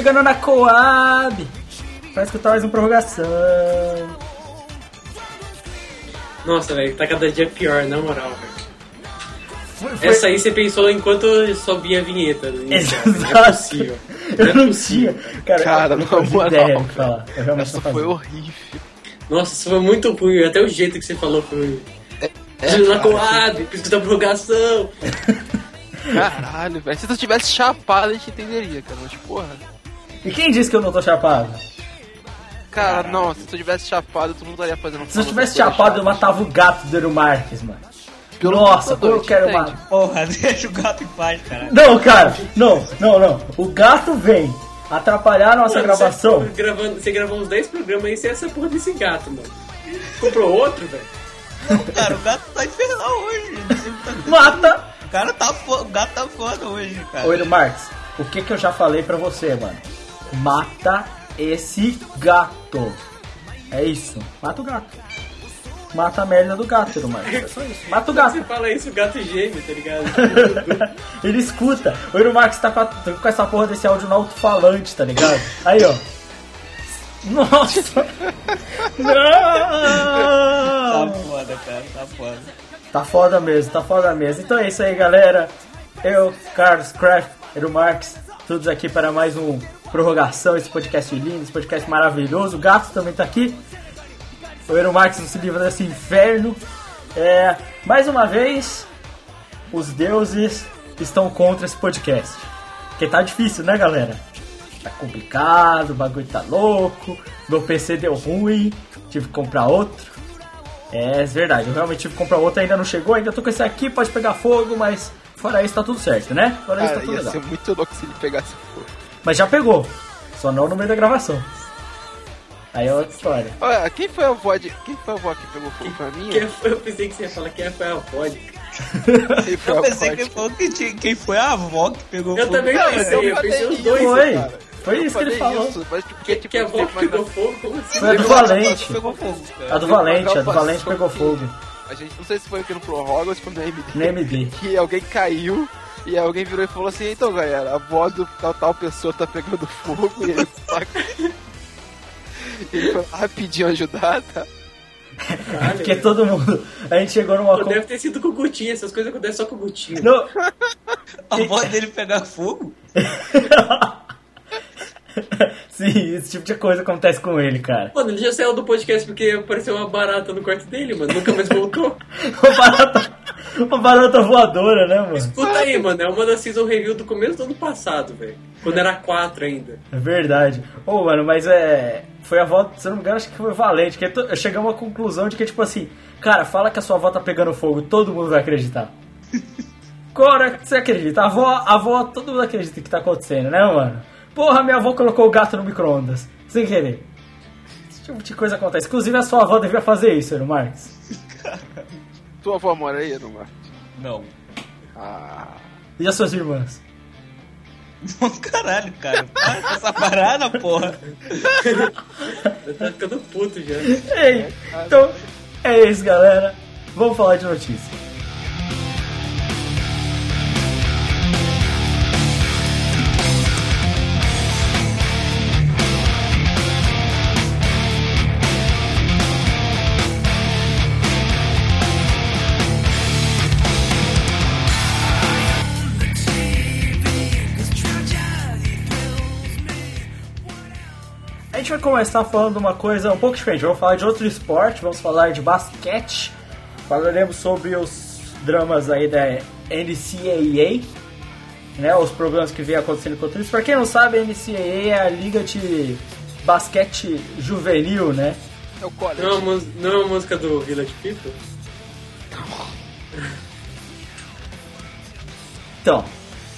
Chegando na Coab pra escutar mais uma prorrogação. Nossa, velho, tá cada dia pior, na moral, velho. Foi- Essa aí você pensou enquanto só via a vinheta. do início, Não é Exato. possível. Eu Não é não possível. tinha. Cara, Cara, eu não na fazia moral, ideia cara. falar. Eu Essa não foi horrível. Nossa, isso foi muito ruim. Até o jeito que você falou foi ruim. É, na cara. Coab, precisa da prorrogação. Caralho, velho. Se tu tivesse chapado, a gente entenderia, cara. Mas, porra. E quem disse que eu não tô chapado? Cara, não, se tu tivesse chapado, tu não estaria fazendo Se eu tivesse chapado, eu matava o gato do Eero Marques, mano. Pelo Nossa, eu quero matar. Porra, deixa o gato em paz, cara. Não, cara, não, não, não. O gato vem atrapalhar a nossa Mano, gravação. Você, gravando, você gravou uns 10 programas aí sem essa porra desse gato, mano. Comprou outro, velho? Cara, o gato tá infernal hoje. Mata! O cara tá fo... o gato tá foda hoje, cara. Ô, Marques, o que que eu já falei pra você, mano? Mata esse gato. É isso. Mata o gato. Mata a merda do gato, Marques. É só isso. Mata o Você gato. fala isso, o gato gêmeo, tá ligado? Ele escuta. O Eero Marques tá com, a- tá com essa porra desse áudio no alto-falante, tá ligado? Aí, ó. Nossa! Tá Não! foda, cara, tá foda. Tá foda mesmo, tá foda mesmo. Então é isso aí, galera. Eu, Carlos Craft, Eero Marques, todos aqui para mais um prorrogação, esse podcast lindo, esse podcast maravilhoso. O Gato também tá aqui. O Eero Marques não se livra desse inferno. É, mais uma vez, os deuses estão contra esse podcast. Porque tá difícil, né, galera? Tá complicado, o bagulho tá louco, meu PC deu ruim, tive que comprar outro. É, é verdade, eu realmente tive que comprar outro, ainda não chegou, ainda tô com esse aqui, pode pegar fogo, mas fora isso tá tudo certo, né? Fora isso Cara, tá tudo ia legal. ser muito louco se ele pegasse fogo. Mas já pegou, só não no meio da gravação. Aí é outra história. Olha, quem foi a avó de... Quem foi a avó que pegou fogo pra mim? Quem foi- eu pensei que você ia falar quem foi a vodka. Quem foi Eu a pensei avó que falou que tinha... quem foi a avó que pegou Eu fogo. também Não, pensei, eu falei pensei os dois. Foi, cara. foi Eu isso que ele falou. Isso, mas porque, Que, tipo, que a vodka mais- pegou fogo? Como assim? Foi a do Valente. gravação- Pegou fogo, A do Valente, a do Valente pegou que fogo. A gente, não sei se foi aqui no Prorroga ou se foi no MD. No MD. Que alguém caiu e alguém virou e falou assim, então galera, a avó do tal, tal pessoa tá pegando fogo e ele saca. Ele foi lá rapidinho ajudar, tá? Caralho, Porque todo mundo. A gente chegou numa. Pô, Deve ter sido com o Gutinho, essas coisas acontecem só com o Gutinho. Não, A avó dele pegar fogo? Sim, esse tipo de coisa acontece com ele, cara. Mano, ele já saiu do podcast porque apareceu uma barata no quarto dele, mano. Nunca mais voltou. Uma barata, uma barata voadora, né, mano? Escuta aí, mano. É uma da season review do começo do ano passado, velho. Quando era 4 ainda. É verdade. Ô, mano, mas é. Foi a avó, se eu não me engano, acho que foi Valente. Que to- chegamos à conclusão de que, tipo assim, cara, fala que a sua avó tá pegando fogo, todo mundo vai acreditar. Agora, você acredita? A avó, a avó, todo mundo acredita que tá acontecendo, né, mano? Porra, minha avó colocou o gato no micro-ondas, sem querer. Esse tipo de coisa acontece. Inclusive, a sua avó devia fazer isso, Eero Marques. Tua avó mora aí, não Marcos? Não. Ah. E as suas irmãs? Caralho, cara. Para com essa parada, porra. Tá ficando puto já. Ei, então, é isso, galera. Vamos falar de notícia. Começar falando uma coisa um pouco diferente. Vamos falar de outro esporte, vamos falar de basquete. Falaremos sobre os dramas aí da NCAA, né? Os problemas que vem acontecendo contra isso. Pra quem não sabe, a NCAA é a liga de basquete juvenil, né? É o college. Não é, não é uma música do Village People? Então,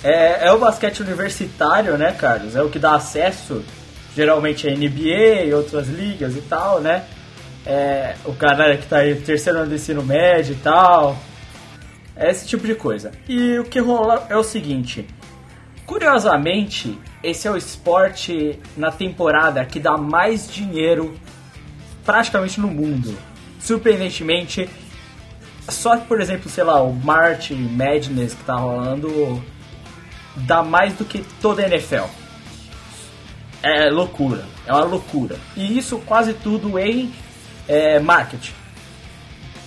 é, é o basquete universitário, né, Carlos? É o que dá acesso, geralmente, à NBA outras ligas e tal, né? É, o cara que tá aí terceiro ano do ensino médio e tal. É esse tipo de coisa. E o que rola é o seguinte. Curiosamente, esse é o esporte na temporada que dá mais dinheiro praticamente no mundo. Surpreendentemente, só por exemplo, sei lá, o March Madness que tá rolando dá mais do que toda a NFL. É loucura, é uma loucura. E isso quase tudo em é, marketing.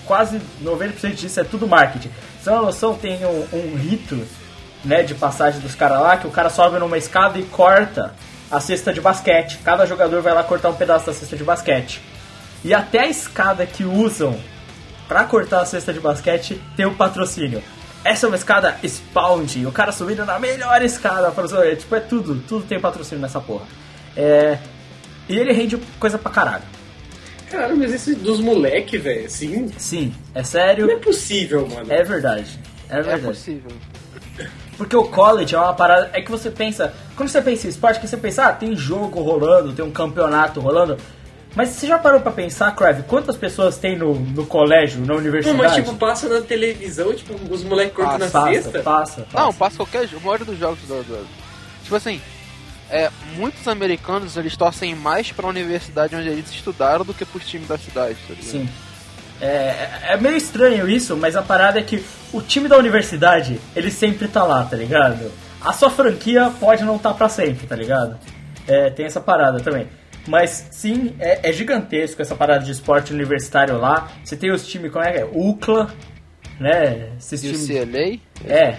Quase 90% disso é tudo marketing. Você tem noção, tem um, um rito né, de passagem dos caras lá, que o cara sobe numa escada e corta a cesta de basquete. Cada jogador vai lá cortar um pedaço da cesta de basquete. E até a escada que usam pra cortar a cesta de basquete tem um patrocínio. Essa é uma escada Spawn, o cara subindo na melhor escada. É, tipo, é tudo, tudo tem patrocínio nessa porra. É, e ele rende coisa pra caralho. Cara, mas esse dos moleque, velho, assim, Sim, é não é sério, possível, mano. é verdade. É É verdade. possível. Porque o college é uma parada. É que você pensa. Quando você pensa em esporte, que você pensa, ah, tem jogo rolando, tem um campeonato rolando. Mas você já parou pra pensar, Crave, quantas pessoas tem no, no colégio, na Não, universidade? mas tipo, passa na televisão, tipo, os moleques cortam na passa, cesta. passa, passa. Não, passa qualquer jogo. A maioria dos jogos do, do- Tipo assim, é, muitos americanos eles torcem mais pra universidade onde eles estudaram do que pros times da cidade, tá? Sim. É, é meio estranho isso, mas a parada é que o time da universidade, ele sempre tá lá, tá ligado? A sua franquia pode não estar tá pra sempre, tá ligado? É, tem essa parada também. Mas sim, é, é gigantesco essa parada de esporte universitário lá. Você tem os times, como é que é? UCLA, né? Esses E o times. CLA? É.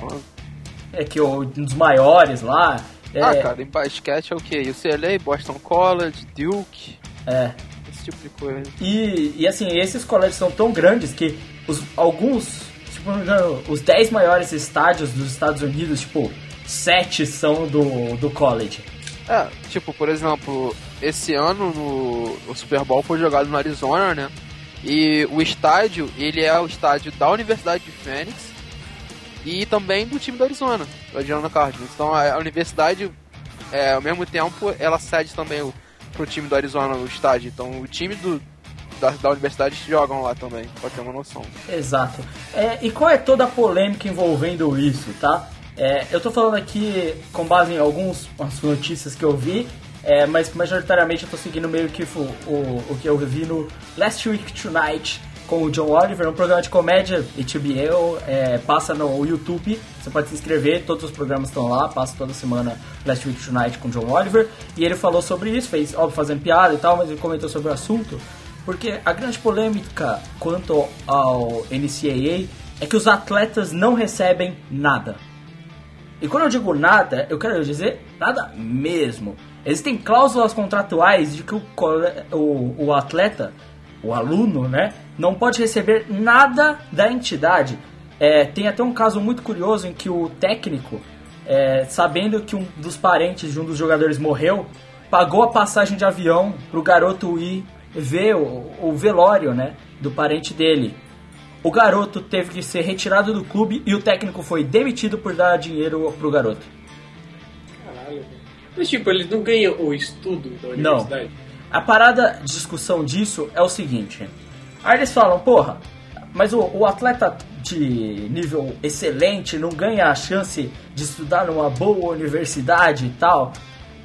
É que o- um dos maiores lá. É, Ah, cara, em basquete é o que? UCLA, Boston College, Duke, é. esse tipo de coisa. E, e assim, esses colégios são tão grandes que os, alguns, tipo, os 10 maiores estádios dos Estados Unidos, tipo, 7 são do, do college. É, tipo, por exemplo, esse ano no, o Super Bowl foi jogado no Arizona, né? E o estádio, ele é o estádio da Universidade de Phoenix e também do time do Arizona, do Arizona Cardinals. Então a, universidade, é, ao mesmo tempo, ela cede também o, pro time do Arizona o estádio. Então o time do, da, da universidade jogam lá também, pra ter uma noção. Exato. É, e qual é toda a polêmica envolvendo isso, tá? É, eu tô falando aqui com base em algumas notícias que eu vi, é, mas majoritariamente eu tô seguindo meio que o, o, o que eu vi no Last Week Tonight com o John Oliver, um programa de comédia HBO, é, passa no YouTube, você pode se inscrever, todos os programas estão lá, passa toda semana Last Week Tonight com o John Oliver, e ele falou sobre isso, fez, óbvio, fazendo piada e tal, mas ele comentou sobre o assunto, porque a grande polêmica quanto ao NCAA é que os atletas não recebem nada. E quando eu digo nada, eu quero dizer nada mesmo. Existem cláusulas contratuais de que o, o, o atleta, o aluno, né, não pode receber nada da entidade. É, tem até um caso muito curioso em que o técnico, é, sabendo que um dos parentes de um dos jogadores morreu, pagou a passagem de avião pro garoto ir ver o, o velório, né, do parente dele. O garoto teve que ser retirado do clube e o técnico foi demitido por dar dinheiro pro garoto. Caralho. Mas tipo, eles não ganham o estudo da Não. universidade? A parada de discussão disso é o seguinte. Aí eles falam, porra, mas o, o atleta de nível excelente não ganha a chance de estudar numa boa universidade e tal?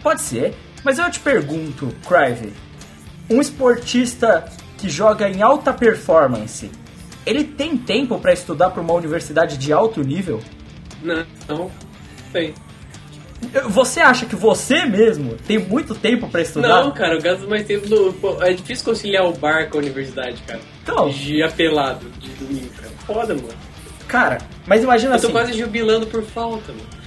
Pode ser, mas eu te pergunto, Crive, um esportista que joga em alta performance, ele tem tempo pra estudar pra uma universidade de alto nível? Não, não. Tem. Você acha que você mesmo tem muito tempo pra estudar? Não, cara, eu gasto mais tempo no. pô, é difícil conciliar o bar com a universidade, cara. Então. De apelado, de domingo, cara. Foda, mano. Cara, mas imagina Eu tô assim. quase jubilando por falta, mano.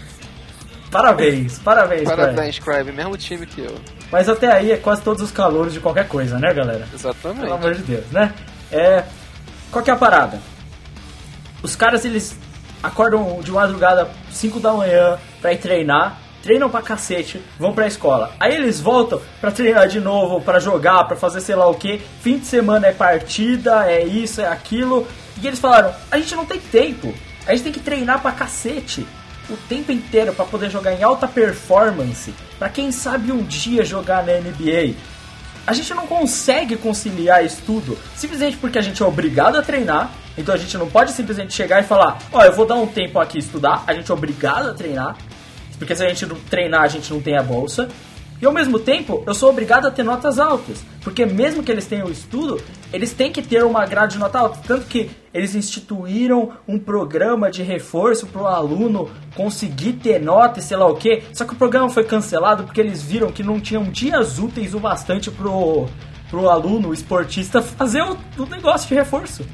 Parabéns, parabéns, Parabéns. Cribe, mesmo time que eu. Mas até aí é quase todos os calouros de qualquer coisa, né, galera? Exatamente. Pelo amor de Deus, né? É, qual que é a parada? Os caras, eles acordam de madrugada, 5 da manhã, pra ir treinar, treinam pra cacete, vão pra escola. Aí eles voltam pra treinar de novo, pra jogar, pra fazer sei lá o que. Fim de semana é partida, é isso, é aquilo. E eles falaram: a gente não tem tempo, a gente tem que treinar pra cacete. O tempo inteiro pra poder jogar em alta performance, pra quem sabe um dia jogar na NBA. A gente não consegue conciliar isso tudo simplesmente porque a gente é obrigado a treinar. Então a gente não pode simplesmente chegar e falar: Ó, eu vou dar um tempo aqui estudar. A gente é obrigado a treinar. Porque se a gente não treinar, a gente não tem a bolsa. E ao mesmo tempo, eu sou obrigado a ter notas altas. Porque mesmo que eles tenham estudo, eles têm que ter uma grade de nota alta. Tanto que eles instituíram um programa de reforço para o aluno conseguir ter nota e sei lá o que. Só que o programa foi cancelado porque eles viram que não tinham dias úteis o bastante pro, pro aluno, esportista, fazer o, o negócio de reforço.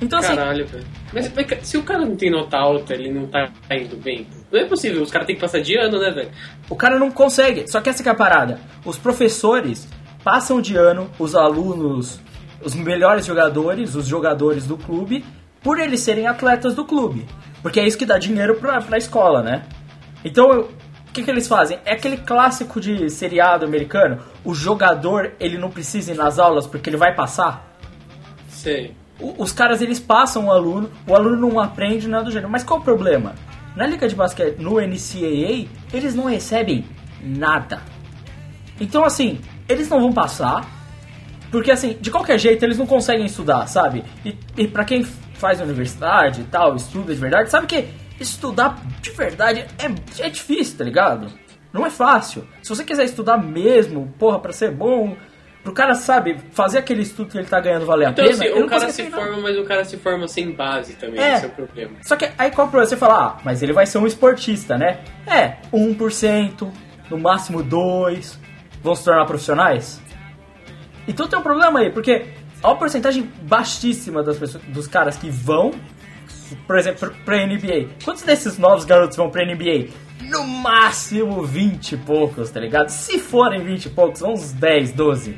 Então assim, Caralho, velho. Mas, mas se o cara não tem nota alta, ele não tá indo bem. Não é possível, os caras têm que passar de ano, né, velho? O cara não consegue. Só que essa que é a parada. Os professores passam de ano os alunos, os melhores jogadores, os jogadores do clube, por eles serem atletas do clube. Porque é isso que dá dinheiro pra, pra escola, né? Então, o que, que eles fazem? É aquele clássico de seriado americano. O jogador, ele não precisa ir nas aulas porque ele vai passar. Sei. O- Os caras eles passam o aluno, o aluno não aprende nada do gênero. Mas qual o problema? Na liga de basquete, no NCAA, eles não recebem nada. Então assim, eles não vão passar, porque assim, de qualquer jeito eles não conseguem estudar, sabe? E, e para quem faz universidade e tal, estuda de verdade, sabe que estudar de verdade é, é difícil, tá ligado? Não é fácil. Se você quiser estudar mesmo, porra, pra ser bom, pro cara, sabe, fazer aquele estudo que ele tá ganhando valer a Então, pena, assim, o cara se forma, mas o cara se forma sem base também, É. esse é o problema. Só que aí qual é o problema? Você fala, ah, mas ele vai ser um esportista, né? É, 1%, no máximo 2%, vão se tornar profissionais? Então tem um problema aí, porque há uma porcentagem baixíssima das pessoas, dos caras que vão, por exemplo, pra NBA. Quantos desses novos garotos vão pra NBA? No máximo 20 e poucos, tá ligado? Se forem 20 e poucos, uns 10, 12.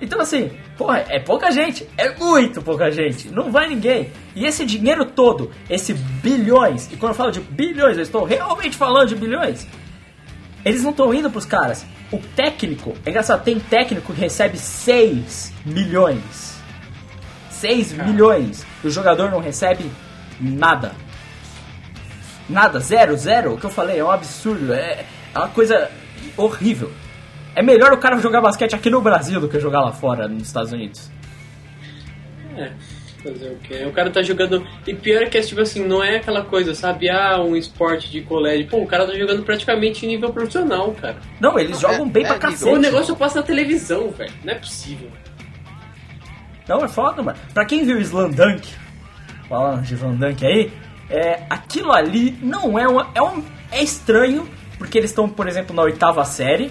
Então assim, porra, é pouca gente, é muito pouca gente, não vai ninguém. E esse dinheiro todo, esse bilhões, e quando eu falo de bilhões, eu estou realmente falando de bilhões, eles não estão indo pros caras. O técnico, é engraçado, tem técnico que recebe 6 milhões. 6 milhões. E o jogador não recebe nada. Nada, zero, zero. O que eu falei é um absurdo, é, é uma coisa horrível. É melhor o cara jogar basquete aqui no Brasil do que jogar lá fora, nos Estados Unidos. É, fazer o quê? O cara tá jogando. E pior é que, tipo assim, não é aquela coisa, sabe? Ah, um esporte de colégio. Pô, o cara tá jogando praticamente em nível profissional, cara. Não, eles jogam bem é pra nível. cacete. O negócio passa na televisão, velho. Não é possível. Não, é foda, mano. Pra quem viu Slam Dunk, falando de Slam Dunk aí, é, aquilo ali não é uma. É, um, é estranho, porque eles estão, por exemplo, na oitava série.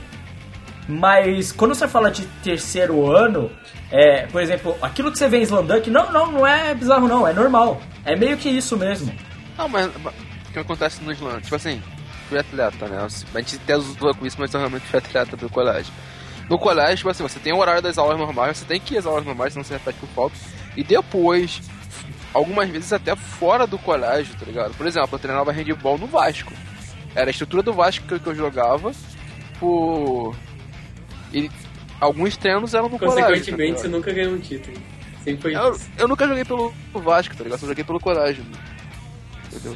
Mas quando você fala de terceiro ano, é, por exemplo, aquilo que você vê em Slam Dunk, não, não, não é bizarro não, é normal. É meio que isso mesmo. Não, mas o que acontece no slam? Tipo assim, fui atleta, né? A gente até zoa com isso, mas eu realmente fui atleta do colégio. No colégio, tipo assim, você tem o horário das aulas normais, você tem que ir às aulas normais, senão você repete por falta. E depois, algumas vezes até fora do colégio, tá ligado? Por exemplo, eu treinava handball no Vasco. Era a estrutura do Vasco que eu jogava por... E alguns treinos eram no colégio. tá Consequentemente, você nunca ganhou um título. Sempre foi Eu, isso. eu nunca joguei pelo Vasco, tá ligado? Só joguei pelo colégio. Entendeu?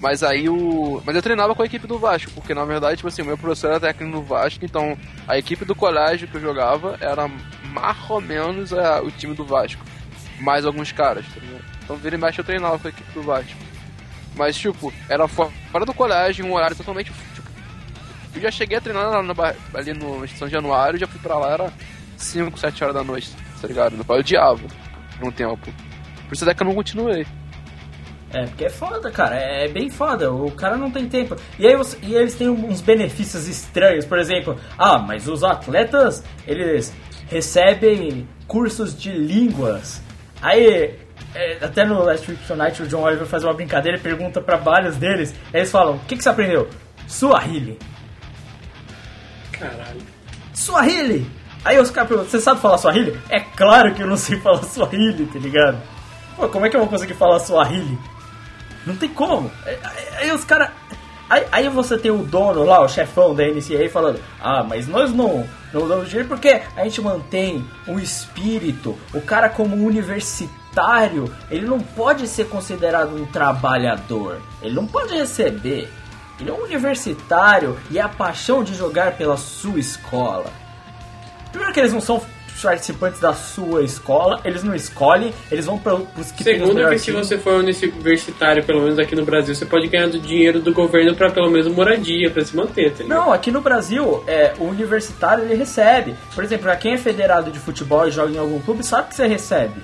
Mas aí o. Mas eu treinava com a equipe do Vasco, porque na verdade, tipo assim, o meu professor era técnico no Vasco, então a equipe do colégio que eu jogava era mais ou menos a- o time do Vasco. Mais alguns caras, tá ligado? Então vira e mexe eu treinava com a equipe do Vasco. Mas, tipo, era fo- fora do colégio, um horário totalmente. Eu já cheguei a treinar lá no, ali no Estação Januário, já fui pra lá, era 5, 7 horas da noite, tá ligado? Pai odiava por um tempo. Por isso até que eu não continuei. É, porque é foda, cara. É bem foda. O cara não tem tempo. E aí você- e eles têm uns benefícios estranhos. Por exemplo, ah, mas os atletas, eles recebem cursos de línguas. Aí, é, até no Last Week Tonight, o John Oliver faz uma brincadeira e pergunta pra vários deles. Eles falam, o que, que você aprendeu? Swahili. Caralho. Swahili! Aí os caras perguntam, você sabe falar Swahili? É claro que eu não sei falar Swahili, tá ligado? Pô, como é que eu vou conseguir falar Swahili? Não tem como. Aí, aí- aí os caras. Aí, aí você tem o dono lá, o chefão da NCAA falando, ah, mas nós não, não damos dinheiro porque a gente mantém o espírito, o cara como universitário, ele não pode ser considerado um trabalhador, ele não pode receber. Ele é um universitário e é a paixão de jogar pela sua escola. Primeiro que eles não são participantes da sua escola, eles não escolhem, eles vão para os que Segundo que se você for universitário, pelo menos aqui no Brasil, você pode ganhar do dinheiro do governo pra pelo menos moradia, pra se manter, tá? Não, aqui no Brasil, é, o universitário ele recebe. Por exemplo, pra quem é federado de futebol e joga em algum clube, sabe que você recebe.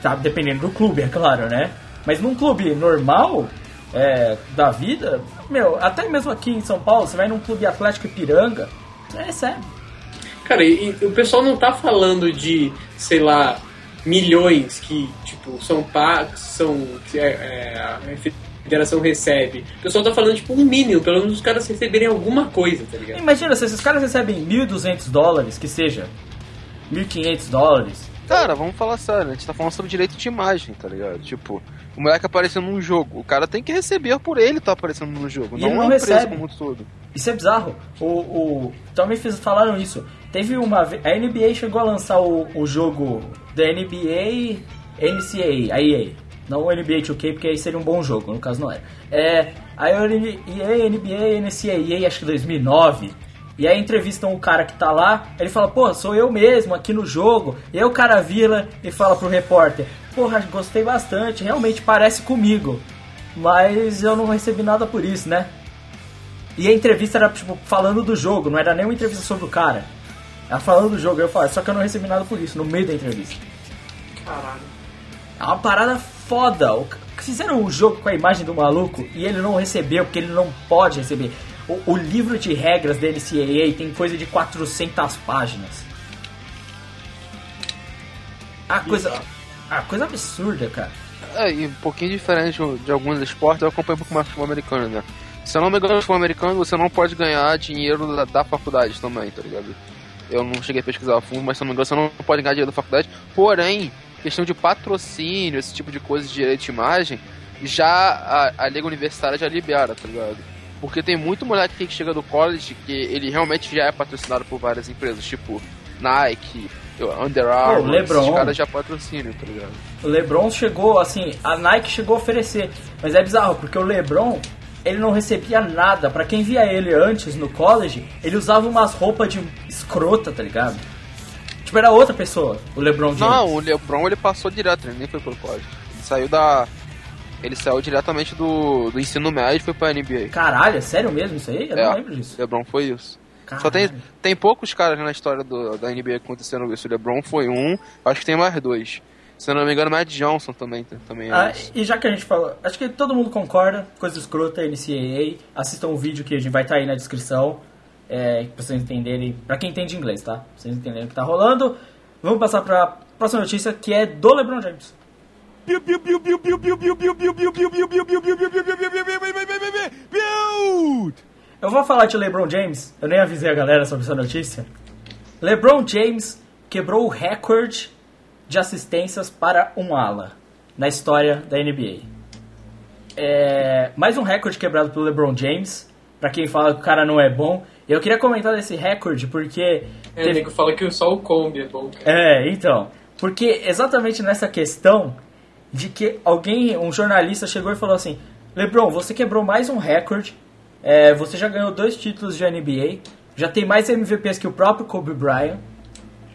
Tá? Dependendo do clube, é claro, né? Mas num clube normal é, da vida, meu, até mesmo aqui em São Paulo, você vai num clube Atlético Ipiranga, você recebe. Cara, e, e o pessoal não tá falando de, sei lá, milhões que, tipo, são pagos, são. que é, é, a federação recebe. O pessoal tá falando, tipo, um mínimo, pelo menos os caras receberem alguma coisa, tá ligado? Imagina se esses caras recebem 1.200 dólares, que seja 1.500 dólares. Cara, vamos falar sério, a gente tá falando sobre direito de imagem, tá ligado? Tipo, o moleque aparecendo num jogo, o cara tem que receber por ele tá aparecendo no jogo, E não a não empresa recebe. como todo. Isso é bizarro. O, o, também fiz, falaram isso. Teve uma vez. A NBA chegou a lançar o, o jogo da NBA NCAA, a EA. Não o NBA 2K, porque aí seria um bom jogo, no caso não era. É, EA, NBA, NCAA, acho que 2009. E aí entrevistam o cara que tá lá, ele fala, pô, sou eu mesmo aqui no jogo. E aí o cara vira e fala pro repórter, porra, gostei bastante, realmente parece comigo. Mas eu não recebi nada por isso, né? E a entrevista era, tipo, falando do jogo, não era nem uma entrevista sobre o cara. Era falando do jogo, eu falo, só que eu não recebi nada por isso, no meio da entrevista. Caralho. É uma parada foda. Fizeram o jogo com a imagem do maluco e ele não recebeu, porque ele não pode receber. O, o livro de regras da NCAA tem coisa de 400 páginas. A coisa, a coisa absurda, cara. É, e um pouquinho diferente de alguns esportes, eu acompanho um pouco mais futebol americano, né? Se eu não me engano, no futebol americano, você não pode ganhar dinheiro da, da faculdade também, tá ligado? Eu não cheguei a pesquisar a fundo, mas se eu não me engano, você não pode ganhar dinheiro da faculdade. Porém, questão de patrocínio, esse tipo de coisa de direito de imagem, já a, a Liga Universitária já libera, tá ligado? Porque tem muito moleque que chega do college que ele realmente já é patrocinado por várias empresas, tipo Nike, Under Armour, LeBron. esses caras já patrocinam, tá ligado? O LeBron chegou, assim, a Nike chegou a oferecer, mas é bizarro, porque o LeBron, ele não recebia nada. Pra quem via ele antes no college, ele usava umas roupas de escrota, tá ligado? Tipo, era outra pessoa, o LeBron James. Não, o LeBron ele passou direto, ele nem foi pro college. Ele saiu da. Ele saiu diretamente do, do ensino médio e foi pra NBA. Caralho, é sério mesmo isso aí? Eu É, não lembro disso. LeBron foi isso. Caralho. Só tem, tem poucos caras na história do, da NBA que aconteceram isso. O LeBron foi um, acho que tem mais dois. Se não me engano, Matt Johnson também, também é Ah, e já que a gente falou, acho que todo mundo concorda, coisa escrota, NCAA, assistam o vídeo que a gente vai estar aí na descrição, é, pra vocês entenderem, pra quem entende inglês, tá? Pra vocês entenderem o que tá rolando. Vamos passar pra próxima notícia, que é do LeBron James. Eu vou falar de LeBron James, eu nem avisei a galera sobre essa notícia. LeBron James quebrou o recorde de assistências para um ala na história da NBA. É, mais um recorde quebrado pelo LeBron James, pra quem fala que o cara não é bom. Eu queria comentar desse recorde porque É, o teve- nego fala que só o Kombi é bom, cara. é, então. Porque exatamente nessa questão de que alguém, um jornalista chegou e falou assim: LeBron, você quebrou mais um recorde. é, você já ganhou dois títulos de NBA. Já tem mais MVPs que o próprio Kobe Bryant.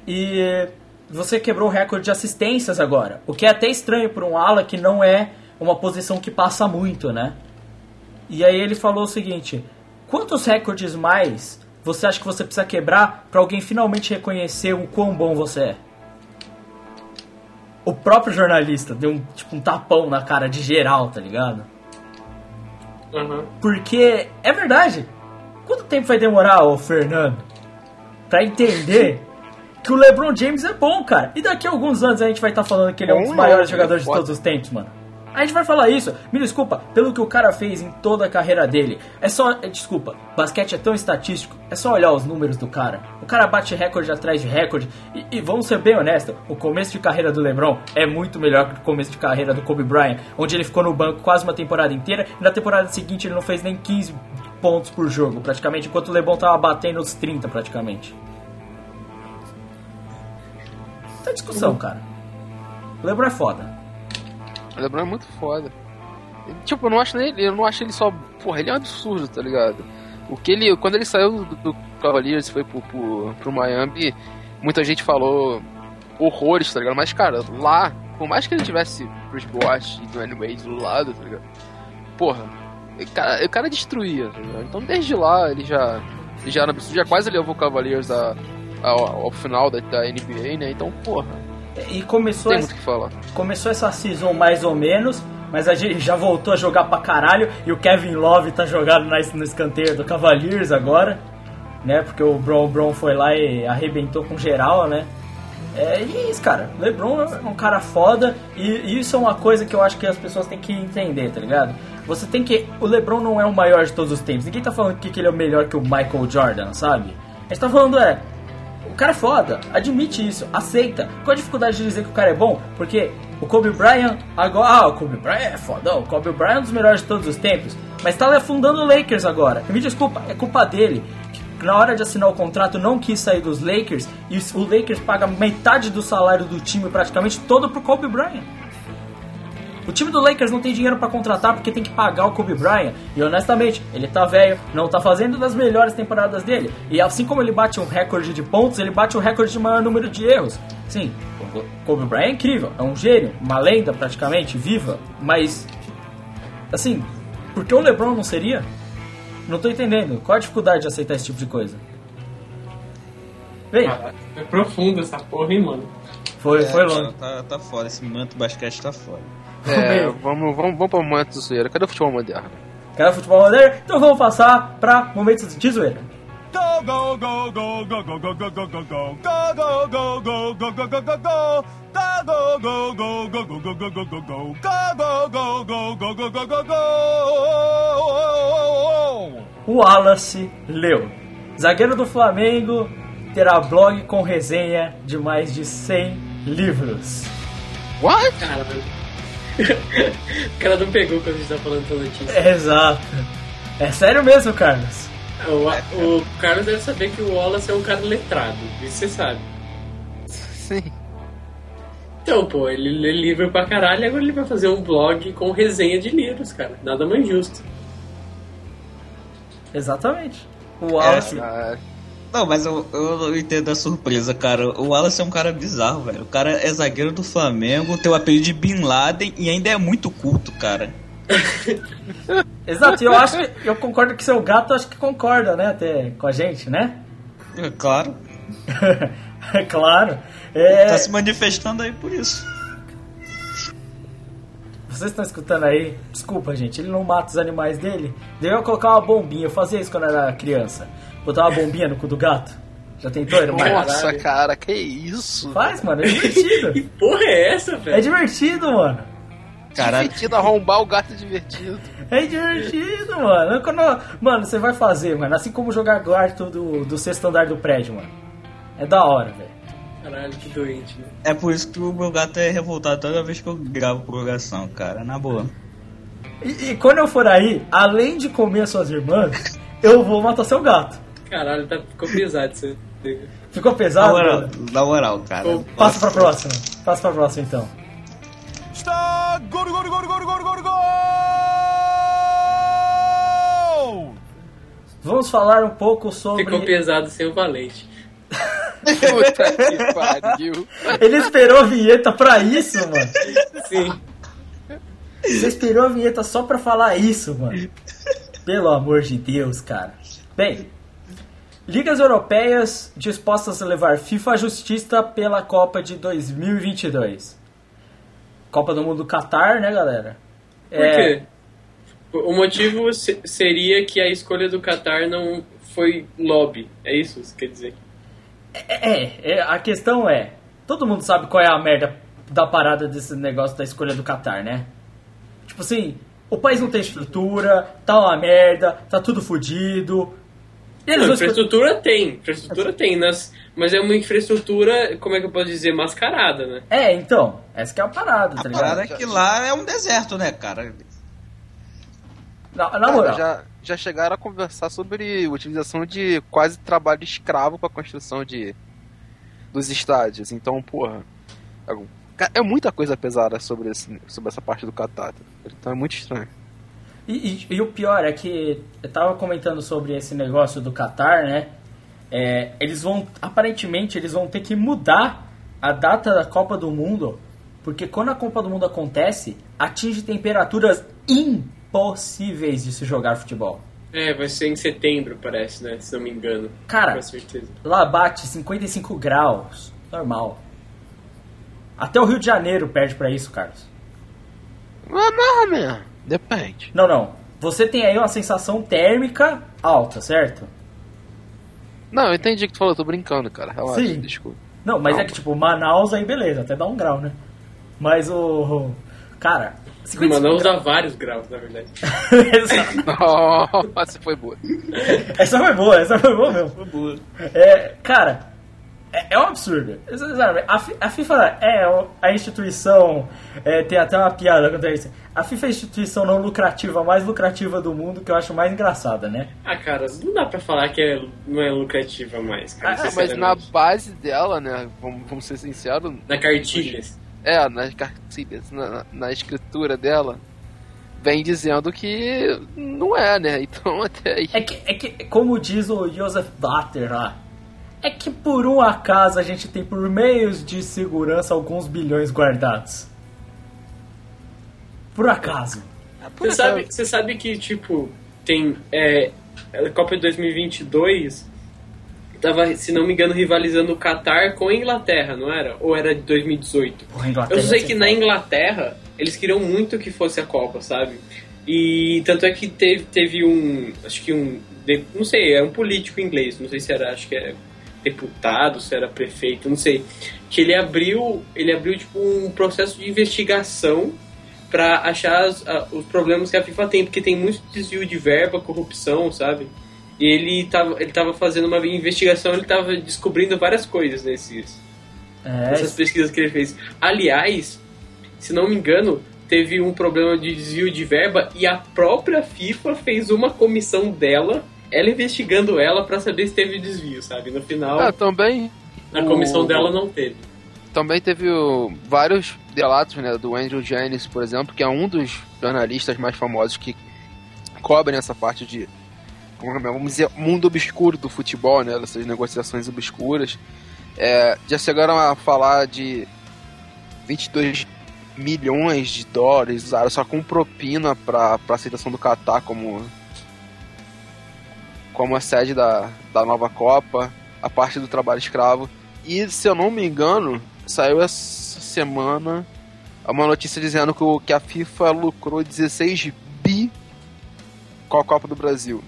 E você quebrou o recorde de assistências agora. O que é até estranho para um ala que não é uma posição que passa muito, né? E aí ele falou o seguinte: quantos recordes mais você acha que você precisa quebrar para alguém finalmente reconhecer o quão bom você é? O próprio jornalista deu um, tipo, um tapão na cara de geral, tá ligado? Aham. Porque é verdade. Quanto tempo vai demorar, ô Fernando, pra entender que o LeBron James é bom, cara? E daqui a alguns anos a gente vai estar falando que ele é um dos maiores jogadores de todos os tempos, mano. A gente vai falar isso, me desculpa, pelo que o cara fez em toda a carreira dele. É só, é, desculpa, basquete é tão estatístico, é só olhar os números do cara. O cara bate recorde atrás de recorde. E, e vamos ser bem honestos, o começo de carreira do LeBron é muito melhor que o começo de carreira do Kobe Bryant, onde ele ficou no banco quase uma temporada inteira e na temporada seguinte ele não fez nem 15 pontos por jogo, praticamente, enquanto o LeBron tava batendo os 30 praticamente. Tá discussão, cara. O LeBron é foda. O LeBron é muito foda. Tipo, eu não acho ele, eu não acho ele só. Porra, ele é um absurdo, tá ligado? O que ele. Quando ele saiu do, do Cavaliers e foi pro, pro, pro Miami, muita gente falou horrores, tá ligado? Mas, cara, lá, por mais que ele tivesse Chris Bosh e Dwayne Wade do lado, tá ligado? Porra, o cara, destruía, tá ligado? Então desde lá ele já. Ele já, já quase levou o Cavaliers a, ao, ao final da, da NBA, né? Então, porra, E começou, o que falar. começou essa season mais ou menos, mas a gente já voltou a jogar pra caralho. E o Kevin Love tá jogado na- no escanteio do Cavaliers agora, né? Porque o Bron Bron foi lá e arrebentou com geral, né? É e é isso, cara. LeBron é um cara foda e isso é uma coisa que eu acho que as pessoas têm que entender, tá ligado? Você tem que. O LeBron não é o maior de todos os tempos. Ninguém tá falando que ele é melhor que o Michael Jordan, sabe? A gente tá falando é. Cara é foda, admite isso, aceita. Qual a dificuldade de dizer que o cara é bom? Porque o Kobe Bryant, agora. Ah, o Kobe Bryant é fodão. O Kobe Bryant é um dos melhores de todos os tempos. Mas tá afundando o Lakers agora. Me desculpa, é culpa dele. Que na hora de assinar o contrato não quis sair dos Lakers e o Lakers paga metade do salário do time praticamente todo pro Kobe Bryant. O time do Lakers não tem dinheiro pra contratar porque tem que pagar o Kobe Bryant. E honestamente, ele tá velho, não tá fazendo das melhores temporadas dele. E assim como ele bate um recorde de pontos, ele bate o recorde de maior número de erros. Sim, o Kobe Bryant é incrível, é um gênio, uma lenda praticamente, viva. Mas, assim, por que o LeBron não seria? Não tô entendendo. Qual a dificuldade de aceitar esse tipo de coisa? Bem, Ah, é profundo essa porra, hein, mano? foi, foi É, longe. Tá, tá foda, esse manto basquete tá foda. É, vamos, vamos, vamos pro momento do zoeira. Cadê o futebol moderno? Quer futebol moderno? Então vamos passar pra momentos de zoeira. Go, go, go, go, go, go, go, go, go, go, go. Go, go, go, go, go, go, go, go, go. Go, go, go, go, go, go, go, go, go, go. Go, go, go, go, go, go, go, go, go. Wallace leu. Zagueiro do Flamengo terá blog com resenha de mais de 100 livros. What? Caralho. O cara não pegou quando a gente tá falando essa notícia. Exato. É sério mesmo, Carlos? O, o Carlos deve saber que o Wallace é um cara letrado, isso você sabe. Sim. Então, pô, ele lê livro pra caralho e agora ele vai fazer um blog com resenha de livros, cara. Nada mais justo. Exatamente. O Wallace. Ah, Não, mas eu, eu não entendo a surpresa, cara. O Wallace é um cara bizarro, velho. O cara é zagueiro do Flamengo, tem o apelido de Bin Laden e ainda é muito culto, cara. Exato, e eu acho que eu concordo que seu gato acho que concorda, né, até com a gente, né? É claro. É claro. É, Tá se manifestando aí por isso. Vocês estão escutando aí? Desculpa, gente, ele não mata os animais dele. Devia colocar uma bombinha. Eu fazia isso quando era criança. Botar uma bombinha no cu do gato. Já tentou, irmão? nossa, Caralho. cara, que isso? Faz, mano, é divertido. Que porra é essa, É velho? divertido, mano. Caralho. Divertido arrombar o gato divertido. É divertido, mano. Quando, mano, você vai fazer, mano. Assim como jogar quarto do, do sexto andar do prédio, mano. É da hora, velho. Caralho, que doente, né? É por isso que o meu gato é revoltado toda vez que eu gravo prorrogação, cara. Na boa. E, e quando eu for aí, além de comer as suas irmãs, eu vou matar seu gato. Caralho, tá, ficou pesado isso. aí. Ficou Na pesado? moral, mano? na moral, cara. Pô, Passa pra próxima. Passa pra próxima, então. Está gol, gol, gol, gol, gol, gol, gol. Vamos falar um pouco sobre... Ficou pesado sem o Valente. Puta que pariu. Ele esperou a vinheta pra isso, mano. Sim. Você esperou a vinheta só pra falar isso, mano. Pelo amor de Deus, cara. Bem, ligas europeias dispostas a levar FIFA à justiça pela Copa de 2022. Copa do Mundo do Qatar, né, galera? Por quê? O motivo se- seria que a escolha do Qatar não foi lobby. É isso que você quer dizer? É, é, a questão é, todo mundo sabe qual é a merda da parada desse negócio da escolha do Qatar, né? Tipo assim, o país não tem estrutura, tá uma merda, tá tudo fudido. Não, infraestrutura tem, infraestrutura tem, nas, mas é uma infraestrutura, como é que eu posso dizer, mascarada, né? É, então, essa que é a parada, tá A ligado? parada é que lá é um deserto, né, cara? Na, na Cara, moral. já, já chegaram a conversar sobre utilização de quase trabalho escravo para construção de dos estádios. Então, porra, é, é muita coisa pesada sobre, esse, sobre essa parte do Catar. Então é muito estranho. E, e- e o pior é que eu tava comentando sobre esse negócio do Qatar, né? É, eles vão, aparentemente, eles vão ter que mudar a data da Copa do Mundo, porque quando a Copa do Mundo acontece, atinge temperaturas impossíveis de se jogar futebol. É, vai ser em setembro, parece, né? Se não me engano. Cara, Com certeza. lá bate 55 graus, normal. Até o Rio de Janeiro perde pra isso, Carlos. Mas, mas, mesmo, depende. Não, não. Você tem aí uma sensação térmica alta, certo? Não, eu entendi o que tu falou, eu tô brincando, cara. Relaxa, Sim. desculpa. Não, mas Não. é que tipo, Manaus aí beleza, até dá um grau, né? Mas o. Cara, 55 Manaus graus. dá vários graus, na verdade. Exato. Nossa, foi boa. essa foi boa, essa foi boa mesmo. É, cara, é, é um absurdo. Sabe, A, Fi- a FIFA é a instituição. é, tem até uma piada quanto a isso. A FIFA é a instituição não lucrativa, mais lucrativa do mundo, que eu acho mais engraçada, né? Ah, cara, não dá pra falar que é, não é lucrativa mais, cara. Ah, mas na base dela, né, vamos, vamos ser sinceros, Na cartilhas. é, nas cartilhas, na, na escritura dela, vem dizendo que não é, né? Então até aí. É que, é que, como diz o Joseph Blatter lá, é que por um acaso a gente tem por meios de segurança alguns bilhões guardados. Por acaso. Você sabe, você sabe que, tipo, tem. É, a Copa de 2022 tava, se não me engano, rivalizando o Qatar com a Inglaterra, não era? Ou era de 2018? Porra, Eu sei ia que na. Inglaterra eles queriam muito que fosse a Copa, sabe? E tanto é que teve, teve um. Acho que um. Não sei, é um político inglês, não sei se era, acho que é deputado, se era prefeito, não sei. Que ele abriu. Ele abriu tipo um processo de investigação para achar as- a- os problemas que a FIFA tem, porque tem muito desvio de verba, corrupção, sabe? E ele tava, ele tava fazendo uma investigação, ele tava descobrindo várias coisas nesses, É, essas pesquisas que ele fez. Aliás, se não me engano, teve um problema de desvio de verba e a própria FIFA fez uma comissão dela, ela investigando ela pra saber se teve desvio, sabe? No final, Ah, também. a comissão o- dela não teve. Também teve o- vários relatos, né, do Andrew Jennings, por exemplo, que é um dos jornalistas mais famosos que cobrem essa parte de, como é, vamos dizer, mundo obscuro do futebol, né, dessas negociações obscuras. É, já chegaram a falar de 22 milhões de dólares usaram só com propina para a aceitação do Catar como como a sede da, da nova Copa, a parte do trabalho escravo. E se eu não me engano, saiu essa semana uma notícia dizendo que, o- que a FIFA lucrou 16 bi com a Copa do Brasil.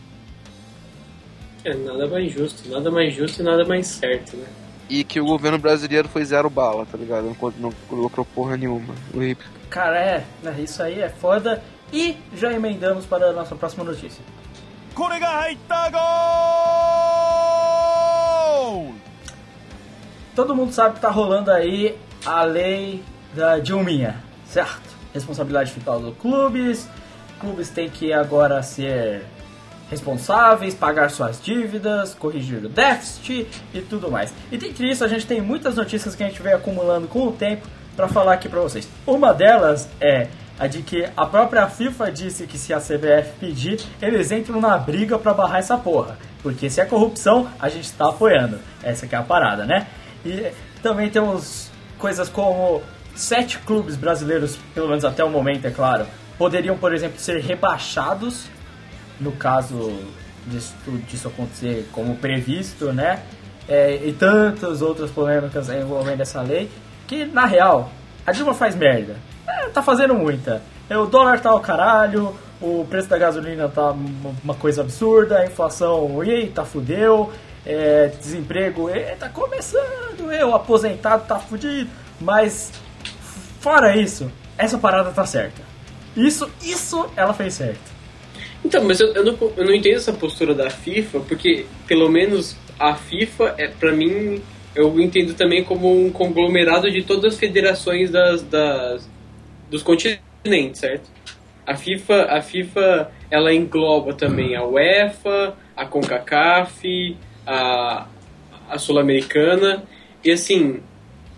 É, nada mais justo, nada mais justo e nada mais certo, né? E que o governo brasileiro foi zero bala, tá ligado? Não, não lucrou porra nenhuma. Horrível. cara, é, é, isso aí é foda. E já emendamos para a nossa próxima notícia. これが入ったゴール Todo mundo sabe que tá rolando aí a lei da Dilminha, certo? Responsabilidade fiscal dos clubes, clubes têm que agora ser responsáveis, pagar suas dívidas, corrigir o déficit e tudo mais. E dentre isso, a gente tem muitas notícias que a gente vem acumulando com o tempo para falar aqui para vocês. Uma delas é a de que a própria FIFA disse que se a CBF pedir, eles entram na briga para barrar essa porra. Porque se é corrupção, a gente está apoiando. Essa que é a parada, né? E também temos coisas como sete clubes brasileiros, pelo menos até o momento, é claro, poderiam, por exemplo, ser rebaixados no caso disso, disso acontecer como previsto, né? É, e tantas outras polêmicas envolvendo essa lei, que na real, a Dilma faz merda. É, tá fazendo muita. É, o dólar tá ao caralho, o preço da gasolina tá uma coisa absurda, a inflação, eita, fudeu, é, desemprego, eita, começando, eu, aposentado, tá fudido. Mas, fora isso, essa parada tá certa. Isso, isso ela fez certo. Então, mas eu, eu, não, eu não entendo essa postura da FIFA, porque pelo menos a FIFA, é para mim, eu entendo também como um conglomerado de todas as federações das, das, dos continentes, certo? A FIFA, a FIFA, ela engloba também a UEFA, a CONCACAF, a, a Sul-Americana, e assim,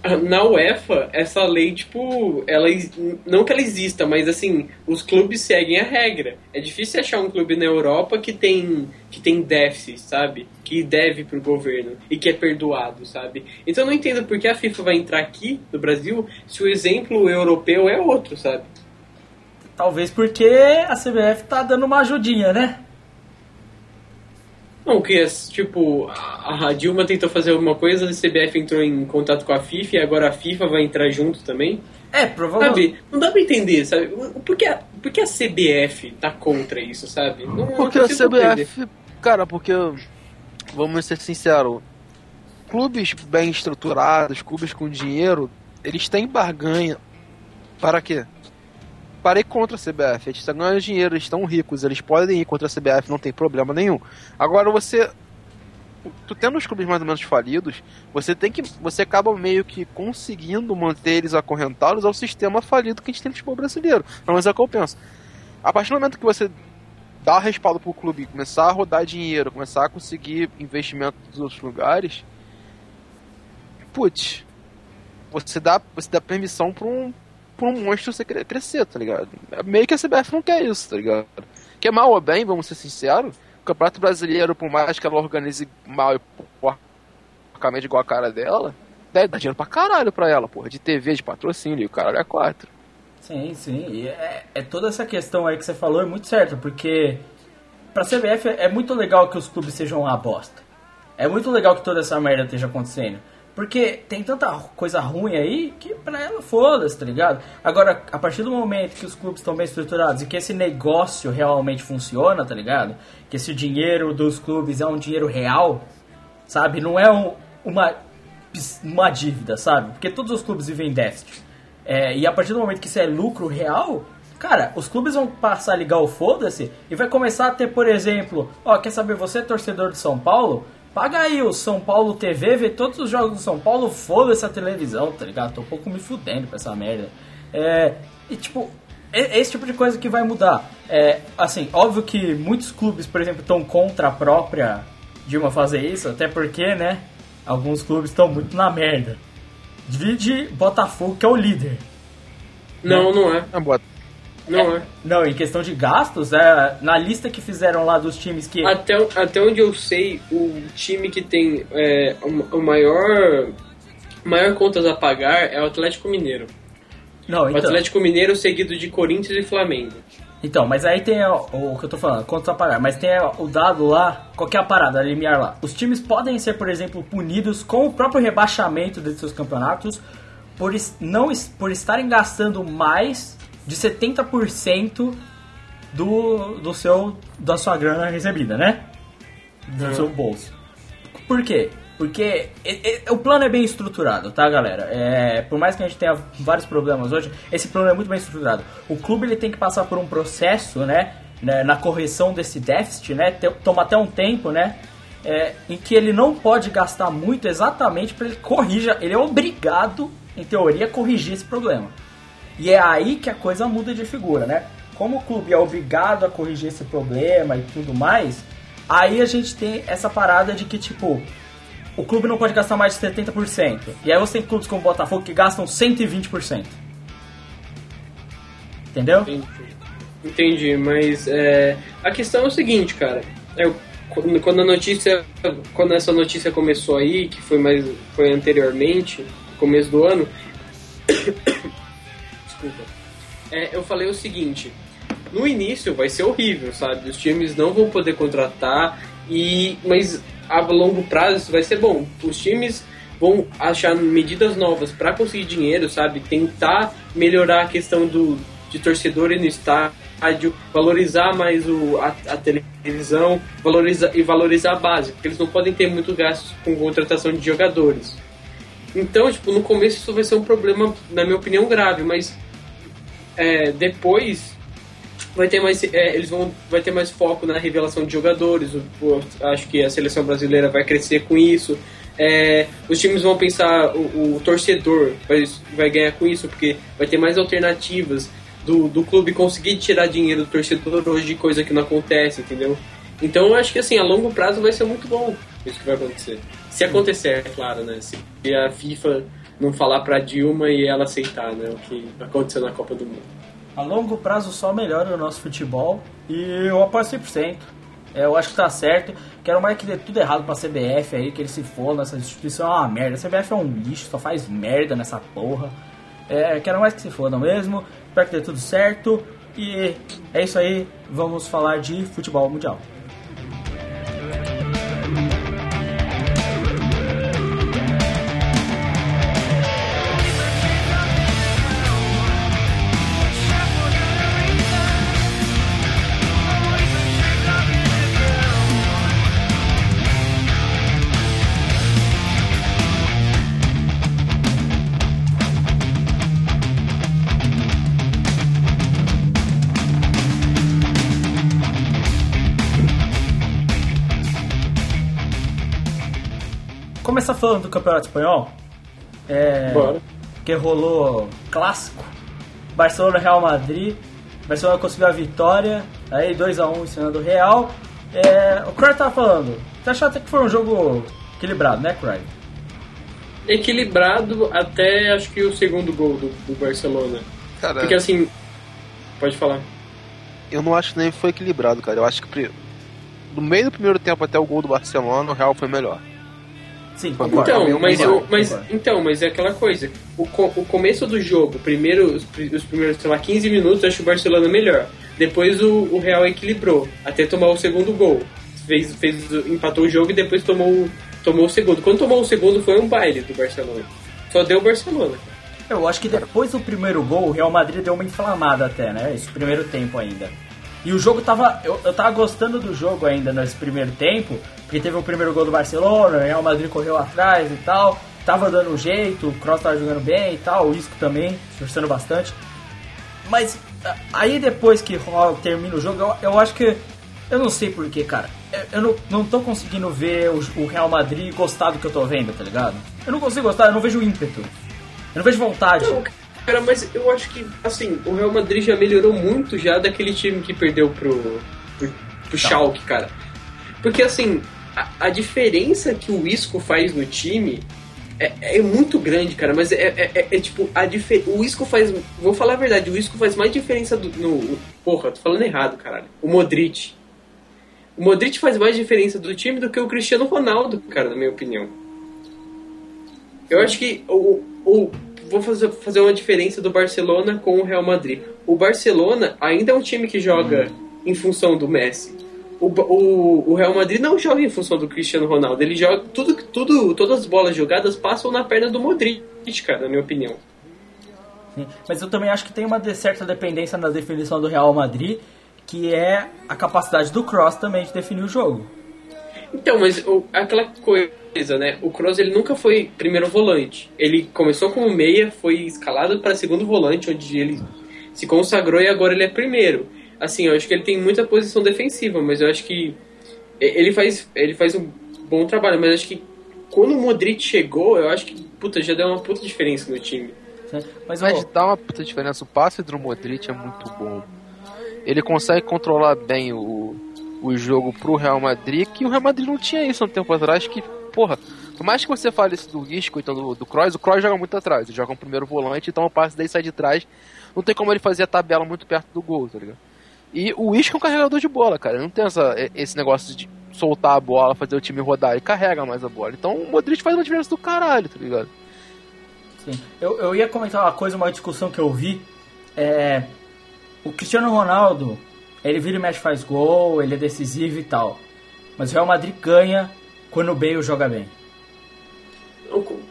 na UEFA, essa lei, tipo, ela não que ela exista, mas assim, os clubes seguem a regra. É difícil achar um clube na Europa que tem que tem déficit, sabe? Que deve pro governo e que é perdoado, sabe? Então eu não entendo por que a FIFA vai entrar aqui no Brasil se o exemplo europeu é outro, sabe? Talvez porque a CBF tá dando uma ajudinha, né? Não, que é, tipo, a Dilma tentou fazer alguma coisa, a CBF entrou em contato com a FIFA e agora a FIFA vai entrar junto também. É, provavelmente. Sabe, não dá pra entender, sabe? Por que a, por que a CBF tá contra isso, sabe? Não, porque não a CBF, cara, porque, vamos ser sinceros, clubes bem estruturados, clubes com dinheiro, eles têm barganha. Para quê? Parei contra a CBF. Eles estão ganhando dinheiro, eles estão ricos, eles podem ir contra a CBF, não tem problema nenhum. Agora você. Tu tendo os clubes mais ou menos falidos, você tem que. Você acaba meio que conseguindo manter eles acorrentados ao sistema falido que a gente tem no futebol brasileiro. Pelo menos é o que eu penso. A partir do momento que você dá respaldo pro clube, começar a rodar dinheiro, começar a conseguir investimento dos outros lugares, putz, você dá, você dá permissão para um, por um monstro você crescer, tá ligado? Meio que a CBF não quer isso, tá ligado? Que é mal ou bem, vamos ser sinceros, o Campeonato Brasileiro, por mais que ela organize mal e porcamente igual a cara dela, dar dinheiro pra caralho pra ela, porra, de TV, de patrocínio, e o caralho é quatro. Sim, sim, e é, é toda essa questão aí que você falou é muito certo, porque pra CBF é muito legal que os clubes sejam uma bosta. É muito legal que toda essa merda esteja acontecendo. Porque tem tanta coisa ruim aí que pra ela foda-se, tá ligado? Agora, a partir do momento que os clubes estão bem estruturados e que esse negócio realmente funciona, tá ligado? Que esse dinheiro dos clubes é um dinheiro real, sabe? Não é um, uma, uma dívida, sabe? Porque todos os clubes vivem em déficit. É, e a partir do momento que isso é lucro real, cara, os clubes vão passar a ligar o foda-se e vai começar a ter, por exemplo, ó, quer saber, você é torcedor de São Paulo? Paga aí o São Paulo TV, vê todos os jogos do São Paulo, foda essa televisão, tá ligado? Tô um pouco me fudendo pra essa merda. É, e tipo, é esse tipo de coisa que vai mudar. É, assim, óbvio que muitos clubes, por exemplo, estão contra a própria Dilma fazer isso, até porque, né, alguns clubes estão muito na merda. Divide Botafogo, que é o líder. Não, né? não é. Não é. Não, em questão de gastos, é, na lista que fizeram lá dos times que. Até, até onde eu sei, o time que tem é, o, o maior. maior contas a pagar é o Atlético Mineiro. Não, então... O Atlético Mineiro seguido de Corinthians e Flamengo. Então, mas aí tem o, o que eu tô falando, contas a pagar, mas tem o dado lá, qual é a parada, a limiar lá. Os times podem ser, por exemplo, punidos com o próprio rebaixamento de seus campeonatos por, não, por estarem gastando mais de 70% do, do seu, da sua grana recebida, né? Do uhum. seu bolso. Por quê? Porque e, e, o plano é bem estruturado, tá, galera? É, por mais que a gente tenha vários problemas hoje, esse plano é muito bem estruturado. O clube ele tem que passar por um processo, né? né na correção desse déficit, né? Toma até um tempo, né? É, em que ele não pode gastar muito exatamente para ele corrija. Ele é obrigado, em teoria, a corrigir esse problema. E é aí que a coisa muda de figura, né? Como o clube é obrigado a corrigir esse problema e tudo mais, aí a gente tem essa parada de que, tipo, o clube não pode gastar mais de 70%. E aí você tem clubes como o Botafogo que gastam 120%. Entendeu? Entendi, Entendi mas é, a questão é o seguinte, cara. Eu, quando a notícia, quando essa notícia começou aí, que foi mais, foi anteriormente, começo do ano. É, eu falei o seguinte: no início vai ser horrível, sabe? Os times não vão poder contratar e mas a longo prazo isso vai ser bom. Os times vão achar medidas novas para conseguir dinheiro, sabe? Tentar melhorar a questão do de torcedores no estádio, valorizar mais o, a, a televisão, valorizar e valorizar a base, porque eles não podem ter muito gasto com contratação de jogadores. Então, tipo, no começo isso vai ser um problema, na minha opinião, grave, mas é, depois vai ter mais é, eles vão vai ter mais foco na revelação de jogadores acho que a seleção brasileira vai crescer com isso. É, os times vão pensar o, o, torcedor vai, vai ganhar com isso porque vai ter mais alternativas do, do clube conseguir tirar dinheiro do torcedor hoje coisa que não acontece entendeu? Então eu acho que assim a longo prazo vai ser muito bom isso que vai acontecer. Se acontecer é claro né? Se a FIFA não falar para Dilma e ela aceitar né o que aconteceu na Copa do Mundo a longo prazo só melhora o nosso futebol e eu apoio 100%. É, eu acho que tá certo. Quero mais que dê tudo errado pra CBF aí, que ele se for nessa instituição é uma merda. A CBF é um lixo, só faz merda nessa porra. É, quero mais que se foda mesmo. Espero que dê tudo certo. E é isso aí, vamos falar de futebol mundial. Falando do Campeonato Espanhol. É, Bora. Que rolou clássico. Barcelona Real Madrid. Barcelona conseguiu a vitória. Aí 2x1 um em cima do Real. É, o Cry tava falando. Você achou até que foi um jogo equilibrado, né, Cry? Equilibrado até acho que o segundo gol do, do Barcelona. Cara, Porque assim. Pode falar. eu não acho que nem foi equilibrado, cara. Eu acho que do meio do primeiro tempo até o gol do Barcelona, o Real foi melhor. Sim, Foi concordo. Então, mas, concordo, o- mas, concordo. então, mas é aquela coisa. O, co- o começo do jogo, primeiro, os, os primeiros, sei lá, 15 minutos, acho o Barcelona melhor. Depois o, o Real equilibrou, até tomar o segundo gol. Fez, fez, empatou o jogo e depois tomou, o- tomou o segundo. Quando tomou o segundo foi um baile do Barcelona. Só deu o Barcelona. Eu acho que depois do primeiro gol, o Real Madrid deu uma inflamada até, né? Esse primeiro tempo ainda. E o jogo tava. Eu, eu tava gostando do jogo ainda nesse primeiro tempo, porque teve o primeiro gol do Barcelona, o Real Madrid correu atrás e tal. Tava dando um jeito, o Kroos tava jogando bem e tal, o Isco também, esforçando bastante. Mas aí depois que termina o jogo, eu, eu acho que. Eu não sei porquê, cara. Eu, eu não, não tô conseguindo ver o, o Real Madrid gostar do que eu tô vendo, tá ligado? Eu não consigo gostar, eu não vejo ímpeto. Eu não vejo vontade. Não, cara, mas eu acho que, assim, o Real Madrid já melhorou muito já daquele time que perdeu pro, pro, pro Schalke, cara. Porque, assim, a, a diferença que o Isco faz no time é, é muito grande, cara. Mas é, é, é- é tipo, a difer... o Isco faz... Vou falar a verdade, o Isco faz mais diferença do, no... Porra, tô falando errado, caralho. O Modric. O Modric faz mais diferença do time do que o Cristiano Ronaldo, cara, na minha opinião. Eu acho que o, o, vou fazer, fazer uma diferença do Barcelona com o Real Madrid. O Barcelona ainda é um time que joga em função do Messi. O, o, o Real Madrid não joga em função do Cristiano Ronaldo. Ele joga tudo, tudo, todas as bolas jogadas passam na perna do Modric, cara, na minha opinião. Sim, Mas eu também acho que tem uma certa dependência na definição do Real Madrid, que é a capacidade do Cross também de definir o jogo. Então, mas o- aquela coisa, né? O Kroos ele nunca foi primeiro volante. Ele começou como meia, foi escalado para segundo volante, onde ele se consagrou e agora ele é primeiro. Assim, eu acho que ele tem muita posição defensiva, mas eu acho que ele faz, ele faz um bom trabalho, mas eu acho que quando o Modric chegou, eu acho que puta, já deu uma puta diferença no time. Mas, Mas dá uma puta diferença. O passe do Modric é muito bom. Ele consegue controlar bem o, o jogo pro Real Madrid, que o Real Madrid não tinha isso há um tempo atrás, que, porra, por mais que você fale isso do Isco, então do, do o Kroos joga muito atrás, ele joga um primeiro volante, então o passe daí sai de trás, não tem como ele fazer a tabela muito perto do gol, tá ligado? E o Isco é um carregador de bola, cara, ele não tem essa, esse negócio de soltar a bola, fazer o time rodar, ele carrega mais a bola. Então o Modric faz uma diferença do caralho, tá ligado? sim. eu, eu ia comentar uma coisa, uma discussão que eu vi. É, o Cristiano Ronaldo, ele vira e mexe faz gol, ele é decisivo e tal. Mas o Real Madrid ganha quando o Bale joga bem.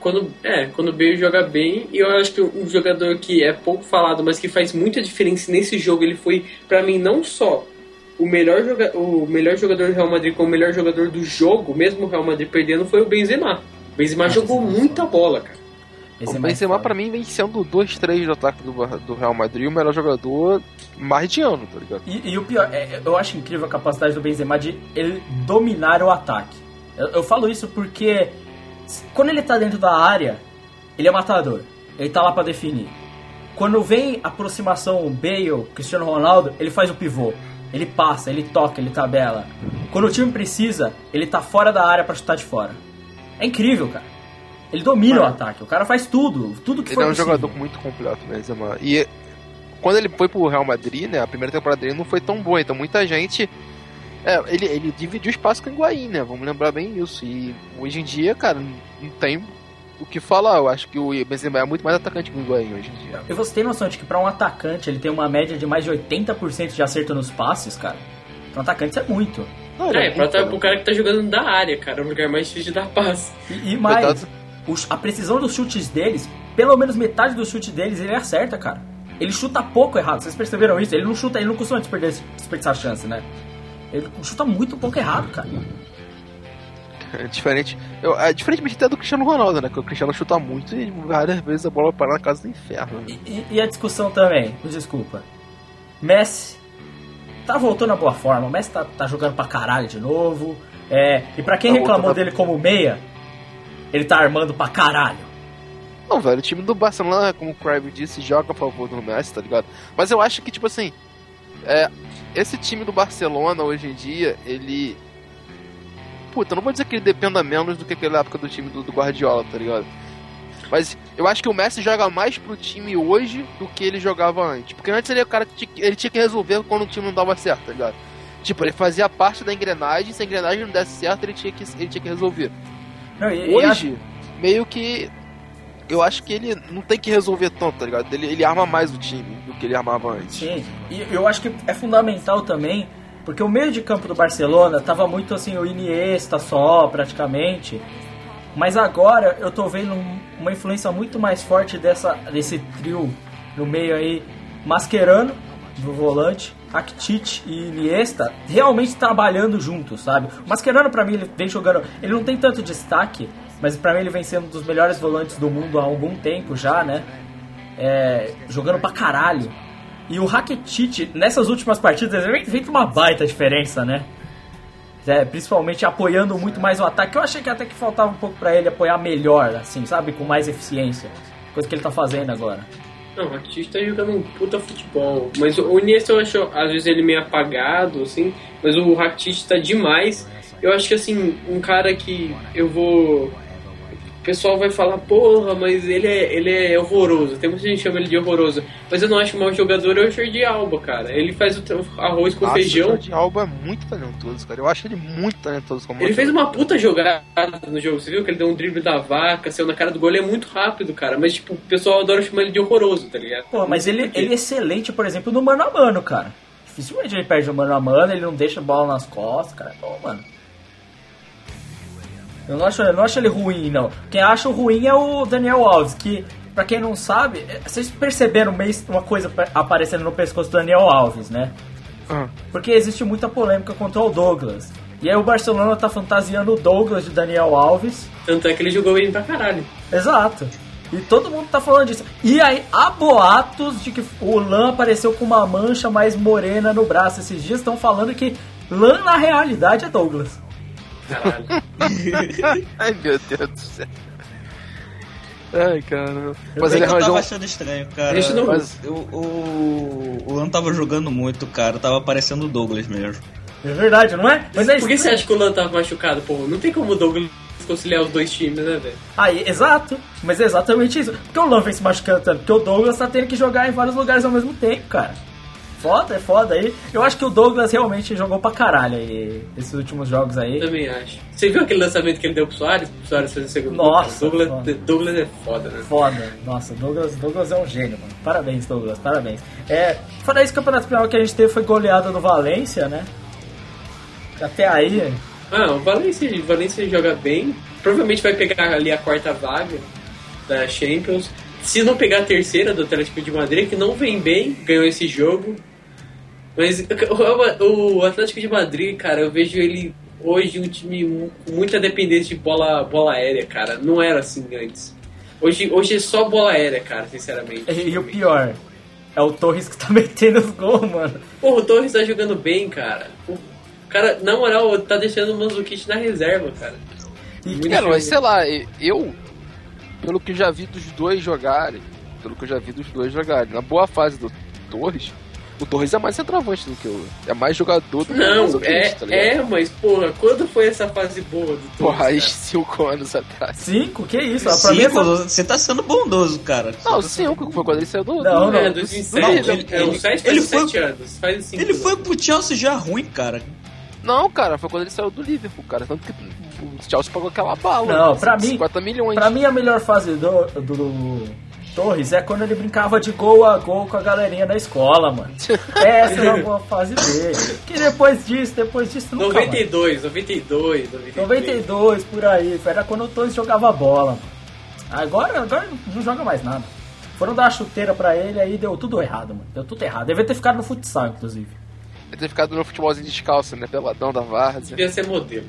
Quando, é, quando o Bale joga bem, e eu acho que um jogador que é pouco falado, mas que faz muita diferença nesse jogo, ele foi, pra mim, não só o melhor, joga, o melhor jogador do Real Madrid, como o melhor jogador do jogo, mesmo o Real Madrid perdendo, foi o Benzema. O Benzema jogou muita bola, cara. O é Benzema, foda. pra mim, vem sendo o 2-3 do ataque do, do Real Madrid, o melhor jogador mais de ano, tá ligado? E, e o pior, é, eu acho incrível a capacidade do Benzema de ele dominar o ataque. Eu, eu falo isso porque quando ele tá dentro da área, ele é matador. Ele tá lá pra definir. Quando vem aproximação Bale, Cristiano Ronaldo, ele faz o pivô. Ele passa, ele toca, ele tabela. Quando o time precisa, ele tá fora da área pra chutar de fora. É incrível, cara. Ele domina o ataque. O cara faz tudo, tudo que Ele for é um possível. jogador muito completo, Benzema. E quando ele foi pro Real Madrid, né, a primeira temporada dele não foi tão boa, então muita gente... É, ele, ele dividiu espaço com o Higuaín, né, vamos lembrar bem isso. E hoje em dia, cara, não tem o que falar. Eu acho que o Benzema é muito mais atacante que o Higuaín hoje em dia. E você tem noção de que pra um atacante ele tem uma média de mais de 80% de acerto nos passes, cara? Pra um atacante isso é muito. Não, ele É, pra né? pro cara que tá jogando da área, cara. É o lugar mais difícil de dar passe. E, e mais, Coitado. Os- a precisão dos chutes deles, pelo menos metade dos chutes deles ele acerta, cara. Ele chuta pouco errado, vocês perceberam isso? Ele não chuta, ele não costuma desperdiçar, desperdiçar chance, né? Ele chuta muito pouco errado, cara. É diferente. Eu, é diferentemente até do Cristiano Ronaldo, né? Que o Cristiano chuta muito e várias vezes a bola para na casa do inferno. né? E, e- a discussão também, desculpa. Messi tá voltando à boa forma, o Messi tá, tá jogando pra caralho de novo. É, e pra quem Tá reclamou voltando dele como meia, ele tá armando pra caralho. Não, velho, o time do Barcelona, como o Crave disse, joga a favor do Messi, tá ligado? Mas eu acho que, tipo assim, é, esse time do Barcelona hoje em dia, ele. Puta, não vou dizer que ele dependa menos do que aquela época do time do, do Guardiola, tá ligado? Mas eu acho que o Messi joga mais pro time hoje do que ele jogava antes. Porque antes ele é o cara que tinha, ele tinha que resolver quando o time não dava certo, tá ligado? Tipo, ele fazia parte da engrenagem, se a engrenagem não desse certo, ele tinha que, ele tinha que resolver. Não, e- e a- Hoje, meio que. Eu acho que ele não tem que resolver tanto, tá ligado? Ele, ele arma mais o time do que ele armava antes. Sim, e eu acho que é fundamental também, porque o meio de campo do Barcelona tava muito assim, o Iniesta só, praticamente. Mas agora eu tô vendo um- uma influência muito mais forte dessa, desse trio no meio aí, Mascherano, do volante, Rakitic e Iniesta, realmente trabalhando juntos, sabe? O Mascherano pra mim ele vem jogando, ele não tem tanto destaque, mas pra mim ele vem sendo um dos melhores volantes do mundo há algum tempo já, né? É, jogando pra caralho. E o Rakitic, nessas últimas partidas, ele vem feito uma baita diferença, né? É, principalmente apoiando muito mais o ataque. Eu achei que até que faltava um pouco pra ele apoiar melhor, assim, sabe? Com mais eficiência. Coisa que ele tá fazendo agora. Não, o Rakitic tá jogando um puta futebol. Mas o Iniesta eu acho, às vezes, ele meio apagado, assim. Mas o Rakitic tá demais. Eu acho que, assim, um cara que eu vou... O pessoal vai falar, porra, mas ele é, ele é horroroso. Tem muita gente que chama ele de horroroso. Mas eu não acho mau jogador, é o Jordi Alba, cara. Ele faz o arroz com Nossa, feijão. O Jordi Alba é muito talentoso, cara. Eu acho ele muito talentoso como Ele fez uma puta jogada no jogo, você viu que ele deu um drible da vaca, saiu na cara do gol, ele é muito rápido, cara. Mas, tipo, o pessoal adora chamar ele de horroroso, tá ligado? Pô, mas ele, ele é excelente, por exemplo, no mano a mano, cara. Dificilmente ele perde o mano a mano, ele não deixa a bola nas costas, cara. Pô, mano. Eu não acho, eu não acho ele ruim, não. Quem acha o ruim é o Daniel Alves, que, pra quem não sabe, é, vocês perceberam meio uma coisa pa- aparecendo no pescoço do Daniel Alves, né? Ah, Porque existe muita polêmica contra o Douglas. E aí o Barcelona tá fantasiando o Douglas de Daniel Alves. Tanto é que ele jogou bem pra caralho. Exato. E todo mundo tá falando disso. E aí há boatos de que o Lan apareceu com uma mancha mais morena no braço. Esses dias estão falando que Lan na realidade é Douglas. Caralho. Ai, meu Deus do céu. Ai, cara. Mas ele eu arranjou tava achando estranho, cara. Deixa não- Mas, Eu- o, o Lan tava jogando muito, cara. Tava parecendo o Douglas mesmo. É verdade, não é? Mas é Por que você acha que o Lan tava machucado, pô? Não tem como o Douglas conciliar os dois times, né, velho? Aí, exato. Mas é exatamente isso. Porque o Lan vem se machucando tanto. Porque o Douglas tá tendo que jogar em vários lugares ao mesmo tempo, cara. Foda, é foda aí. Eu acho que o Douglas realmente jogou pra caralho aí, esses últimos jogos aí. Também acho. Você viu aquele lançamento que ele deu pro Soares? Pro Soares fazer o segundo? Nossa, Douglas, foda. Douglas é foda, né? Foda. Nossa, Douglas, Douglas é um gênio, mano. Parabéns, Douglas, parabéns. É, fora isso, o campeonato final que a gente teve foi goleada no Valência, né? Até aí, Ah, o Valencia, o Valencia joga bem. Provavelmente vai pegar ali a quarta vaga da Champions. Se não pegar a terceira do Atlético de Madrid, que não vem bem, ganhou esse jogo. Mas o, Atlético de Madrid, cara, eu vejo ele hoje um time mu- com muita dependência de bola, bola aérea, cara. Não era assim antes. Hoje, hoje é só bola aérea, cara, sinceramente. E, e o pior, é o Torres que tá metendo os gols, mano. Porra, o Torres tá jogando bem, cara. O cara, na moral, tá deixando o Manzukic na reserva, cara. E, Cara, mas sei lá, eu, pelo que já vi dos dois jogarem, pelo que eu já vi dos dois jogarem, na boa fase do Torres, o Torres é mais centroavante do que o. É mais jogador do que o é, tá é, mas porra, quando foi essa fase boa do Torres? Porra, aí cara? cinco anos atrás. Cinco? Que isso? ó, Pra mim Cinco, essa... você tá sendo bondoso, cara. Não, cinco, foi quando ele saiu do. Não, do- não. É, do- 2007, Não, é, ele- é, ele- 7 ele foi- 7 anos, faz 5 Ele foi pro Chelsea já ruim, cara. Não, cara, foi quando ele saiu do Liverpool, cara. Tanto que o Chelsea pagou aquela bala. Não, né? pra mim- 50 milhões. Pra mim a melhor fase do, do Torres é quando ele brincava de gol a gol com a galerinha da escola, mano. Essa era uma boa fase dele. Que depois disso, depois disso nunca mais. 92, 92, 92. 92 por aí, era quando o Torres jogava bola, mano. Agora, agora não joga mais nada. Foram dar uma chuteira pra ele, aí deu tudo errado, mano. Deu tudo errado. Devia ter ficado no futsal, inclusive. Ele ter ficado no futebolzinho descalço, né? Peladão da várzea. Devia ser modelo.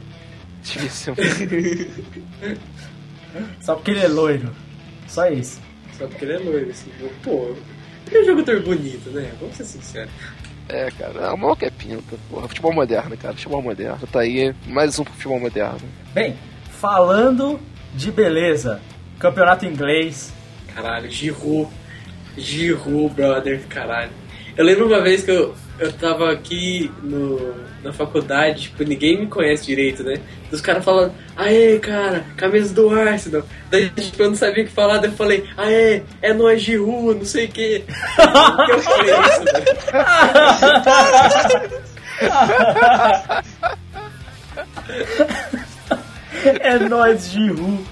Difícil. Só porque ele é loiro. Só isso. Só porque ele é loiro, assim. Pô, ele é um jogador bonito, né? Vamos ser sinceros. É, cara, é uma que é pinta, porra. Futebol moderno, cara. Futebol moderno. Tá aí, mais um futebol moderno. Bem, falando de beleza, campeonato inglês. Caralho, Giroud. Giroud, brother, caralho. Eu lembro uma vez que eu, eu tava aqui no, na faculdade, tipo, ninguém me conhece direito, né? Dos caras falando, aê, cara, camisa do Arsenal. Daí, tipo, eu não sabia o que falar, daí eu falei, aê, é nós Giroud, não sei o quê. Por que eu falei isso, velho? É nóis, Giroud.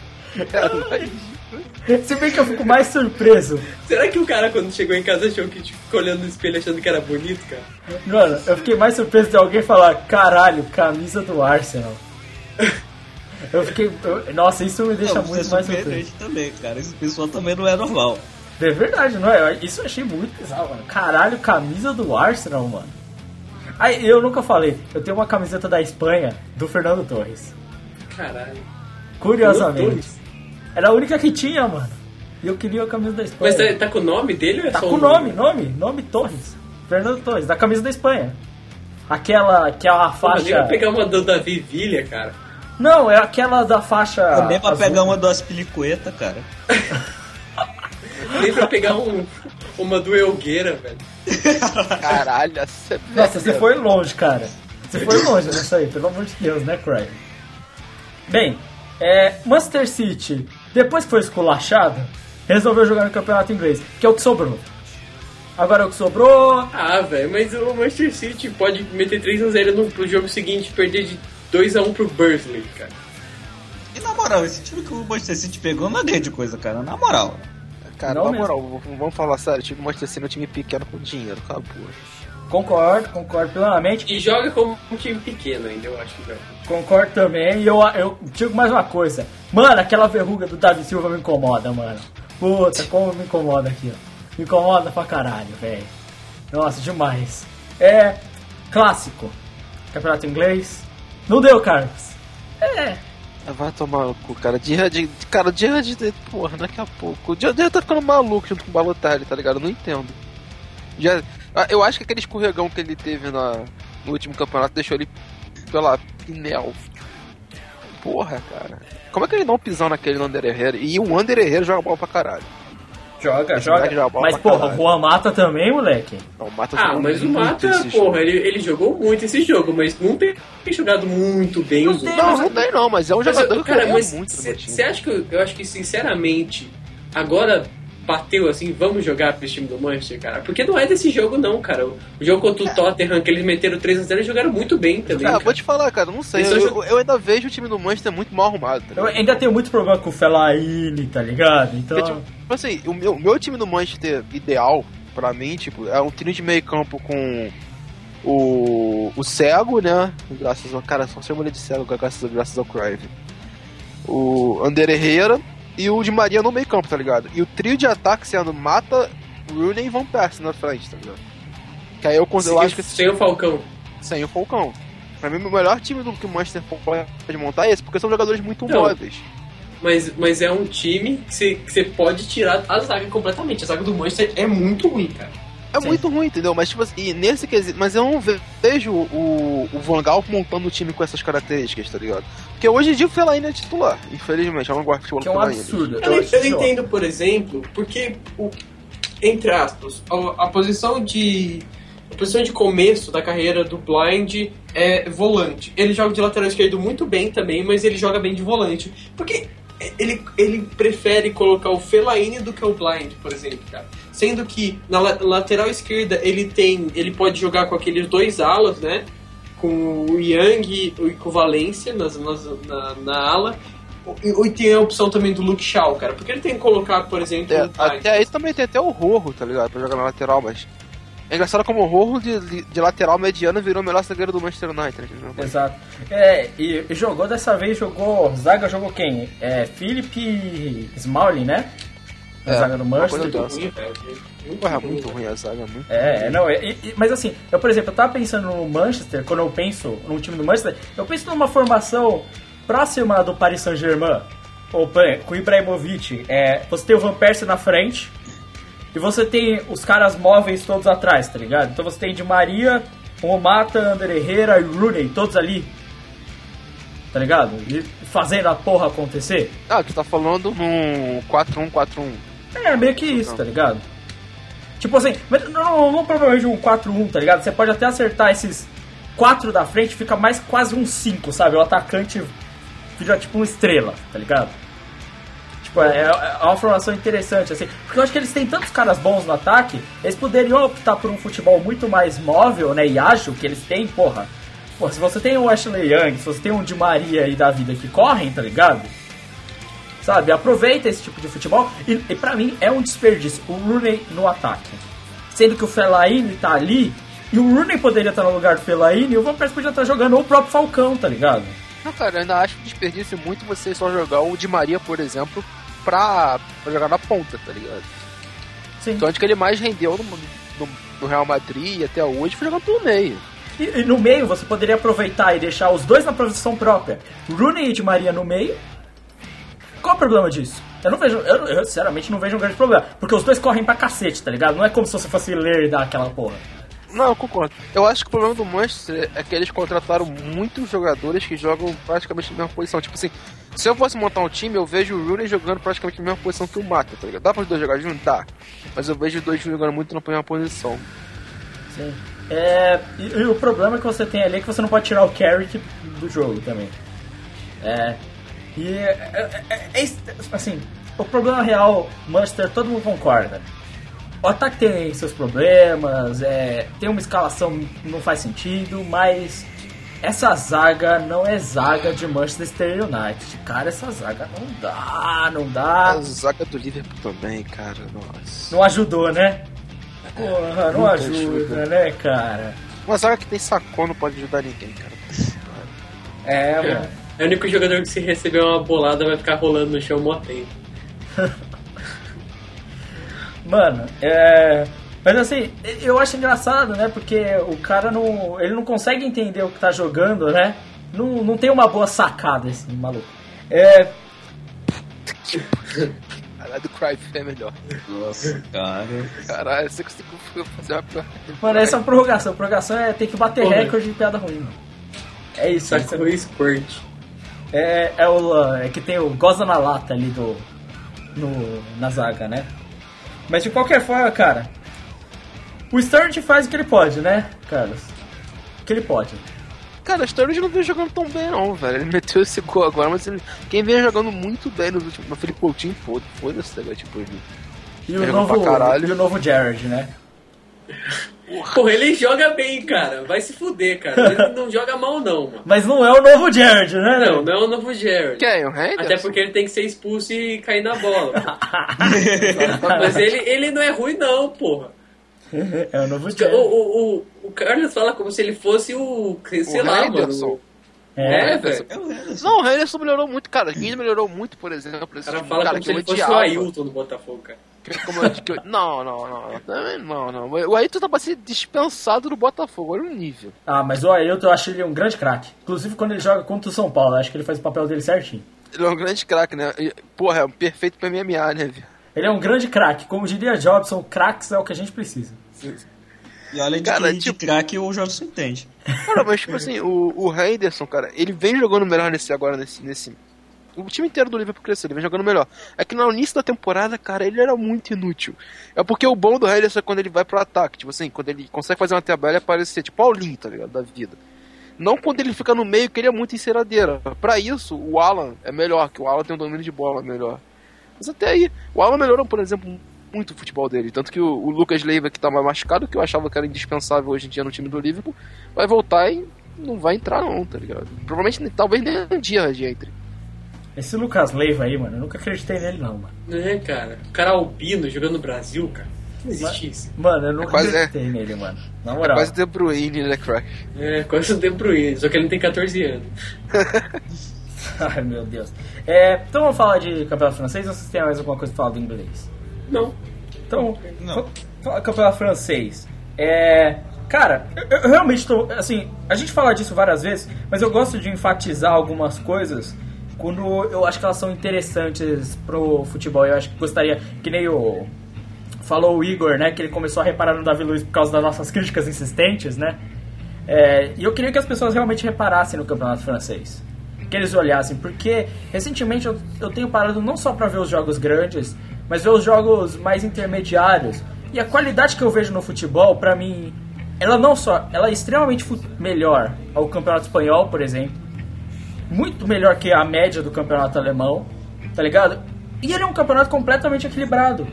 Se bem que eu fico mais surpreso. Será que o cara, quando chegou em casa, achou que tipo, ficou olhando no espelho achando que era bonito, cara? Mano, eu fiquei mais surpreso de alguém falar, caralho, camisa do Arsenal. Eu fiquei. eu- nossa, isso me deixa Não, muito você é mais surpreso. também, cara. Esse pessoal também não é normal. É verdade, não é? Isso eu achei muito bizarro, mano. Caralho, camisa do Arsenal, mano. Aí, eu nunca falei, eu tenho uma camiseta da Espanha do Fernando Torres. Caralho. Curiosamente. Era a única que tinha, mano. E eu queria a camisa da Espanha. Mas tá, tá com o nome dele ou é Tá só com o nome, nome, nome Torres. Fernando Torres, da camisa da Espanha. Aquela que é a faixa. vai pegar uma do Davi Villa, cara. Não, é aquela da faixa. Também pra azul. pegar uma das pelicueta, cara. Nem pra pegar um, uma do Elgueira, velho. Caralho, essa é Nossa, você foi longe, cara. Você foi longe nessa aí, pelo amor de Deus, né, Cry? Bem, é, Manchester City, depois que foi esculachado, resolveu jogar no campeonato inglês, que é o que sobrou. Agora é o que sobrou. Ah, velho, mas o Manchester City pode meter 3x0 no pro jogo seguinte e perder de 2x1 pro Bursley, cara. E na moral, esse time que o Manchester City pegou não é grande coisa, cara. Na moral. Cara, Não na mesmo. moral, vamos falar sério, o time do Manchester City é um time pequeno com dinheiro, porra. Concordo, concordo plenamente. E joga como um time pequeno ainda, eu acho que joga. Concordo também. E eu, eu digo mais uma coisa. Mano, aquela verruga do Davi Silva me incomoda, mano. Puta, como me incomoda aqui, ó. Me incomoda pra caralho, velho. Nossa, demais. É. Clássico. Campeonato inglês. Não deu, Carlos. É. Ah, Vai tomar no cu, cara. De, de, cara, de, de, de porra, daqui a pouco. O dia tá ficando maluco junto com o Balotelli, tá ligado? Eu não entendo. Já, eu acho que aquele escorregão que ele teve na, no último campeonato deixou ele pela Pinel. Porra, cara. Como é que ele não pisou naquele no Ander Herrera? E o Ander Herrera joga bola pra caralho. Joga, Esse joga joga. Mas, porra, caralho. o Juan Mata também, moleque. Não, o Mata Ah, mas o Mata, porra, ele, ele jogou muito esse jogo, mas não tem, tem jogado muito bem os outros. Não, não tem não, mas é um Mas, jogador eu- que cara, mas muito você acha que eu, eu acho que sinceramente agora bateu assim, vamos jogar pro time do Manchester, cara? Porque não é desse jogo não, cara. O jogo contra o Tottenham que eles meteram 3 a 0 e jogaram muito bem também. Cara, cara. vou te falar, cara, não sei. Eles Eu, eu, eu ainda vejo o time do Manchester muito mal arrumado. Tá Eu ainda tenho muito problema com o Fellaini, tá ligado? Então. Porque, tipo, tipo assim, o meu, meu time do Manchester ideal, pra mim, tipo, é um trio de meio campo com o, o Cego, né? Graças ao. Cara, só chama ele de Cego, graças, graças ao Crive. O Ander Herrera e o de Maria no meio campo, tá ligado? E o trio de ataque sendo Mata, Rooney e Van Persie na frente, tá ligado? Que aí eu, cons- eu acho que sem o Falcão. sem o Falcão. Pra mim, o melhor time do que o Manchester pode montar é esse, porque são jogadores muito Não. móveis. mas, mas é um time que você, que você pode tirar a zaga completamente. A zaga do Manchester é muito ruim, cara. É Sim. muito ruim, entendeu? Mas, tipo assim, e nesse quesito. Mas eu não ve- vejo o, o Van Gaal montando o time com essas características, tá ligado? Porque hoje em dia o Fellaini é titular, infelizmente. Eu não gosto de futebol Que é um absurdo. Eu, eu entendo, por exemplo, porque, o, entre aspas, a, a posição de. A posição de começo da carreira do Blind é volante. Ele joga de lateral esquerdo muito bem também, mas ele joga bem de volante. Porque ele, ele prefere colocar o Fellaini do que o Blind, por exemplo, cara. Sendo que na la- lateral esquerda ele tem. ele pode jogar com aqueles dois alas, né? Com o Yang e com o Valência nas, nas- na, na ala. E, e tem a opção também do Luke Shaw, cara. Porque ele tem que colocar, por exemplo, É, até aí também tem até o Rorro, tá ligado? Pra jogar na lateral, mas. É engraçado como o Rorro de, de lateral mediano virou o melhor zagueiro do Manchester United. entendeu? Exato. É, e, e jogou dessa vez, jogou. Zaga jogou quem? É, Philip Smalling, né? Na É, zaga do Manchester. Muito ruim, velho. Muito Porra, ruim, muito né? ruim a zaga, muito. É, não, é- e- e- mas assim, eu, por exemplo, eu tava pensando no Manchester, quando eu penso no time do Manchester, eu penso numa formação próxima do Paris Saint-Germain, ou com o Ibrahimovic. É, você tem o Van Persie na frente, e você tem os caras móveis todos atrás, tá ligado? Então você tem Di Maria, o Mata, André Herrera e Rooney, todos ali, tá ligado? E fazendo a porra acontecer. Ah, tu tá falando num 4-1-4-1. É, meio que isso, tá ligado? Tipo assim, mas não, não provavelmente um 4-1, tá ligado? Você pode até acertar esses 4 da frente, fica mais quase um 5, sabe? O atacante vira tipo uma estrela, tá ligado? Tipo, é, é uma formação interessante, assim. Porque eu acho que eles têm tantos caras bons no ataque, eles poderiam optar por um futebol muito mais móvel, né? E ágil, que eles têm, porra. Pô, se você tem o Ashley Young, se você tem um Di Maria aí da vida que correm, tá ligado? Sabe, aproveita esse tipo de futebol e, e para mim é um desperdício o Rooney no ataque. Sendo que o Fellaini tá ali e o Rooney poderia estar no lugar do Fellaini e o Van Persie podia estar jogando ou o próprio Falcão, tá ligado? Não, cara, eu ainda acho um desperdício muito você só jogar o Di Maria, por exemplo, pra, pra jogar na ponta, tá ligado? Sim. Então onde que ele mais rendeu no, no, no Real Madrid até hoje foi jogando pelo meio. E, e no meio você poderia aproveitar e deixar os dois na posição própria. Rooney e Di Maria no meio. Qual o problema disso? Eu não vejo, eu, eu sinceramente não vejo um grande problema. Porque os dois correm pra cacete, tá ligado? Não é como se você fosse ler daquela porra. Não, eu concordo. Eu acho que o problema do Manchester é que eles contrataram muitos jogadores que jogam praticamente na mesma posição. Tipo assim, se eu fosse montar um time, eu vejo o Rooney jogando praticamente na mesma posição que o Mata, tá ligado? Dá para os dois jogar junto? Dá. Mas eu vejo os dois jogando muito na mesma posição. Sim. É, e, e o problema que você tem ali é que você não pode tirar o Carrick do jogo também. É. E é, é- é- é- assim, o problema real, Manchester, todo mundo concorda. O ataque tem seus problemas, é, tem uma escalação que não faz sentido, mas essa zaga não é zaga de Manchester United. Cara, essa zaga não dá, não dá. A zaga do Liverpool também, cara, nossa. Não ajudou, né? Porra, não ajuda, ajuda. né, cara? Uma zaga que tem sacou não pode ajudar ninguém, cara. É, É. mano. É o único jogador que se receber uma bolada vai ficar rolando no chão mó tempo. Mano, é. Mas assim, eu acho engraçado, né? Porque o cara não. Ele não consegue entender o que tá jogando, né? Não, não tem uma boa sacada esse maluco. É. Caralho, do Cruyff é melhor. Nossa, cara. Caralho, você conseguiu fazer uma pior. Mano, essa é uma prorrogação. Prorrogação é ter que bater Porra. recorde de piada ruim, mano. É isso, Só que o Squirt. É, é o. É que tem o goza na lata ali do. No, na zaga, né? Mas de qualquer forma, cara. O Sturridge faz o que ele pode, né, Carlos? O que ele pode. Cara, o Sturridge não vem jogando tão bem, não, velho. Ele meteu esse gol agora, mas ele... quem vem jogando muito bem nos últimos. Mas Felipe Coutinho, foda- foda-se, tá? Tipo, ele. E o, novo, e o novo Jared, né? Porra, ele joga bem, cara. Vai se fuder, cara. Ele não joga mal, não, mano. Mas não é o novo Jared, né? Não, não é o novo Jared. Quem? O Henderson? Até porque ele tem que ser expulso e cair na bola. Mas ele, ele não é ruim, não, porra. É o novo O, Jared. o, o, o Carlos fala como se ele fosse o. sei O lá, Henderson. mano. É, É, velho. É o. Não, o Henderson melhorou muito, cara. Quem melhorou muito, por exemplo. O cara tipo, fala cara como que se ele fosse o. Ailton do Botafogo, cara. Que- como eu- que eu- não, não, não. Também Não, não. O Ailton tá pra ser dispensado do Botafogo. Olha o nível. Ah, mas o Ailton eu acho ele um grande craque. Inclusive quando ele joga contra o São Paulo, eu acho que ele faz o papel dele certinho. Ele é um grande craque, né? E, porra, é um perfeito pra MMA, né, viu? Ele é um grande craque. Como diria Jobson, craques é o que a gente precisa. E de, Cara, que- de tipo- craque o Jobson entende. Cara, mas tipo assim, o, o Henderson, cara, ele vem jogando melhor nesse agora, nesse, nesse. O time inteiro do Liverpool cresceu, ele vem jogando melhor. É que no início da temporada, cara, ele era muito inútil. É porque o bom do Henderson é quando ele vai pro ataque, tipo assim, quando ele consegue fazer uma tabela e aparecer, tipo Paulinho, tá ligado? Da vida. Não quando ele fica no meio, que ele é muito enceradeira. Pra isso, o Alan é melhor, que o Alan tem um domínio de bola melhor. Mas até aí, o Alan melhorou, por exemplo, muito o futebol dele. Tanto que o, o Lucas Leiva, que tá mais machucado, que eu achava que era indispensável hoje em dia no time do Liverpool, vai voltar e não vai entrar não, tá ligado? Provavelmente, talvez nem um dia de entre. Esse Lucas Leiva aí, mano, eu nunca acreditei nele, não, mano. É, cara. O cara albino jogando no Brasil, cara. Não existe isso. Mano, eu nunca quase- acreditei nele, mano. Na É moral. quase De Bruyne, né, Crack? É, quase o De Bruyne, só que ele não tem 14 anos. Ai, meu Deus. É, então vamos falar de campeonato francês ou vocês têm mais alguma coisa pra falar do inglês? Não. Então, Não. campeonato francês. É. Cara, eu, eu realmente tô. Assim, a gente fala disso várias vezes, mas eu gosto de enfatizar algumas coisas quando eu acho que elas são interessantes pro futebol. Eu acho que gostaria. Que nem o. Falou o Igor, né? Que ele começou a reparar no Davi Luiz por causa das nossas críticas insistentes, né? É, e eu queria que as pessoas realmente reparassem no campeonato francês. Que eles olhassem, porque recentemente eu, eu tenho parado não só para ver os jogos grandes, mas ver os jogos mais intermediários. E a qualidade que eu vejo no futebol, pra mim, ela não só, ela é extremamente melhor ao campeonato espanhol, por exemplo, muito melhor que a média do campeonato alemão, tá ligado? E ele é um campeonato completamente equilibrado.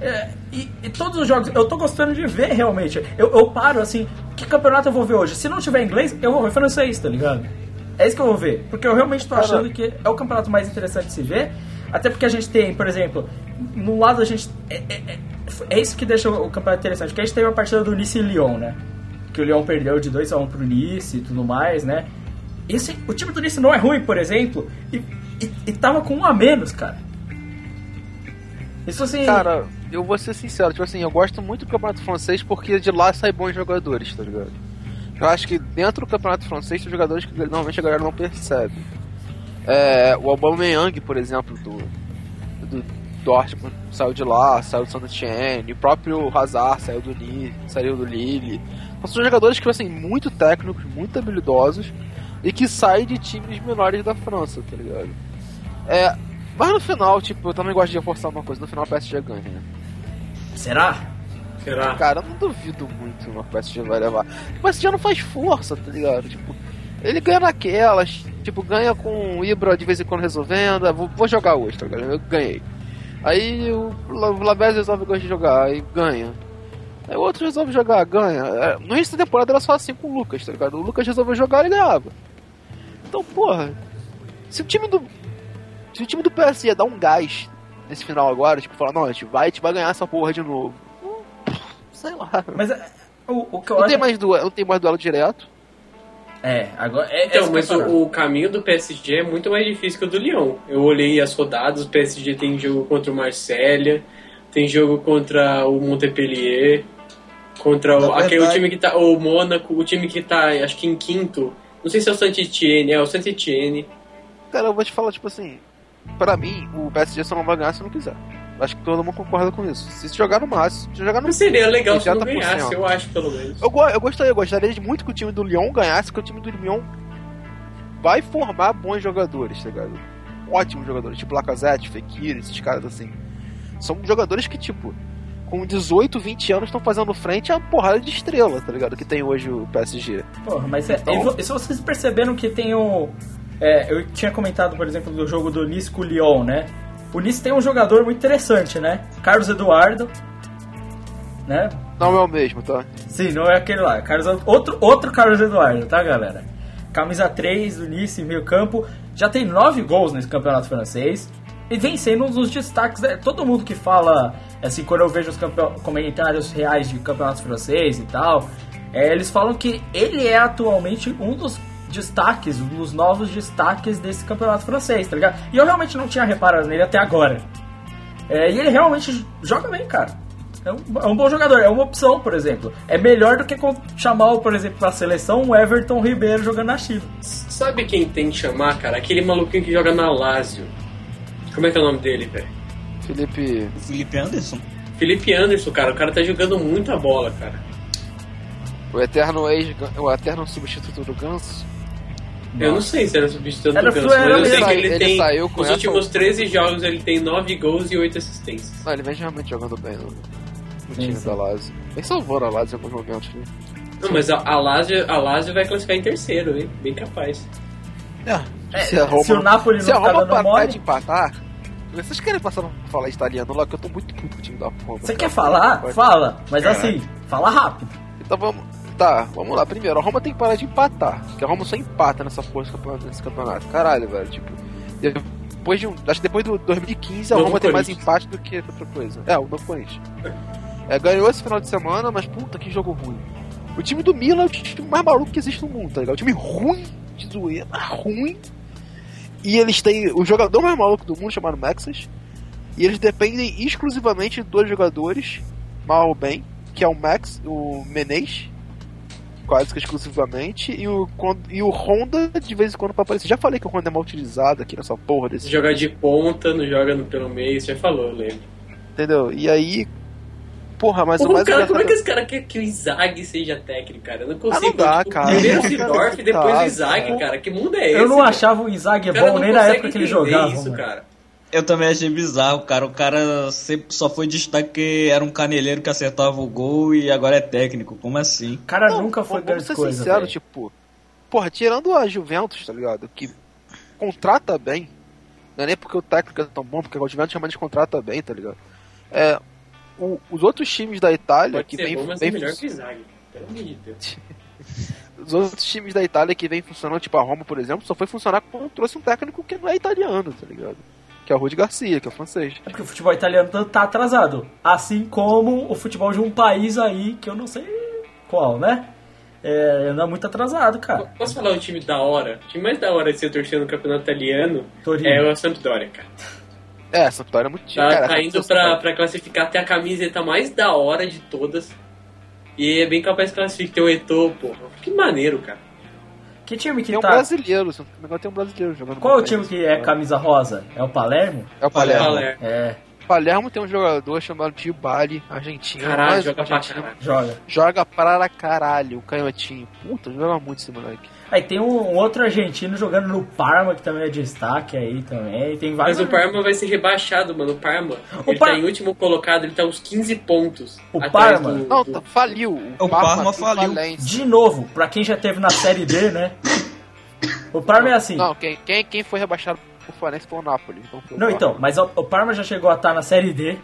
É, e, e todos os jogos, eu tô gostando de ver realmente. Eu, eu paro assim, que campeonato eu vou ver hoje? Se não tiver inglês, eu vou ver francês, tá ligado? É isso que eu vou ver. Porque eu realmente tô achando que é o campeonato mais interessante de se ver. Até porque a gente tem, por exemplo, no lado a gente. É, é, é- é isso que deixa o campeonato interessante. Porque a gente teve a partida do Nice e Lyon, né? Que o Lyon perdeu de 2x1 pro Nice e tudo mais, né? Esse, o time do Nice não é ruim, por exemplo, e, e, e tava com um a menos, cara. Isso assim. Cara, eu vou ser sincero, tipo assim, eu gosto muito do campeonato francês porque de lá saem bons jogadores, tá ligado? Eu acho que dentro do campeonato francês tem jogadores que normalmente a galera não percebe. É, o Aubameyang, por exemplo, do, do Dortmund, saiu de lá, saiu do Saint-Etienne, o próprio Hazard saiu do Nice, saiu do Lille. Então, são jogadores que, assim, muito técnicos, muito habilidosos e que saem de times menores da França, tá ligado? É, mas no final, tipo, eu também gosto de reforçar uma coisa, no final o PSG ganha, né? Será? Será? Cara, eu não duvido muito que o PSG vai levar. O PSG não faz força, tá ligado? Tipo, ele ganha naquelas, tipo, ganha com o Ibra de vez em quando resolvendo, ah, vou, vou jogar hoje, tá ligado? Eu ganhei. Aí o La- o Lavez resolve gostar de jogar, aí ganha. Aí o outro resolve jogar, ganha. É, No início da temporada era só assim com o Lucas, tá ligado? O Lucas resolveu jogar e ganhava. Então, porra, se o time do. Se o time do PSG dar um gás nesse final agora, tipo, falar, não, a gente vai, a gente vai ganhar essa porra de novo. Hum, Sei lá. Mas é, o, o que eu Não acho. tem mais duelo, não tem mais duelo direto. É, agora. É, Então, mas é parada. o, o caminho do PSG é muito mais difícil que o do Lyon. Eu olhei as rodadas, o PSG tem jogo contra o Marselha, tem jogo contra o Montpellier, contra o, aquele time que tá. O Mônaco, o time que tá, acho que em quinto. Não sei se é o Saint-Etienne, é o Saint-Etienne. Cara, eu vou te falar, tipo assim, pra mim, o PSG só não vai ganhar se não quiser. Acho que todo mundo concorda com isso. Se jogar no máximo, se jogar no Mas seria legal se não 80%. ganhasse, eu acho, pelo menos. Eu, eu gostaria, eu gostaria de muito que o time do Lyon ganhasse, porque o time do Lyon vai formar bons jogadores, tá ligado? Ótimos jogadores, tipo Lacazette, Fekir, esses caras assim. São jogadores que, tipo, com 18, 20 anos estão fazendo frente a porrada de estrela, tá ligado? Que tem hoje o PSG. Porra, mas é, Então- e se vocês perceberam que tem o. é, eu tinha comentado, por exemplo, do jogo do Nice com o Lyon, né? O Nice tem um jogador muito interessante, né? Carlos Eduardo. Né? Não é o mesmo, tá? Sim, não é aquele lá. Carlos, outro, outro Carlos Eduardo, tá, galera? Camisa 3 do Nice, meio campo. Já tem 9 gols nesse campeonato francês. E vem sendo um dos destaques. né? Todo mundo que fala, assim, quando eu vejo os comentários reais de campeonato francês e tal, é, eles falam que ele é atualmente um dos destaques, um dos novos destaques desse campeonato francês, tá ligado? E eu realmente não tinha reparado nele até agora. É, e ele realmente joga bem, cara. É um, é um bom jogador, é uma opção, por exemplo. É melhor do que chamar, por exemplo, pra seleção um Everton Ribeiro jogando na Chile. Sabe quem tem que chamar, cara? Aquele maluquinho que joga na Lazio. Como é que é o nome dele, velho? Felipe. Felipe Anderson. Felipe Anderson, cara. O cara tá jogando muita bola, cara. O eterno ex. O eterno substituto do Ganso. Eu não sei se era substituto Era do Ganso, mas eu sei mesmo. que ele, Ele tem. saiu com Nos essa- últimos 13 jogos ele tem 9 gols e 8 assistências. Não, ele vem realmente jogando bem no, no time sim. da Lazio. Ele salvou a Lazio em alguns momentos, né? Não, mas a, a, Lazio, a Lazio vai classificar em terceiro, hein? Bem capaz. É, se o Napoli não se a ficar Roma dando parar mole- de empatar. Vocês querem passar a falar italiano lá? Que eu tô muito puto com o time da Roma. Você cara. quer falar? Pode. Fala, mas Caralho. assim, fala rápido. Então vamos. Tá, vamos lá. Primeiro, a Roma tem que parar de empatar. Porque a Roma só empata nessa porra desse campeonato. Nesse campeonato. Caralho, velho. Tipo, depois de um. Acho que depois do 2015 a Roma tem mais empate do que outra coisa. É, o Novo Corinthians. É, ganhou esse final de semana, mas puta que jogo ruim. O time do Milan é o time mais maluco que existe no mundo, tá ligado? O time ruim de zoeira, ruim. E eles têm o jogador mais maluco do mundo, chamado Maxas. E eles dependem exclusivamente de dois jogadores, mal ou bem, que é o Max, o Menez, quase que exclusivamente, e o, e o Honda de vez em quando pra aparecer. Já falei que o Honda é mal utilizado aqui nessa porra desse Se jogar de ponta, não joga no, pelo meio, você já falou, eu lembro. Entendeu? E aí. Porra, mas o Porra, mais cara, como é que engraçado- esse cara quer que o Izag seja técnico, cara? Eu não Ah, consigo. não dá, tipo, cara. Primeiro o Sidorf e depois o Izag, cara. Que mundo é esse? Eu não cara? achava o Izag O bom nem na época que ele jogava. isso, mano. cara. Eu também achei bizarro, cara. O cara sempre só foi destaque porque era um caneleiro que acertava o gol e agora é técnico. Como assim? O cara Não, nunca foi grande ser coisa. sincero, velho. tipo, porra, tirando a Juventus, tá ligado? Que contrata bem, não é nem porque o técnico é tão bom, porque a Juventus realmente contrata bem, tá ligado? É, o- os outros times da Itália Pode que ser vem, bom, mas vem é melhor que o Izag. Pelo amor de Deus. os outros times da Itália que vem funcionando, tipo a Roma, por exemplo, só foi funcionar quando trouxe um técnico que não é italiano, tá ligado? Que é o Rudi Garcia, que é francês. É porque o futebol italiano tá- tá atrasado. Assim como o futebol de um país aí, que eu não sei qual, né? É, anda muito atrasado, cara. Posso falar o time da hora? O time mais da hora de ser torcendo no campeonato italiano Torino. é o Sampdoria, cara. É, essa vitória é muito Tá, cara, tá indo pra, pra classificar até a camiseta mais da hora de todas. E é bem capaz de classificar. Tem o Eto'o, porra. Que maneiro, cara. Que time que Tem um tá. brasileiro, se não me engano, tem um brasileiro jogando. Qual o time que é camisa rosa? É o Palermo? É o Palermo. Palermo. É, Palermo tem um jogador chamado Dybali, argentino. Caralho, um joga pra caralho. joga. Joga para caralho, o canhotinho. Puta, joga muito esse moleque. Aí tem um, um outro argentino jogando no Parma, que também é destaque aí também. Tem vários. Mas o Parma vai ser rebaixado, mano. O Parma, ele Par- tá em último colocado, ele tá uns 15 pontos. O Parma? do- Não, do- tá, faliu. O Parma tem faliu. falência. De novo, pra quem já teve na série D, né? O Parma é assim. Não, quem, quem, quem foi rebaixado por Flamengo foi o Napoli. Então foi o Não, Parma. então, mas o, o Parma já chegou a estar na Série D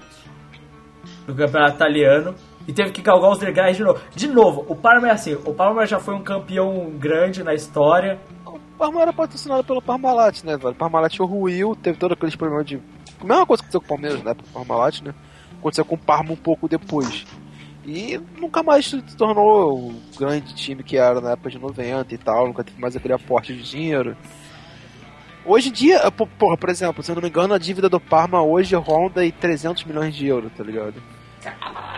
do Campeonato Italiano e teve que galgar os degraus de novo. De novo, o Parma é assim, o Parma já foi um campeão grande na história. O Parma era patrocinado pelo Parmalat, né, velho? O Parmalat ruiu, teve todos aqueles problemas de. A mesma coisa que aconteceu com o Palmeiras, né? O Parmalat, né? Aconteceu com o Parma um pouco depois. E nunca mais se tornou o grande time que era na época de 90 e tal, nunca teve mais aquele aporte de dinheiro. Hoje em dia, pô, porra, por exemplo, se eu não me engano, a dívida do Parma hoje ronda em 300 milhões de euros, tá ligado?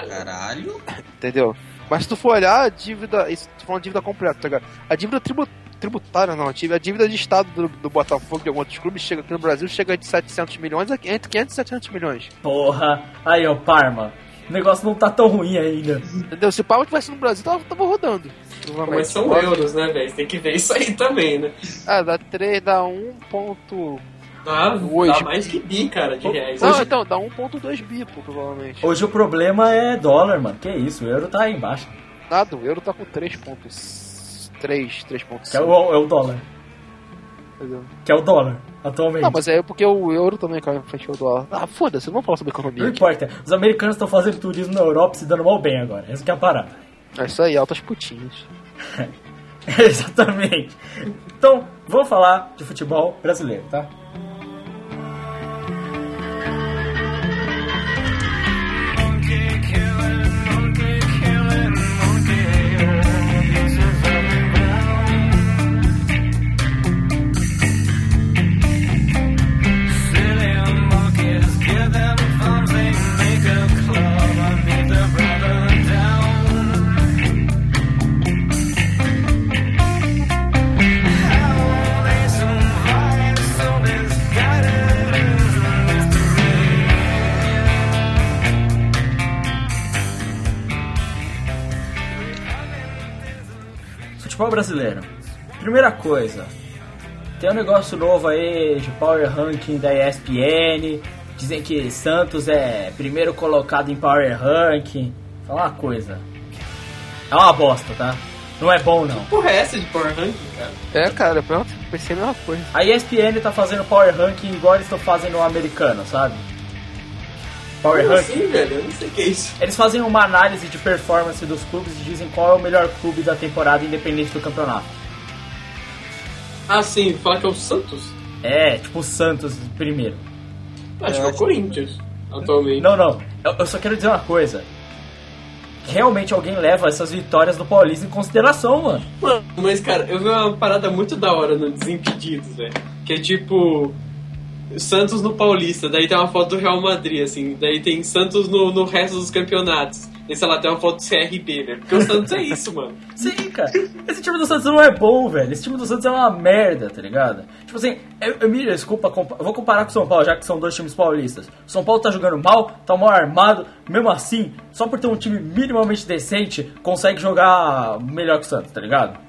Caralho. Entendeu? Mas se tu for olhar a dívida, isso tu falando dívida completa, tá ligado? A dívida tribu- tributária, não, a dívida- a dívida de estado do, do Botafogo e de alguns outros clubes chega aqui no Brasil chega de 700 milhões a entre 500 e 700 milhões. Porra, aí ó, Parma. O negócio não tá tão ruim ainda. Entendeu? Se o Palma tivesse no Brasil, tava, tava rodando. Mas são euros, né, velho? Você tem que ver isso aí também, né? Ah, dá 3, dá 1 ponto... Ah, Hoje. dá mais que bi, cara, de reais. Não, então, dá 1.2 bi, pô, provavelmente. Hoje o problema é dólar, mano. Que isso, o euro tá aí embaixo. Nada, o euro tá com 3 pontos... 3, 3.5. Que é o, é o dólar. entendeu? Que é o dólar, atualmente. Não, mas é porque o euro também caiu frente ao dólar. Ah, foda-se, não vamos falar sobre economia Não aqui. importa. Os americanos estão fazendo turismo na Europa e se dando mal bem agora. Essa que é a parada. É isso aí, altas putinhas. Exatamente. Então, vamos falar de futebol brasileiro, tá? Futebol brasileiro. Primeira coisa, tem um negócio novo aí de Power Ranking da ESPN. Dizem que Santos é primeiro colocado em Power Ranking. Fala uma coisa. É uma bosta, tá? Não é bom não. Porra, é essa de Power Ranking, cara? É, cara, eu pensei a mesma coisa. A ESPN tá fazendo Power Ranking igual eles estão fazendo no americano, sabe? Power Como Ranking. assim, velho? Eu não sei o que é isso. Eles fazem uma análise de performance dos clubes e dizem qual é o melhor clube da temporada independente do campeonato. Ah, sim, fala que é o Santos? É, tipo o Santos primeiro. Acho que é o Corinthians, atualmente. Não, não. Eu, eu só quero dizer uma coisa. Realmente alguém leva essas vitórias do Paulista em consideração, mano. Mano, mas cara, eu vi uma parada muito da hora no Desimpedidos, velho. Que é tipo. Santos no Paulista, daí tem uma foto do Real Madrid, assim, daí tem Santos no, no resto dos campeonatos. E sei lá, tem uma foto do CRB, velho. Porque o Santos é isso, mano. Sim, cara. Esse time do Santos não é bom, velho. Esse time do Santos é uma merda, tá ligado? Tipo assim, eu, eu me desculpa, eu vou comparar com o São Paulo, já que são dois times paulistas. O São Paulo tá jogando mal, tá mal armado, mesmo assim, só por ter um time minimamente decente, consegue jogar melhor que o Santos, tá ligado?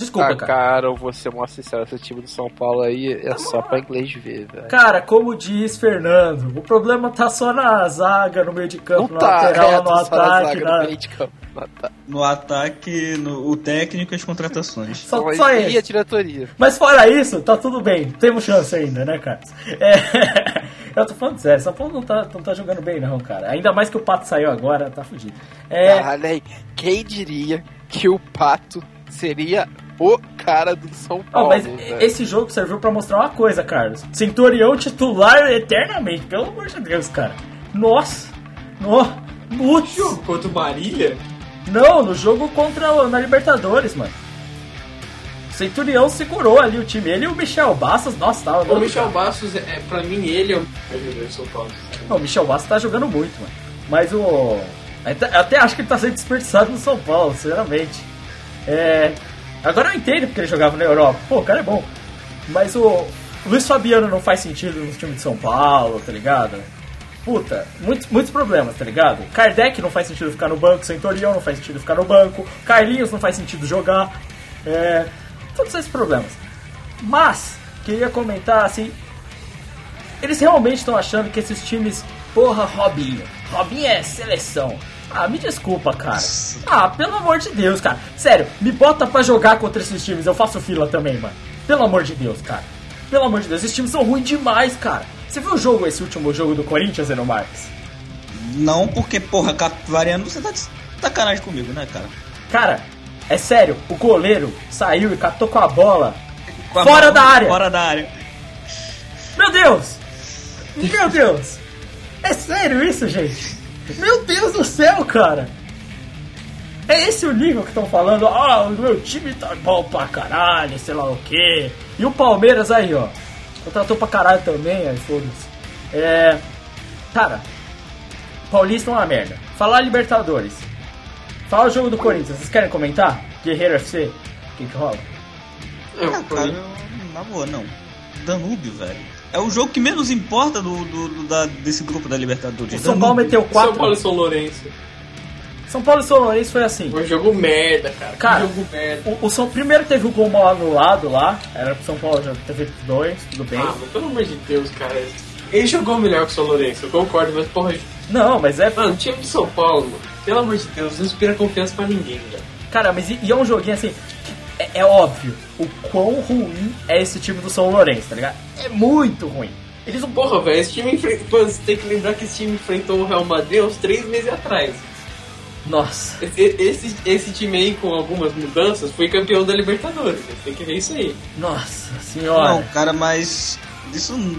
Desculpa, Ah, cara. cara, eu vou ser mais sincero, esse time do São Paulo aí é só pra inglês ver, velho. Cara, como diz Fernando, o problema tá só na zaga, no meio de Não campo, no tá, lateral, é, no tá só na ataque, zaga, na- no meio de campo. no ataque. No ataque, no, o técnico e as contratações. Só, Mas só e a isso. diretoria? Mas fora isso, tá tudo bem. Temos chance ainda, né, Carlos? É, eu tô falando sério, São Paulo não tá, não tá jogando bem, não, cara. Ainda mais que o Pato saiu agora, tá fudido. É, aí, quem diria que o Pato seria o cara do São ó, Paulo, mas velho? esse jogo serviu pra mostrar uma coisa, Carlos. Centurião titular eternamente, pelo amor de Deus, cara. Nossa! No. Jogo contra o Marília? Não, no jogo contra o, na Libertadores, mano. O Centurião segurou ali o time. Ele e o Michel Bastos, nossa, tava O Michel bom. Bastos, é, pra mim, ele é o melhor jogador de São Paulo. Não, o Michel Bastos tá jogando muito, mano. Mas o. Até, até acho que ele tá sendo desperdiçado no São Paulo, sinceramente. É. Agora eu entendo porque ele jogava na Europa. Pô, o cara é bom. Mas o. Luiz Fabiano não faz sentido no time de São Paulo, tá ligado? Puta, muitos, muitos problemas, tá ligado? Kardec não faz sentido ficar no banco, Centurião não faz sentido ficar no banco, Carlinhos não faz sentido jogar. É. Todos esses problemas. Mas, queria comentar assim, eles realmente estão achando que esses times. Porra, Robinho. Robinho é seleção. Ah, me desculpa, cara. Ah, pelo amor de Deus, cara. Sério, me bota pra jogar contra esses times. Eu faço fila também, mano. Pelo amor de Deus, cara. Pelo amor de Deus, esses times são ruins demais, cara. Você viu o jogo, esse último jogo do Corinthians, Zeno Marques? Não porque, porra, Capivariano, você tá de sacanagem comigo, né, cara? Cara, é sério, o goleiro saiu e catou com a bola. Com a Fora da área. Fora da área. Meu Deus! Meu Deus! É sério isso, gente? Meu Deus do céu, cara! É esse o nível que estão falando? Ah, o meu time tá bom pra caralho, sei lá o quê. E o Palmeiras aí, ó. Contratou pra caralho também, aí foda-se. É. Cara, Paulista é uma merda. Falar Libertadores. Fala o jogo do Corinthians. Vocês querem comentar? Guerreiro FC? O que, que rola? É, Ah, cara, eu- na boa, não. Danúbio, velho. É o jogo que menos importa do, do- do- da- desse grupo da Libertadores. O São Paulo meteu São Paulo 4. e São Lourenço. São Paulo e São Lourenço foi assim. Foi um jogo merda, cara. Cara, jogo merda. O, o São primeiro teve o gol mal anulado lá, era pro São Paulo já ter feito dois, tudo bem. Ah, mas pelo amor de Deus, cara. Ele jogou melhor que o São Lourenço, eu concordo, mas porra. Não, mas é. Mano, time de São Paulo, mano, pelo amor de Deus, não inspira confiança pra ninguém, velho. Cara, mas e, e é um joguinho assim. É, é óbvio o quão ruim é esse time do São Lourenço, tá ligado? É muito ruim. Eles não. Porra, velho, esse time enfrentou. Você tem que lembrar que esse time enfrentou o Real Madrid uns três meses atrás. Nossa. Esse, esse, esse time aí, com algumas mudanças, foi campeão da Libertadores. né? Tem que ver isso aí. Nossa senhora. Não, cara, mas. Isso. não-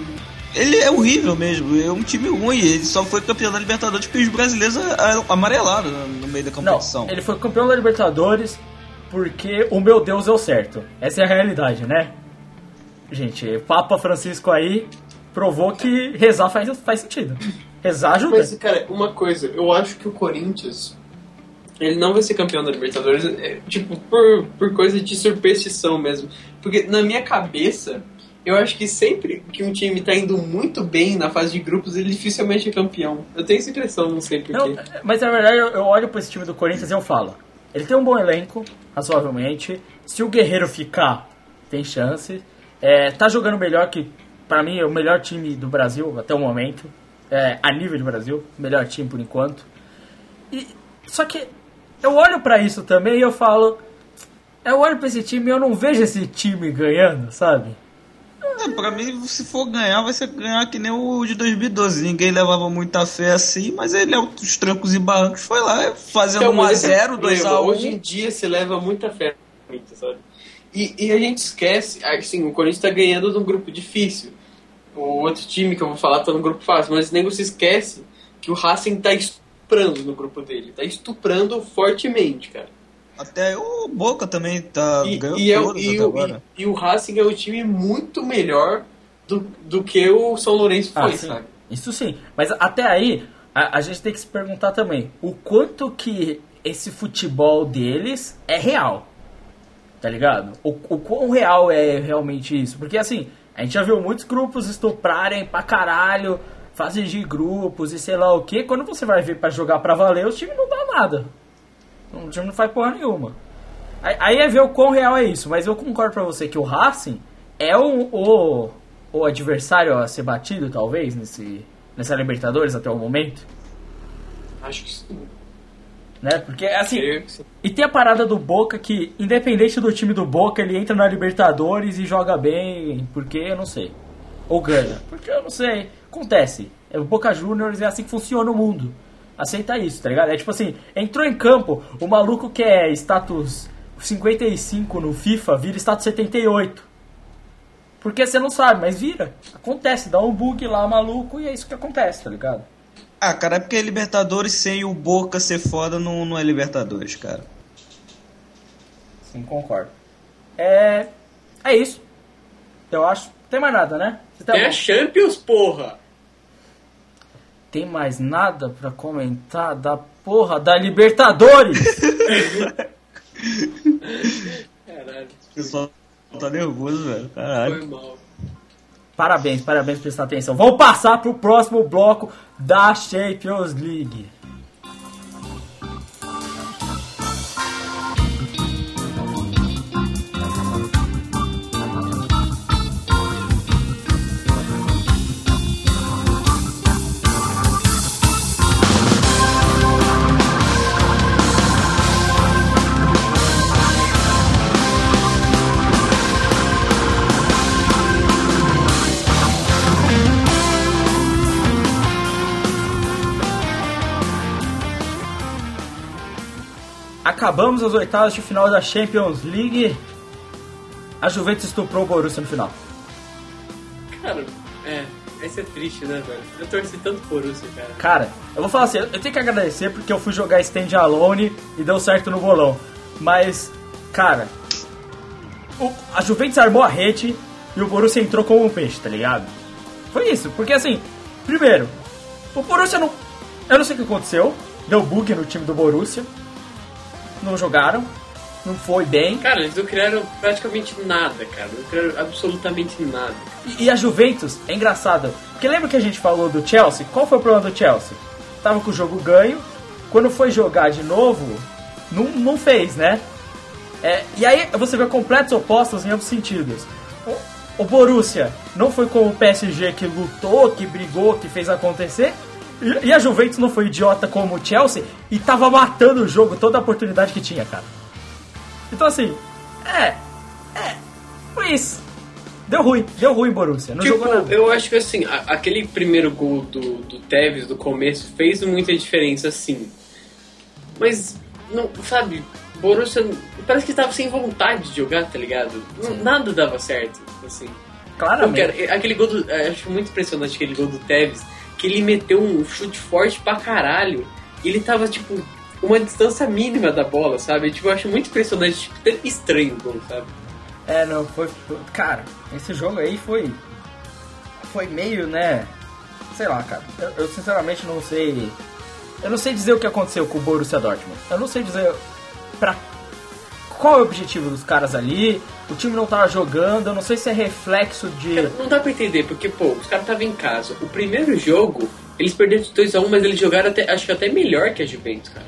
Ele é horrível mesmo. É um time ruim. Ele só foi campeão da Libertadores porque os brasileiros amarelaram no meio da Não, competição. ele foi campeão da Libertadores porque o meu Deus é o certo. Essa é a realidade, né? Gente, Papa Francisco aí provou que rezar faz, faz sentido. Rezar ajuda. Mas, cara, uma coisa, eu acho que o Corinthians. Ele não vai ser campeão da Libertadores, é, tipo, por, por coisa de superstição mesmo. Porque na minha cabeça, eu acho que sempre que um time tá indo muito bem na fase de grupos, ele dificilmente é campeão. Eu tenho essa impressão, não sei porquê. Não, mas na verdade eu, eu olho pra esse time do Corinthians e eu falo: ele tem um bom elenco, razoavelmente. Se o Guerreiro ficar, tem chance. É, tá jogando melhor que, pra mim, é o melhor time do Brasil até o momento. É, a nível de Brasil, melhor time por enquanto. E, só que eu olho pra isso também e eu falo. Eu olho pra esse time e eu não vejo esse time ganhando, sabe? É, pra mim, se for ganhar, vai ser ganhar que nem o de 2012. Ninguém levava muita fé assim, mas ele, os trancos e barrancos, foi lá fazendo Então, mas esse é 1x0, o problema. 2x1. Hoje em dia se leva muita fé, sabe? E, e a gente esquece, assim, o Corinthians tá ganhando num grupo difícil. O outro time que eu vou falar tá num grupo fácil, mas o nego se esquece que o Racing tá estuprando no grupo dele. Tá estuprando fortemente, cara. Até o Boca também tá, E, ganhou e, é e o- agora. e- e o Racing é um time muito melhor do, do que o São Lourenço Ah, foi, sim. sabe? Isso sim. Mas até aí, a, a gente tem que se perguntar também o quanto que esse futebol deles é real. Tá ligado? O, o quão real é realmente isso? Porque assim, a gente já viu muitos grupos estuprarem pra caralho, fases de grupos e sei lá o que. Quando você vai ver pra jogar pra valer, o time não dá nada. O time não faz porra nenhuma. Aí, aí é ver o quão real é isso. Mas eu concordo pra você que o Racing é o, o, o adversário a ser batido, talvez, nesse, nessa Libertadores até o momento. Acho que sim. Né? Porque, assim, que sim. e tem a parada do Boca que, independente do time do Boca, ele entra na Libertadores e joga bem, porque eu não sei. Ou ganha, porque eu não sei. Acontece. É o Boca Juniors é assim que funciona o mundo. Aceita isso, tá ligado? É tipo assim, entrou em campo, o maluco que é status 55 no FIFA vira status 78. Porque você não sabe, mas vira. Acontece, dá um bug lá maluco e é isso que acontece, tá ligado? Ah, cara, é porque Libertadores sem o Boca ser foda não, não é Libertadores, cara. Sim, concordo. É. É isso. Eu acho. Tem mais nada, né? Tá É a Champions, porra! Tem mais nada pra comentar da porra da Libertadores? Caralho, O pessoal tá nervoso, velho. Caralho. foi mal. Parabéns, parabéns por prestar atenção. Vamos passar pro próximo bloco da Champions League. Acabamos as oitavas de final da Champions League. A Juventus estuprou o Borussia no final. Cara, é, esse é triste, né, velho? Eu torci tanto por Borussia, cara. Cara, eu vou falar assim, eu tenho que agradecer porque eu fui jogar Stand Alone e deu certo no bolão. Mas, cara, o- a Juventus armou a rede e o Borussia entrou como um peixe, tá ligado? Foi isso, porque assim, primeiro, o Borussia não. Eu não sei o que aconteceu, deu bug no time do Borussia, não jogaram, não foi bem. Cara, eles não criaram praticamente nada, cara. Não criaram absolutamente nada. E, e a Juventus é engraçado. Porque lembra que a gente falou do Chelsea? Qual foi o problema do Chelsea? Tava com o jogo ganho. Quando foi jogar de novo, não, não fez, né? É, e aí você vê completos opostos em ambos sentidos. O, o Borussia não foi como o PSG que lutou, que brigou, que fez acontecer. E, a Juventus não foi idiota como o Chelsea e tava matando o jogo, toda a oportunidade que tinha, cara. Então assim, é, é, foi isso. Deu ruim, deu ruim Borussia, não tipo, jogou nada. eu acho que assim, a- aquele primeiro gol do, do Tevez do começo fez muita diferença, sim. Mas, não, sabe, Borussia parece que tava sem vontade de jogar, tá ligado? Não- Nada dava certo, assim. Cara, aquele gol do. eu Acho muito impressionante aquele gol do Tevez, que ele meteu um chute forte pra caralho. E ele tava, tipo, uma distância mínima da bola, sabe? Tipo, eu acho muito impressionante, tipo, estranho o gol, sabe? É, não, foi, foi- Cara, esse jogo aí foi. Foi meio, né? Sei lá, cara. Eu, eu sinceramente não sei. Eu não sei dizer o que aconteceu com o Borussia Dortmund. Eu não sei dizer pra. Qual é o objetivo dos caras ali? O time não tava jogando, eu não sei se é reflexo de. Cara, não dá pra entender, porque, pô, os caras estavam em casa. O primeiro jogo, eles perderam de 2x1, mas eles jogaram até, acho que até melhor que a Juventus, cara.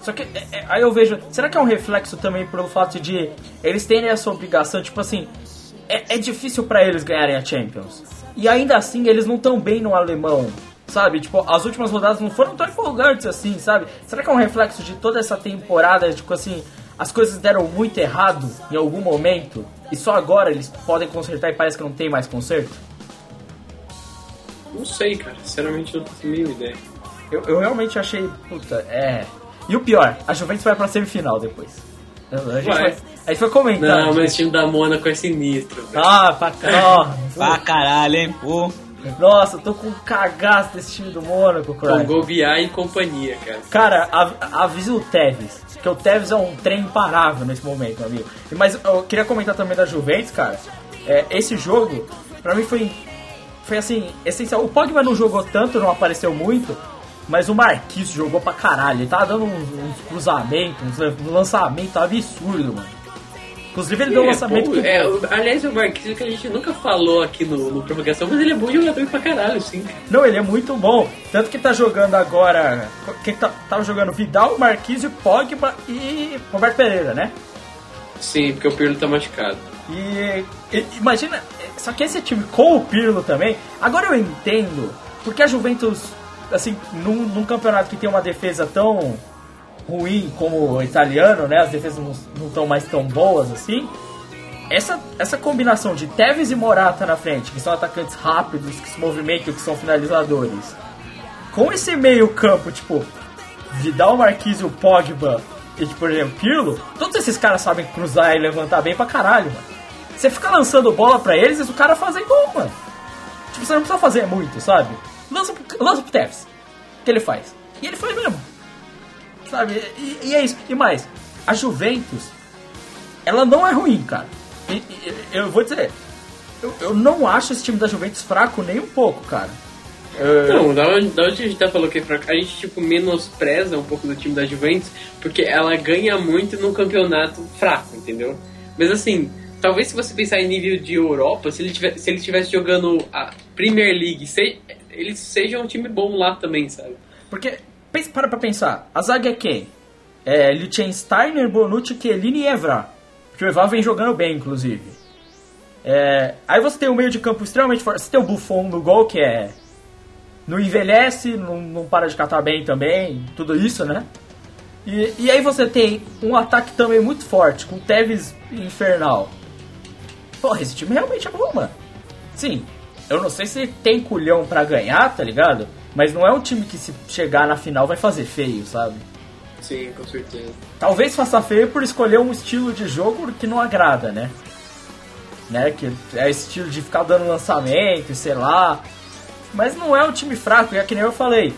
Só que é, é, aí eu vejo, será que é um reflexo também pelo fato de eles terem essa obrigação, tipo assim, é, é difícil pra eles ganharem a Champions. E ainda assim eles não estão bem no alemão, sabe? Tipo, as últimas rodadas não foram tão empolgantes assim, sabe? Será que é um reflexo de toda essa temporada, tipo assim, as coisas deram muito errado em algum momento e só agora eles podem consertar e parece que não tem mais conserto? Não sei, cara. Sinceramente, não tenho a mínima ideia. Eu, eu realmente achei, puta, é. E o pior, a Juventus vai pra semifinal depois. A gente Vai. vai, a gente vai comentar. Não, mas o time da Mônaco é sinistro. velho. Ah, pra ó, Pra caralho, hein? Pô. Nossa, eu tô com um cagaço desse time do Mônaco, Com cara. Golbiá e companhia, cara. Cara, av- avisa o Tevez, que o Tevez é um trem imparável nesse momento, amigo. Mas eu queria comentar também da Juventus, cara. É, esse jogo, pra mim foi, foi assim, essencial. O Pogba não jogou tanto, não apareceu muito, mas o Marquinhos jogou pra caralho. Ele tava dando uns, uns cruzamentos, uns lan- um lançamento absurdo, mano. Inclusive ele deu um É, lançamento que é, aliás, o Marquinhos que a gente nunca falou aqui no, no Prorrogação, mas ele é bom jogador pra caralho, sim. Não, ele é muito bom. Tanto que tá jogando agora. Quem tá, tava jogando Vidal, Marquinhos, Pogba e Roberto Pereira, né? Sim, porque o Pirlo tá machucado. E, e- imagina, só que esse time com o Pirlo também. Agora eu entendo porque a Juventus, assim, num, num campeonato que tem uma defesa tão ruim como o italiano, né? As defesas não estão mais tão boas assim. Essa, essa combinação de Tevez e Morata na frente, que são atacantes rápidos, que se movimentam, que são finalizadores, com esse meio campo, tipo, Vidal, Marquinhos e o Pogba e, tipo, por exemplo, Pirlo, todos esses caras sabem cruzar e levantar bem pra caralho, mano. Você fica lançando bola pra eles e o cara fazem gol, mano. Tipo, você não precisa fazer muito, sabe? Lança pro, lança pro Tevez. O que ele faz? E ele faz mesmo. Sabe? E, e é isso. E mais, a Juventus, ela não é ruim, cara. E, e- eu vou dizer, eu, eu não acho esse time da Juventus fraco nem um pouco, cara. Não, da onde, da onde a gente tá falando que é fraco, a gente tipo menospreza um pouco do time da Juventus, porque ela ganha muito no campeonato fraco, entendeu? Mas assim, talvez se você pensar em nível de Europa, se ele tivesse, se ele estivesse jogando a Premier League, se, ele seja um time bom lá também, sabe? Porque, pensa, para pra pensar, a zaga é quem? É Liechtensteiner, Bonucci, Chiellini e Evra. Porque o Evra vem jogando bem, inclusive. É, aí você tem o meio de campo extremamente forte. Você tem o Buffon no gol, que é... Não envelhece, não, não para de catar bem também, tudo isso, né? E, e aí você tem um ataque também muito forte, com Tevez infernal. Porra, esse time realmente é bom, mano. Sim, eu não sei se tem culhão pra ganhar, tá ligado? Mas não é um time que se chegar na final vai fazer feio, sabe? Sim, com certeza. Talvez faça feio por escolher um estilo de jogo que não agrada, né? Né? Que é esse estilo de ficar dando lançamento, e sei lá. Mas não é um time fraco, é que nem eu falei.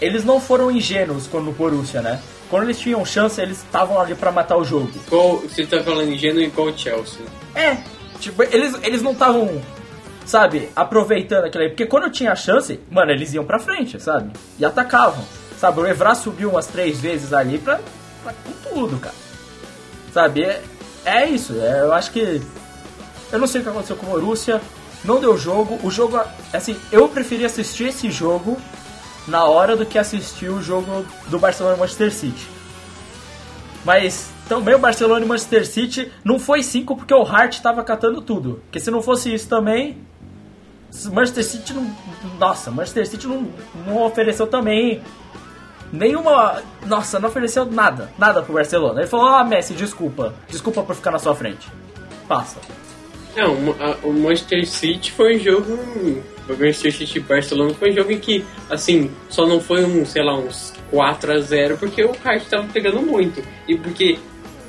Eles não foram ingênuos quando no Borussia, né? Quando eles tinham chance, eles estavam ali pra matar o jogo. Qual, você tá falando ingênuo e qual o Chelsea? É, tipo, eles, eles não estavam, sabe, aproveitando aquilo aí. Porque quando tinha chance, mano, eles iam pra frente, sabe? E atacavam. Sabe, o Evra subiu umas três vezes ali pra, pra com tudo, cara. Sabe, é, é isso. é, eu acho que. Eu não sei o que aconteceu com o Borussia. Não deu jogo. O jogo, assim, eu preferi assistir esse jogo na hora do que assistir o jogo do Barcelona Manchester City. Mas também o Barcelona e Manchester City não foi 5 porque o Hart tava catando tudo. Porque se não fosse isso também, Manchester City não. Nossa, Manchester City não, não ofereceu também nenhuma. Nossa, não ofereceu nada. Nada pro Barcelona. Ele falou: Ah, Messi, desculpa. Desculpa por ficar na sua frente. Passa. Não, o- Manchester City foi um jogo. O Manchester City e Barcelona foi um jogo em que, assim, só não foi um, sei lá, uns 4 a 0 porque o Hart tava pegando muito. E porque.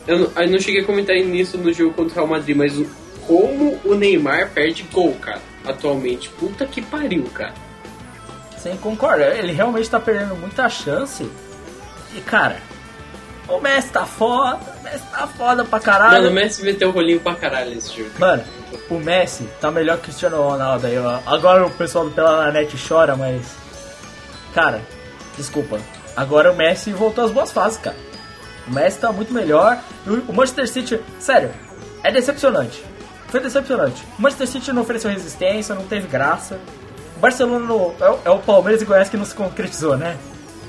Eu não, eu não cheguei a comentar nisso no jogo contra o Real Madrid, mas como o Neymar perde gol, cara, atualmente. Puta que pariu, cara. Sem concordar. Ele realmente tá perdendo muita chance. E cara, o Messi tá foda. O Messi tá foda pra caralho. Mano, o Messi meteu o rolinho pra caralho nesse jogo. Mano, o Messi tá melhor que o Cristiano Ronaldo aí, ó. Agora o pessoal do Net chora, mas. Cara, desculpa. Agora o Messi voltou às boas fases, cara. O Messi tá muito melhor. E o- O Manchester City, sério, é decepcionante. Foi decepcionante. O Manchester City não ofereceu resistência, não teve graça. O Barcelona no- é, o- é o Palmeiras e Goiás que não se concretizou, né?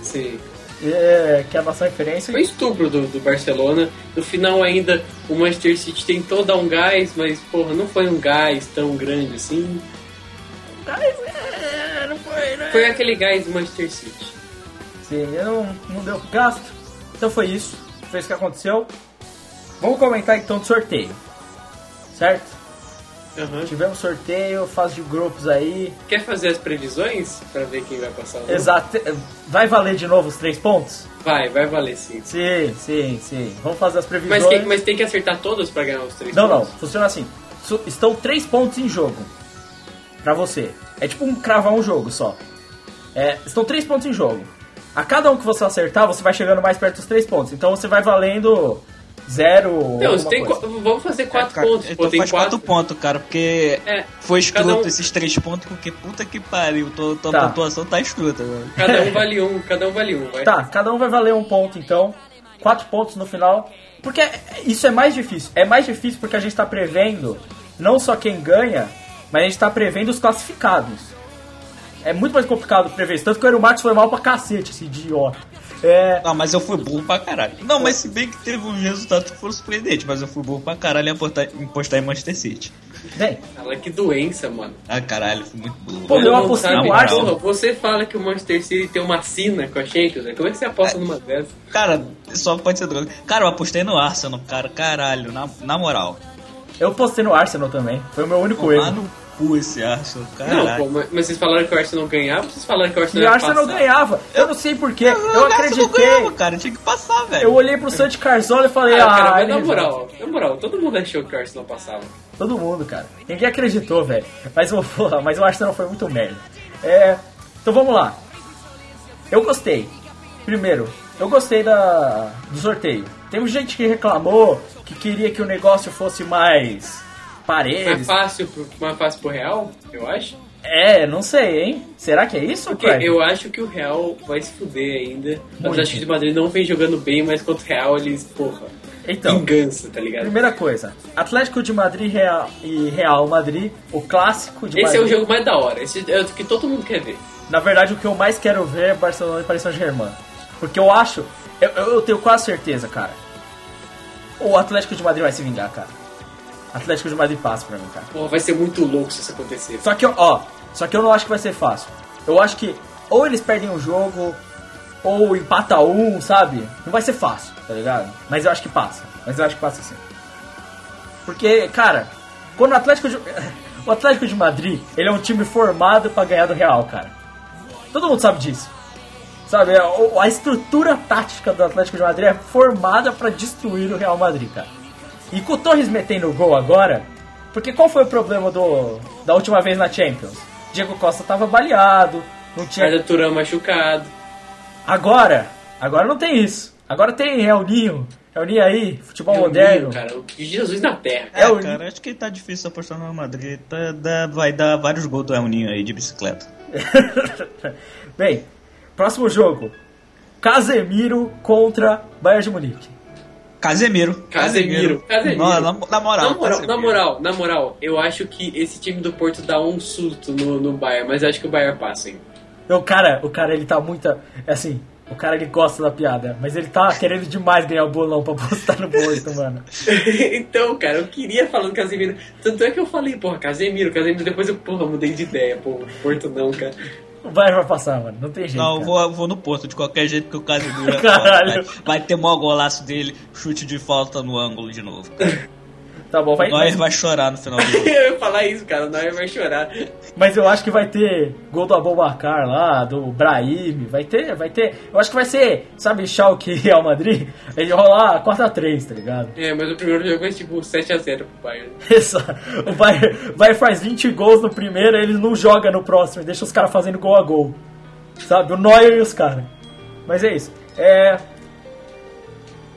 Sim. é, que é a nossa referência. Foi estupro do, do Barcelona. No final ainda o Manchester City tentou dar um gás, mas porra, não foi um gás tão grande assim. É, não foi, né? Foi aquele gás do Manchester City. Sim, não, não deu gasto. Então foi isso. Foi isso que aconteceu. Vamos comentar então do sorteio. Certo? Aham. Tivemos sorteio, fase de grupos aí. Quer fazer as previsões pra ver quem vai passar? não? Exato. Vai valer de novo os três pontos? Vai, vai valer sim. Sim, sim, sim. Vamos fazer as previsões. Mas, quem- mas tem que acertar todos pra ganhar os três Não, não. pontos? Funciona assim. Estão três pontos em jogo. Pra você. É tipo um cravar um jogo só. É, estão três pontos em jogo. A cada um que você acertar, você vai chegando mais perto dos três pontos. Então você vai valendo zero. Alguma você tem vamos fazer quatro Cara, pontos. então Pô, tem faz quatro. quatro pontos, cara, porque É, foi escroto um- esses três pontos, porque puta que pariu, tua, tua Tá. pontuação tá escrota, velho. Cada um vale um, cada um vale um, vai. Tá, cada um vai valer um ponto então. Quatro pontos no final. Porque isso é mais difícil. É mais difícil porque a gente tá prevendo não só quem ganha, mas a gente tá prevendo os classificados. É muito mais complicado prever isso. Tanto que o Marques foi mal pra cacete, esse idiota. É. Não, mas eu fui burro pra caralho. Não, mas se bem que teve uns resultados que foram surpreendentes, mas eu fui burro pra caralho em apostar, em apostar em Manchester City. Bem, Fala que doença, mano. Ah, caralho, fui muito burro. Pô, eu apostei no Arsenal. Você fala que o Manchester City tem uma sina com a Champions, né? Como é que você aposta numa dessas? Cara, só pode ser droga. Cara, eu apostei no Arsenal, cara, caralho, na, na moral. eu postei no Arsenal também. Foi o meu único erro. no cu esse Arsenal, Não, caralho. pô, mas mas vocês falaram que o Arsenal ganhava, vocês falaram que o Arsenal E o Arsenal ganhava. Eu não sei porquê. Eu O Arsenal acreditei. ganhava, cara, tinha que passar, velho. Eu olhei pro Santi Carzola e falei, Ah, ah, cara, mas ele na vai." moral, na moral, todo mundo achou que o Arsenal passava. Todo mundo, cara. Ninguém acreditou, velho. Mas, o- porra, mas o Arsenal foi muito merda. É, então vamos lá. Eu gostei. Primeiro, eu gostei da, do sorteio. Tem gente que reclamou que queria que o negócio fosse mais Mais paredes. fácil, pro- mais fácil pro Real, eu acho. É, não sei, hein? Será que é isso, Porque Craig? eu acho que o Real vai se fuder ainda. O. Atlético de Madrid não vem jogando bem, mas contra o Real eles, porra, Então, vingança, tá ligado? primeira coisa. Atlético de Madrid Real, e Real Madrid, o clássico de Esse é o Madrid. jogo mais da hora, esse é o que todo mundo quer ver. Na verdade, o que eu mais quero ver é Barcelona e Paris Saint-Germain. Porque eu acho, eu, eu tenho quase certeza, cara. O Atlético de Madrid vai se vingar, cara. Atlético de Madrid passa pra mim, cara. Porra, vai ser muito louco se isso acontecer. Só que, ó, só que eu não acho que vai ser fácil. Eu acho que ou eles perdem o jogo, ou empata um, sabe? Não vai ser fácil, tá ligado? Mas eu acho que passa. Mas eu acho que passa sim. Porque, cara, quando o Atlético de, o Atlético de Madrid, ele é um time formado pra ganhar do Real, cara. Todo mundo sabe disso. Sabe, a, a estrutura tática do Atlético de Madrid é formada pra destruir o Real Madrid, cara. E com o Torres metendo o gol agora, porque qual foi o problema do da última vez na Champions? Diego Costa tava baleado, não tinha. Arda Turan machucado. Agora, agora não tem isso. Agora tem Elninho, Elninho aí, futebol É o moderno. Ninho, cara, o que Jesus na terra. É, É o- cara, acho que tá difícil apostar no Real Madrid. Tá, dá- vai dar vários gols do El Ninho aí de bicicleta. Bem, próximo jogo. Casemiro contra Bayern de Munique. Casemiro. Casemiro. Casemiro. Não, na, na moral, Na moral, Casemiro. na moral, na moral, eu acho que esse time do Porto dá um susto no, no Bayern, mas eu acho que o Bayern passa, hein? O cara, o cara ele tá muito. é Assim, o cara ele gosta da piada, mas ele tá querendo demais ganhar o bolão pra postar no Porto, mano. então, cara, eu queria falar do Casemiro. Tanto é que eu falei, porra, Casemiro, Casemiro, depois eu, porra, mudei de ideia, porra, Porto não, cara. O Bayern vai passar, mano. Não tem jeito. Não, eu cara. vou, eu vou no Porto de qualquer jeito, porque o Casemiro é Caralho. vai, vai ter maior golaço dele, chute de falta no ângulo de novo. Tá bom, vai, O Neuer vai chorar no final do jogo. eu ia falar isso, cara, o Neuer vai chorar. Mas eu acho que vai ter gol do Abubacar lá, do Brahim, vai ter, vai ter. Eu acho que vai ser, sabe, Schalke e Real Madrid? Ele rolar 4x3, tá ligado? É, mas o primeiro jogo é tipo 7x0 pro Bayern. Isso. O Bayern, Bayern faz 20 gols no primeiro, ele não joga no próximo, deixa os caras fazendo gol a gol. Sabe, o Neuer e os caras. Mas é isso. É.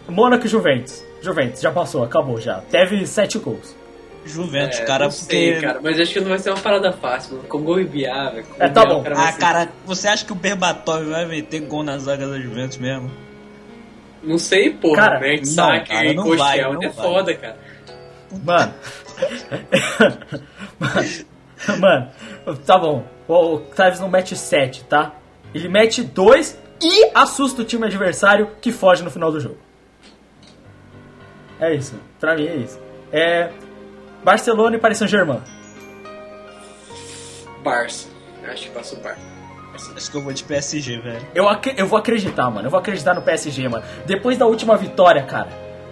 Mônaco e Juventus. Juventus, já passou, acabou já. Teve 7 gols. Juventus, É, cara, não sei, porque... cara, mas acho que não vai ser uma parada fácil, mano. Com gol e Biá, velho. É, tá bom. vai Ah, ser- cara, você acha que o Berbatov vai meter gol na zaga da Juventus mesmo? Não sei, porra. Cara, não, Sacker cara, não vai, Koscielny não é vai. foda, cara. Mano. Mano, tá bom. O Octavius não mete 7, tá? Ele mete 2 e assusta o time adversário que foge no final do jogo. É isso, pra mim é isso. É Barcelona e Paris Saint-Germain. Barça. Acho que passa o Barça. Acho que eu vou de PSG, velho. Eu, ac- eu vou acreditar, mano. Eu vou acreditar no PSG, mano. Depois da última vitória, cara.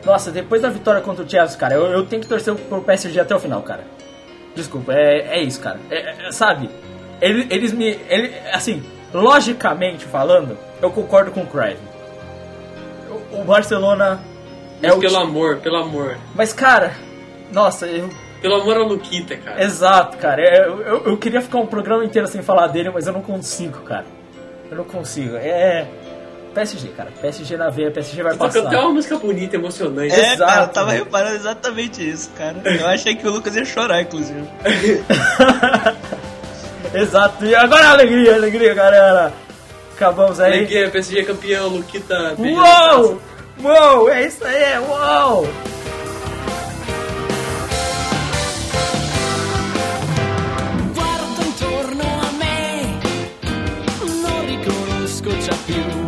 Nossa, depois da vitória contra o Chelsea, cara, eu, eu tenho que torcer pro PSG até o final, cara. Desculpa, é, é isso, cara. É- é- sabe? Ele- Eles, me. Ele, assim, logicamente falando, eu concordo com o Crave. O, o Barcelona é o. pelo ti- amor, pelo amor. Mas, cara, nossa, eu, Pelo amor ao Luquita, cara. Exato, cara. É, Eu, eu, eu queria ficar um programa inteiro sem falar dele, mas eu não consigo, cara. Eu não consigo. É. PSG, cara. PSG na veia, PSG vai passar. até uma música bonita, emocionante. É, Exato, cara, eu tava velho. reparando exatamente isso, cara. Eu achei que o Lucas ia chorar, inclusive. Exato. E agora alegria, alegria, galera. Acabamos aí. Alegria, PSG campeão, Luquita. Uou! Uou! É isso aí, uou! Guardo intorno a me, non riconosco già più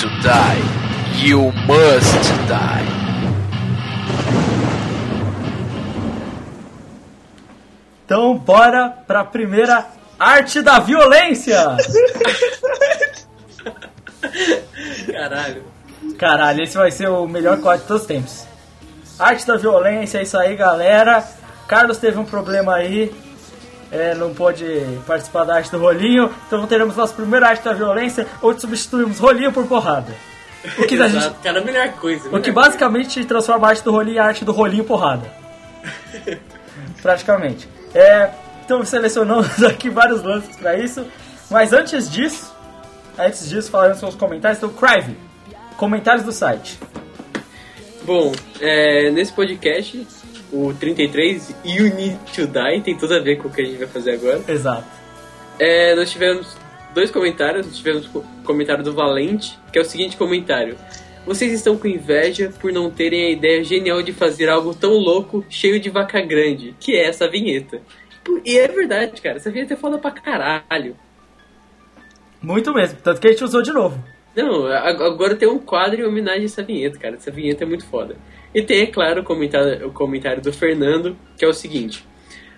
to die. You must die. Então bora pra primeira arte da violência! Caralho. Caralho, esse vai ser o melhor corte de todos os tempos. Arte da violência, é isso aí, galera. Carlos teve um problema aí, é, não pôde participar da arte do rolinho, então teremos nossa primeira arte da violência, onde substituímos rolinho por porrada. O que, a gente, Exato, cara, a melhor coisa. o que basicamente transforma a arte do rolinho em arte do rolinho porrada. Praticamente. É, então selecionamos aqui vários lances pra isso, mas antes disso, antes disso falaremos seus comentários, então Crive, comentários do site. Bom, é, nesse podcast, o 33, You Need to Die, tem tudo a ver com o que a gente vai fazer agora. Exato. É, nós tivemos dois comentários. Nós tivemos o comentário do Valente, que é o seguinte comentário. Vocês estão com inveja por não terem a ideia genial de fazer algo tão louco, cheio de vaca grande, que é essa vinheta. E é verdade, cara, essa vinheta é foda pra caralho. Muito mesmo, tanto que a gente usou de novo. Não, agora tem um quadro em homenagem a essa vinheta, cara. Essa vinheta é muito foda. E tem, é claro, o comentário, o comentário do Fernando, que é o seguinte: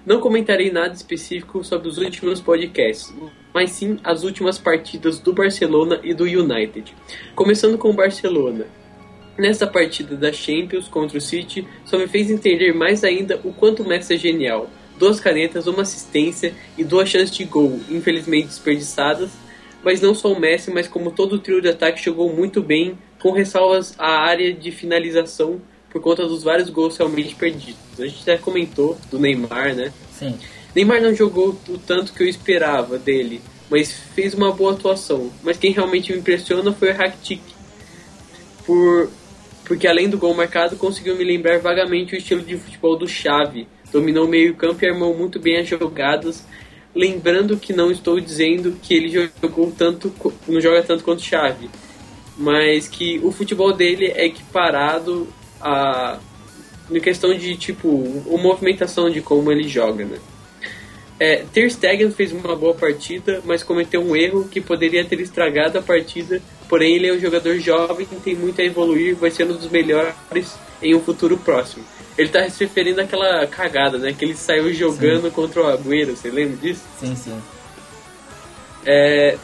Não comentarei nada específico sobre os últimos podcasts, mas sim as últimas partidas do Barcelona e do United. Começando com o Barcelona. Nessa partida da Champions contra o City, só me fez entender mais ainda o quanto o Messi é genial. Duas canetas, uma assistência e duas chances de gol, infelizmente desperdiçadas, mas não só o Messi, mas como todo o trio de ataque jogou muito bem, com ressalvas à área de finalização por conta dos vários gols realmente perdidos. A gente já comentou do Neymar, né? Sim. Neymar não jogou o tanto que eu esperava dele, mas fez uma boa atuação. Mas quem realmente me impressiona foi o Rakitic, por porque além do gol marcado conseguiu me lembrar vagamente o estilo de futebol do Xavi. Dominou o meio-campo e armou muito bem as jogadas. Lembrando que não estou dizendo que ele jogou tanto, não joga tanto quanto o Xavi, mas que o futebol dele é equiparado a na questão de tipo a movimentação de como ele joga, né? É, Ter Stegen fez uma boa partida, mas cometeu um erro que poderia ter estragado a partida. Porém, ele é um jogador jovem que tem muito a evoluir, vai ser um dos melhores em um futuro próximo. Ele tá se referindo àquela cagada, né? Que ele saiu jogando contra o Agüero, você lembra disso? Sim, sim. É,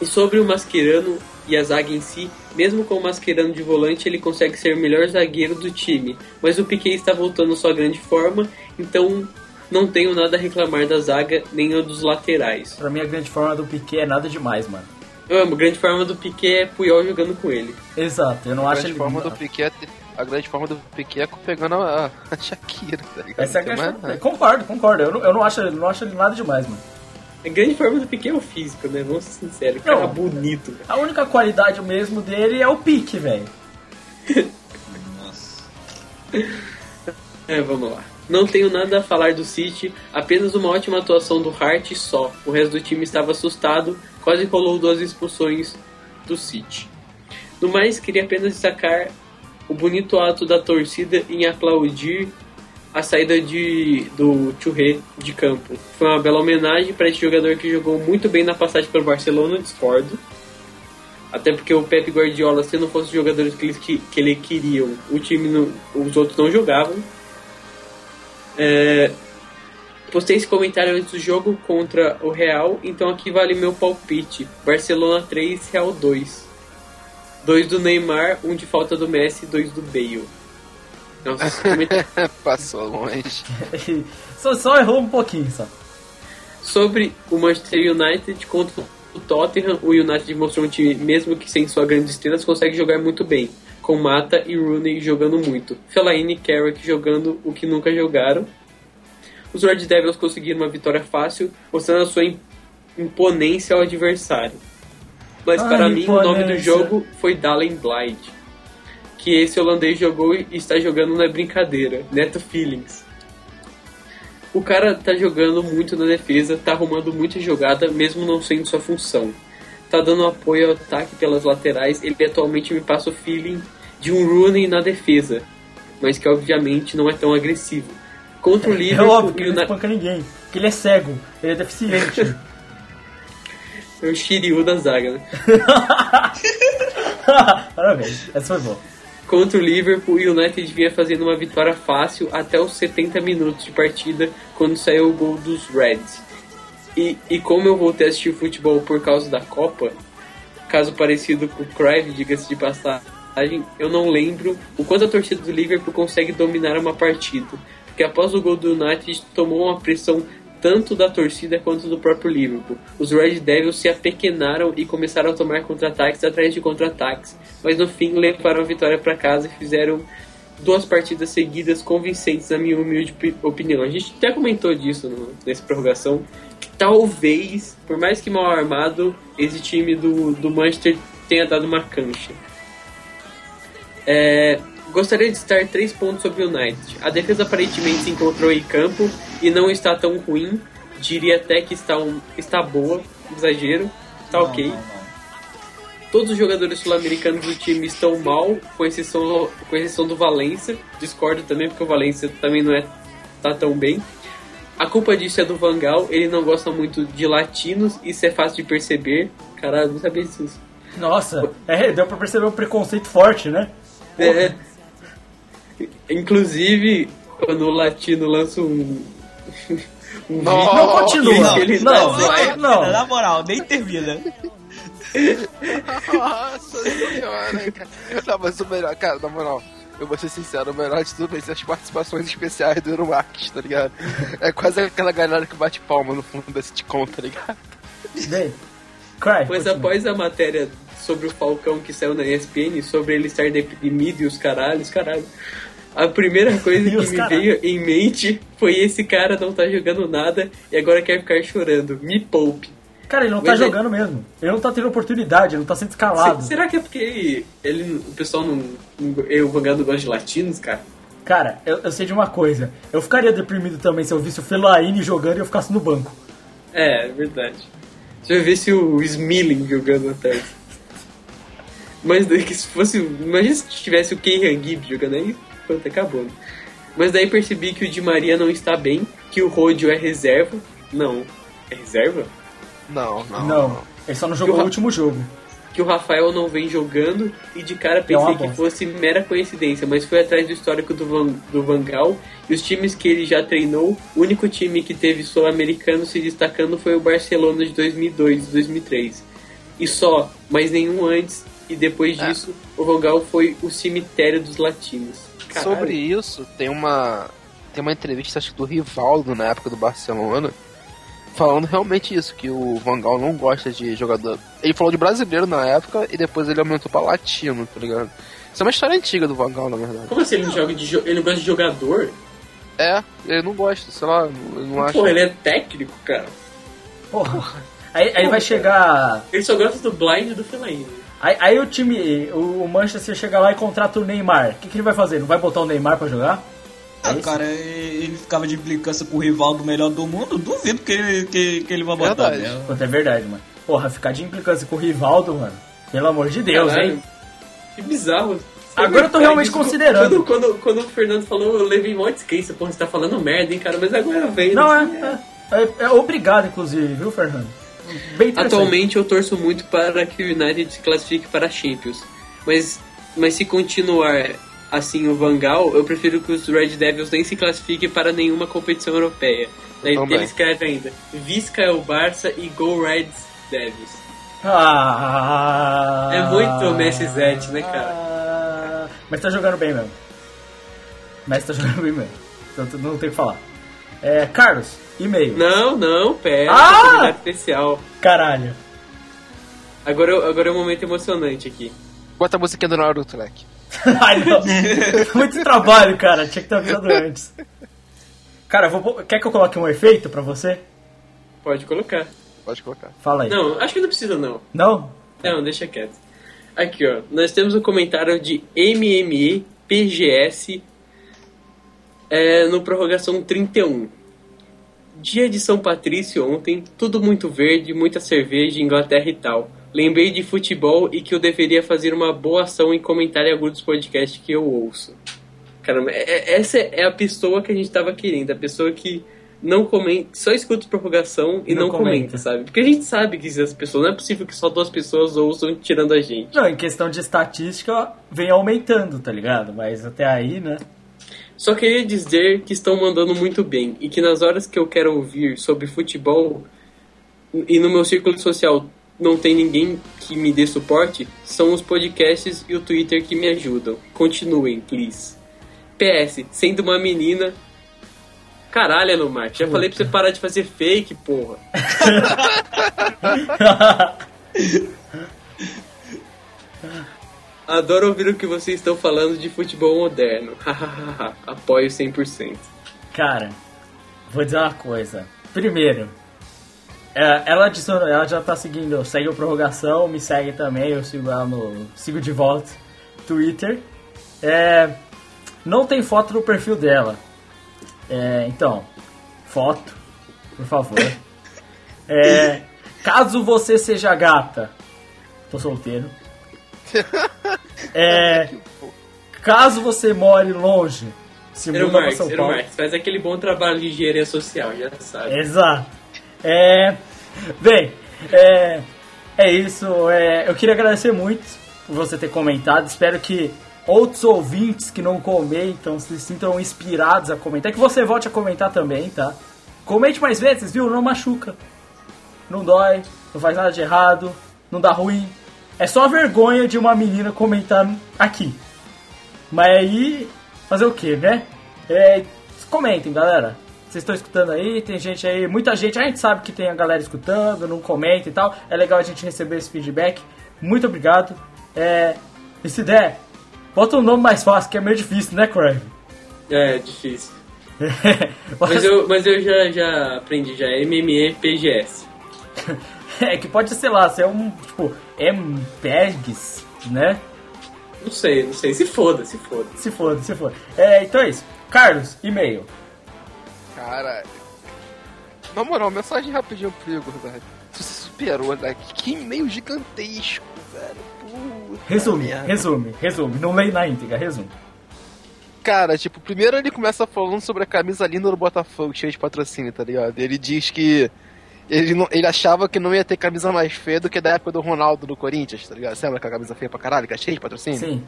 e sobre o Mascherano e a zaga em si, mesmo com o Mascherano de volante, ele consegue ser o melhor zagueiro do time. Mas o Piquet está voltando à sua grande forma, então não tenho nada a reclamar da zaga nem a dos laterais. Pra mim a grande forma do Piquet é nada demais, mano. Eu amo, a grande forma do Piquet é Puyol jogando com ele. Exato, eu não A acho grande ele... forma do Piquet é a grande forma do Piquet é pegando a, a Shakira, tá ligado? Essa é a mais questão. nada. Concordo, concordo. Eu não, eu não acho, eu não acho ele nada demais, mano. A grande forma do Piquet é o físico, né? Vamos ser sinceros. Cara Não. bonito. A única qualidade mesmo dele é o pique, velho. Nossa. É, vamos lá. Não tenho nada a falar do City, apenas uma ótima atuação do Hart só. O resto do time estava assustado, quase rolou duas expulsões do City. No mais, queria apenas destacar o bonito ato da torcida em aplaudir a saída de, do Churré de campo. Foi uma bela homenagem para esse jogador que jogou muito bem na passagem pelo Barcelona, discordo. Até porque o Pep Guardiola, se não fosse os jogadores que ele, que, que ele o time não, os outros não jogavam. É, postei esse comentário antes do jogo contra o Real, então aqui vale meu palpite. Barcelona 3, Real 2. 2 do Neymar, 1 de falta do Messi, 2 do Bale. Esse comentário Passou longe. só, só errou um pouquinho, só. Sobre o Manchester United contra o Tottenham, o United mostrou um time, mesmo que sem sua grande estrelas, consegue jogar muito bem. Com Mata e Rooney jogando muito. Fellaini e Carrick jogando o que nunca jogaram. Os Red Devils conseguiram uma vitória fácil, mostrando a sua im- imponência ao adversário. Mas Ah, para mim, o nome do imponência. jogo foi Dalen Blind. Que esse holandês jogou e está jogando na brincadeira. Neto Feelings. O cara tá jogando muito na defesa, tá arrumando muita jogada, mesmo não sendo sua função. Tá dando apoio ao ataque pelas laterais, ele atualmente me passa o feeling de um Rooney na defesa, mas que obviamente não é tão agressivo. Contra o É Liverpool, óbvio que ele não Na- espanca ninguém. Porque ele é cego, ele é deficiente. é o Shiryu da zaga, né? Parabéns, essa foi boa. Contra o Liverpool, o United vinha fazendo uma vitória fácil até os 70 minutos de partida, quando saiu o gol dos Reds. E, e como eu voltei a assistir futebol por causa da Copa, caso parecido com o Cruyff, diga-se de passagem, eu não lembro o quanto a torcida do Liverpool consegue dominar uma partida. Porque após o gol do United, tomou uma pressão tanto da torcida quanto do próprio Liverpool. Os Red Devils se apequenaram e começaram a tomar contra-ataques atrás de contra-ataques, mas no fim levaram a vitória para casa e fizeram duas partidas seguidas convincentes, na minha humilde pi- opinião. A gente até comentou disso no, nessa prorrogação, que talvez, por mais que mal armado, esse time do, do Manchester tenha dado uma cancha. É, gostaria de citar três pontos sobre o United. A defesa aparentemente se encontrou em campo e não está tão ruim. Diria até que está, um, está boa, exagero, está Não, ok. não, não. Todos os jogadores sul-americanos do time estão mal, com exceção, com exceção do Valência. Discordo também, porque o Valência também não é tá tão bem. A culpa disso é do Vangal, ele não gosta muito de latinos, isso é fácil de perceber. Caralho, não sabia disso. Nossa, é, deu pra perceber um preconceito forte, né? É. Inclusive, quando o latino lança um. um Não, vídeo, Não continua. ele Não, tá não, zoado. não. Na moral, nem termina. Nossa senhora, cara. Não, mas o melhor, cara, na moral, eu vou ser sincero, o melhor de tudo vai ser as participações especiais do Euromarques, tá ligado? É quase aquela galera que bate palma no fundo desse sitcom, tá ligado? Bem, Cry, Mas após a matéria sobre o Falcão que saiu na ESPN, sobre ele estar deprimido e os caralhos, caralho. A primeira coisa que me caralho. veio em mente foi esse cara não tá jogando nada e agora quer ficar chorando. Me poupe. Cara, ele não tá Mas é- jogando mesmo. Ele não tá tendo oportunidade, ele não tá sendo escalado. Se- Será que é porque ele, o pessoal não. Eu, o Vangado gosta de latinos, cara? Cara, eu, eu sei de uma coisa. Eu ficaria deprimido também se eu visse o Fellaini jogando e eu ficasse no banco. É, é verdade. Deixa eu ver se o Smiling jogando atrás. Mas daí que se fosse. Imagina se tivesse o Ken Gibb jogando aí, pronto, acabou. né? Mas daí percebi que o Di Maria não está bem, que o Rodio é reserva. Não. É reserva? Não, não. Não, ele só não jogou o o último jogo. Que o Rafael não vem jogando e de cara É pensei que bosta. fosse mera coincidência, mas fui atrás do histórico do, Van, do Vangal e os times que ele já treinou, o único time que teve sul-americano se destacando foi o Barcelona de 2002 e 2003. E só, mas nenhum antes e depois É. disso, o Vangal foi o cemitério dos latinos. Caralho. Sobre isso, tem uma. Tem uma entrevista, acho que do Rivaldo na época do Barcelona. falando realmente isso, que o Van Gaal não gosta de jogador. Ele falou de brasileiro na época e depois ele aumentou pra latino, tá ligado? Isso é uma história antiga do Van Gaal, na verdade. Como assim ele não joga de jo- ele não gosta de jogador? É, ele não gosta, sei lá, ele não acha. Porra, ele é técnico, cara. Porra. Aí, aí vai chegar. Ele só gosta do blind e do Fellaini. Aí, aí o time, o Manchester chega lá e contrata o Neymar. O que, que ele vai fazer? Não vai botar o Neymar pra jogar? Ah, isso? cara, ele ficava de implicância com o rival do melhor do mundo, duvido que ele, que, que ele vai botar Verdade. mesmo. Puta, é verdade, mano. Porra, ficar de implicância com o Rivaldo, mano. Pelo amor de Deus, Caralho, hein? Que bizarro. Agora eu tô realmente considerando. Quando, quando, quando o Fernando falou, eu levei mó descrença. Porra, você tá falando merda, hein, cara? Mas agora vem. Não, assim, é, é, é- é obrigado, inclusive, viu, Fernando? Atualmente eu torço muito para que o United se classifique para a Champions. Mas, mas se continuar assim o Van Gaal, eu prefiro que os Red Devils nem se classifiquem para nenhuma competição europeia. Daí Também. ele escreve ainda: Visca é o Barça e Go Red Devils. Ah, É muito Messi Zete, né, cara? Ah, mas tá jogando bem mesmo. Messi tá jogando bem mesmo. Então não tem o que falar. É, Carlos, e-mail. Não, não, pera, Ah! especial. Caralho. Agora, eu- agora é um momento emocionante aqui. Bota a musiquinha do Naruto, Leque. Ai, não. Muito trabalho, cara. Tinha que ter avisado antes. Cara, vou, quer que eu coloque um efeito pra você? Pode colocar. Pode colocar. Fala aí. Não, acho que não precisa não. Não? Não, deixa quieto. Aqui, ó. Nós temos um comentário de MME PGS é, no prorrogação 31. Dia de São Patrício ontem, tudo muito verde, muita cerveja, Inglaterra e tal. Lembrei de futebol e que eu deveria fazer uma boa ação em comentário agudos podcast que eu ouço. Caramba, é- é- essa é a pessoa que a gente tava querendo, a pessoa que não comenta, só escuta prorrogação e Não não, comenta. comenta. sabe? Porque a gente sabe que essas pessoas, não é possível que só duas pessoas ouçam tirando a gente. Não, em questão de estatística, vem aumentando, tá ligado? Mas até aí, né? Só queria dizer que estão mandando muito bem e que nas horas que eu quero ouvir sobre futebol e no meu círculo social não tem ninguém que me dê suporte, são os podcasts e o Twitter que me ajudam. Continuem, please. PS, sendo uma menina. Caralho, Elomar, já falei pra você parar de fazer fake, porra. Adoro ouvir o que vocês estão falando de futebol moderno. Apoio 100%. Cara, vou dizer uma coisa. Primeiro, é, ela adicionou, ela já tá seguindo, segue o prorrogação, me segue também, eu sigo ela no. sigo de volta Twitter. É, não tem foto no perfil dela. É, então, foto, por favor. É, caso você seja gata, tô solteiro. É, caso você more longe, se muda pra Marx, São Paulo. Marx. Faz aquele bom trabalho de engenharia social, já sabe. Exato. É, bem, é, é isso. É, eu queria agradecer muito por você ter comentado. Espero que outros ouvintes que não comentam se sintam inspirados a comentar. Que você volte a comentar também, tá? Comente mais vezes, viu? Não machuca. Não dói, não faz nada de errado, não dá ruim. É só a vergonha de uma menina comentar aqui. Mas aí, fazer o que, né? É, comentem, galera. Vocês estão escutando aí, tem gente aí, muita gente, a gente sabe que tem a galera escutando, não comenta e tal. É legal a gente receber esse feedback. Muito obrigado. É, e se der, bota um nome mais fácil, que é meio difícil, né, Crave? É, difícil. Mas eu, mas eu já, já aprendi, já é MME PGS. É que pode, sei lá, ser um, tipo, MPEGs, né? Não sei, não sei. Se foda, se foda. Se foda, se foda. É, então é isso. Carlos, e-mail. Cara, na moral, mensagem rapidinho pro Igor, velho. Você superou, né? Que e-mail gigantesco, velho. Puta Resume, merda. resume, resume. Não leio na íntegra, resume. Cara, tipo, primeiro ele começa falando sobre a camisa linda do Botafogo, cheia de patrocínio, tá ligado? Ele diz que ele, não, ele achava que não ia ter camisa mais feia do que da época do Ronaldo do Corinthians, tá ligado? Você lembra que a camisa feia pra caralho, que é cheia de patrocínio? Sim.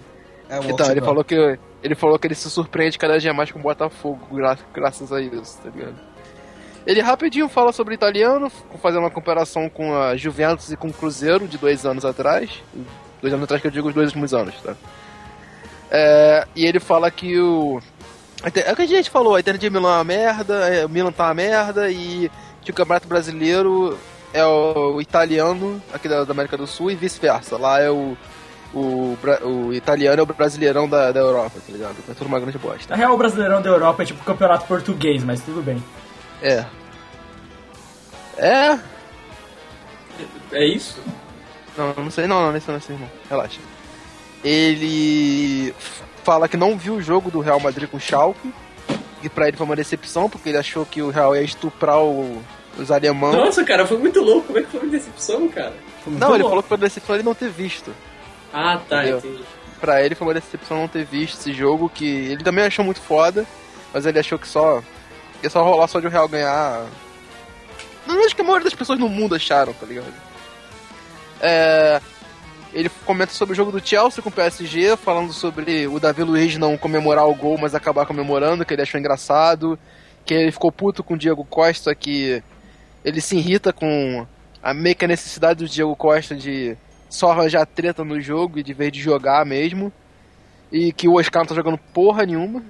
É Então, ele falou que ele falou que ele se surpreende cada dia mais com o Botafogo, gra- graças a isso, tá ligado? Ele rapidinho fala sobre o italiano, fazendo uma comparação com a Juventus e com o Cruzeiro de dois anos atrás. Dois anos atrás que eu digo os dois últimos anos, tá? É, e ele fala que o. É o que a gente falou, a Inter de Milão é uma merda, é, o Milan tá uma merda e que o Campeonato Brasileiro é o, o italiano aqui da, da América do Sul e vice-versa. Lá é o, o, o italiano é o brasileirão da, da Europa, tá ligado? É tudo uma grande bosta. Na real, o Brasileirão da Europa é tipo campeonato português, mas tudo bem. É. É? É isso? Não, não sei, não, não, não, não, não, não. Relaxa. Ele fala que não viu o jogo do Real Madrid com o Schalke. E pra ele foi uma decepção, porque ele achou que o Real ia estuprar o- os alemães. Nossa, cara, foi muito louco. Como é que foi uma decepção, cara? Não, ele louco. falou que foi uma decepção ele não ter visto. Ah, tá, Entendeu? entendi. Pra ele foi uma decepção não ter visto esse jogo, que ele também achou muito foda, mas ele achou que só ia só rolar só de o Real ganhar. Não, acho que a maioria das pessoas no mundo acharam, tá ligado? É, ele comenta sobre o jogo do Chelsea com o PSG, falando sobre o Davi Luiz não comemorar o gol, mas acabar comemorando, que ele achou engraçado, que ele ficou puto com o Diego Costa, que ele se irrita com a meio necessidade do Diego Costa de só arranjar treta no jogo e de vez de jogar mesmo. E que o Oscar não tá jogando porra nenhuma.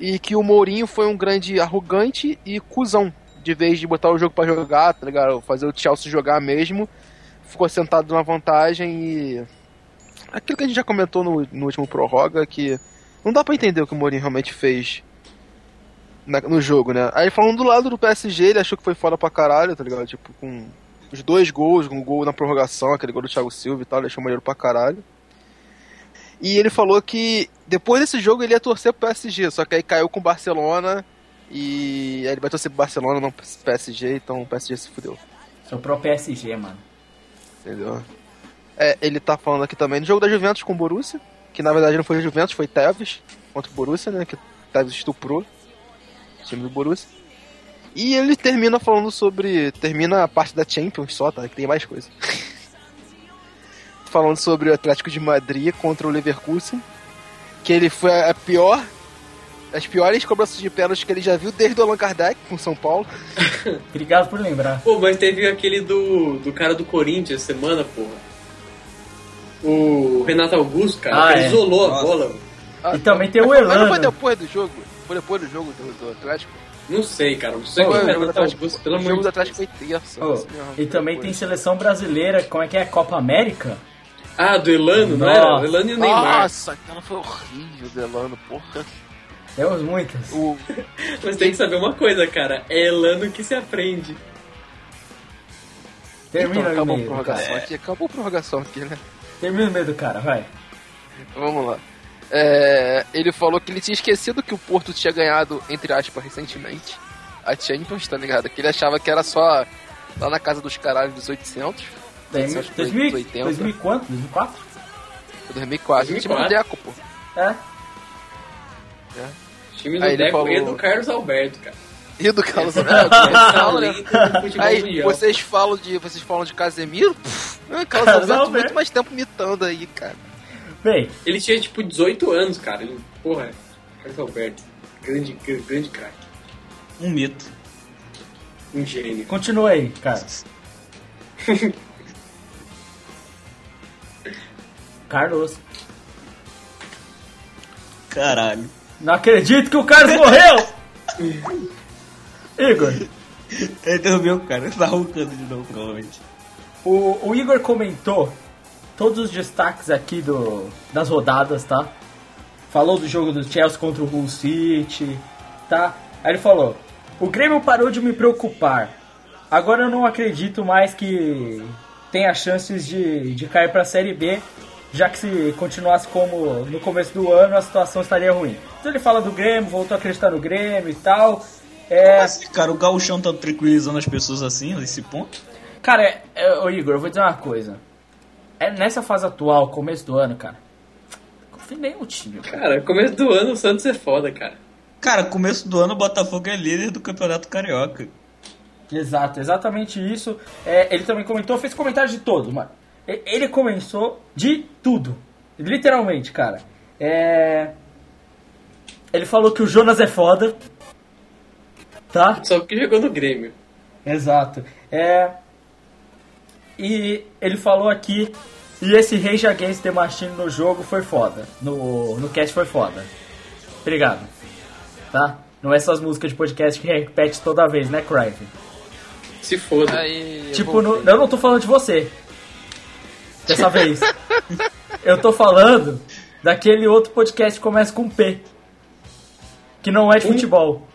E que o Mourinho foi um grande arrogante e cuzão. De vez de botar o jogo pra jogar, tá ligado? Fazer o Chelsea jogar mesmo. Ficou sentado na vantagem e. Aquilo que a gente já comentou no, no último prorroga, que não dá pra entender o que o Mourinho realmente fez na- no jogo, né? Aí falando do lado do PSG, ele achou que foi foda pra caralho, tá ligado? Tipo, com os dois gols, um gol na prorrogação, aquele gol do Thiago Silva e tal, ele achou maneiro pra caralho. E ele falou que depois desse jogo ele ia torcer pro PSG, só que aí caiu com o Barcelona e aí ele vai torcer pro Barcelona, não pro PSG, então o PSG se fudeu, Sou pro PSG, mano. entendeu? É, ele tá falando aqui também do jogo da Juventus com o Borussia, que na verdade não foi Juventus, foi Tevez contra o Borussia, né, que Tevez estuprou time do Borussia. E ele termina falando sobre. Termina a parte da Champions só, tá? Que tem mais coisa. falando sobre o Atlético de Madrid contra o Leverkusen. Que ele foi a pior. As piores cobranças de pênalti que ele já viu desde o Allan Kardec com São Paulo. Obrigado por lembrar. Pô, mas teve aquele do, do cara do Corinthians semana, porra. O Renato Augusto, cara, Ah, que ele é. isolou a Nossa. bola. E também tem o Mas não foi Elano. depois do jogo? Foi depois do jogo do, do Atlético? Não sei, cara. Não sei Pô, o Foi, o jogo do Atlético, Augusto, pelo o amor jogo do Atlético foi terça. Assim, ó, e também depois. tem seleção brasileira, como é que é? Copa América? Ah, do Elano, não era? O Elano e o Neymar. Nossa, aquela foi horrível, Delano, porra. Temos muitas. O, Mas tem que saber uma coisa, cara. É Elano que se aprende. Termina então, o acabou a e-mail, do prorrogação cara. aqui, acabou a prorrogação aqui, né? Termina o e-mail do cara, vai. Vamos lá. É, ele falou que ele tinha esquecido que o Porto tinha ganhado, entre aspas, recentemente, a Champions, tá ligado? Que ele achava que era só lá na casa dos caralhos dos 800. Daí, Acho que foi 2000, 80. 2000 e quanto? 2004? Foi 2004. O time do 2004. Deco, pô. É. time do Aí Deco falou- e do Carlos Alberto, cara. E do Carlos Alberto. do futebol Aí, vocês falam de, vocês falam de Casemiro? Pff, Carlos Carlos Alberto Alberto. muito mais tempo mitando aí, cara. Bem, Ele tinha tipo 18 anos, cara. Ele, porra, Carlos Alberto. Grande, grande, grande craque. Um mito. Um gênio. continua aí, cara. Carlos. Caralho. Não acredito que o Carlos morreu! Igor, Ele interrompeu o cara, tá roncando de novo, provavelmente. o, o Igor comentou todos os destaques aqui do, das rodadas, tá? Falou do jogo do Chelsea contra o Hull City, tá? Aí ele falou: O Grêmio parou de me preocupar. Agora eu não acredito mais que tenha chances de, de cair pra Série B, já que se continuasse como no começo do ano a situação estaria ruim. Então ele fala do Grêmio, voltou a acreditar no Grêmio e tal. É, Assim, cara, o gauchão tá tranquilizando as pessoas assim, nesse ponto. Cara, é, é, ô Igor, eu vou dizer uma coisa. É nessa fase atual, começo do ano, cara. Confio nem no time, cara. Cara, começo do ano o Santos é foda, cara. Cara, começo do ano o Botafogo é líder do Campeonato Carioca. Exato, exatamente isso. É, ele também comentou, fez comentário de todo, mano. Ele começou de tudo. Literalmente, cara. É... Ele falou que o Jonas é foda. Tá? Só porque jogou no Grêmio. Exato. É... E ele falou aqui. E esse Rage Against the Machine no jogo foi foda. No, no cast foi foda. Obrigado. Tá? Não é essas músicas de podcast que repete toda vez, né, Crive? Se foda. Aí, eu Tipo, no- voltei. eu não tô falando de você. Dessa vez. Eu tô falando daquele outro podcast que começa com P. Que não é de Um? futebol.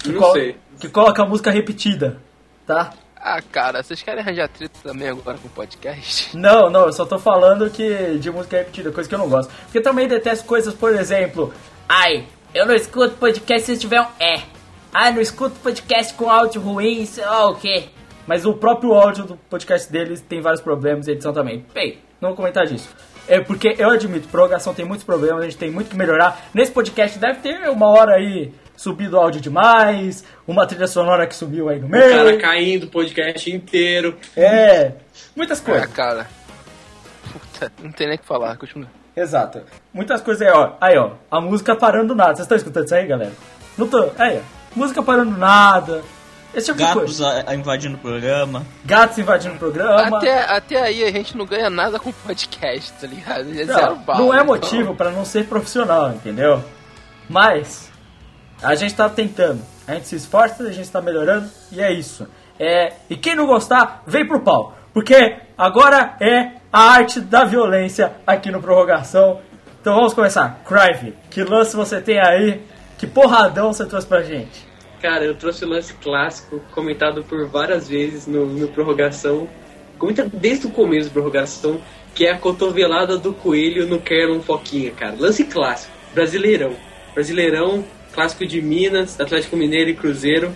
Que, Não sei. que coloca a música repetida, tá? Ah, cara, vocês querem arranjar treta também agora com podcast? Não, não, eu só tô falando que de música repetida, coisa que eu não gosto. Porque eu também detesto coisas, por exemplo, ai, eu não escuto podcast se tiver um é. Ai, não escuto podcast com áudio ruim, sei lá o quê. Mas o próprio áudio do podcast deles tem vários problemas, edição também. Bem, não vou comentar disso. É porque eu admito, prorrogação tem muitos problemas, a gente tem muito que melhorar. Nesse podcast deve ter uma hora aí subido o áudio demais, uma trilha sonora que subiu aí no O meio. cara caindo o podcast inteiro. É, muitas coisas. Ah, cara. Puta, não tem nem o que falar, continua. Exato. Muitas coisas aí, ó. Aí, ó. A música parando do nada. Vocês estão escutando isso aí, galera? Não tô. Aí, ó. Música parando do nada. Esse tipo Gatos a- a invadindo o programa. Gatos invadindo o programa. Até, até aí a gente não ganha nada com podcast, tá ligado? É zero Não, bala. não é então- motivo pra não ser profissional, entendeu? Mas a gente tá tentando. A gente se esforça, a gente tá melhorando e é isso. É, e quem não gostar, vem pro pau. Porque agora é a arte da violência aqui no Prorrogação. Então vamos começar. Crive, que lance você tem aí? Que porradão você trouxe pra gente? Cara, eu trouxe o lance clássico, comentado por várias vezes no, no prorrogação. Comenta desde o começo da prorrogação, que é a cotovelada do coelho no Kerlon Foquinha, cara. Lance clássico, brasileirão. Brasileirão, clássico de Minas, Atlético Mineiro e Cruzeiro.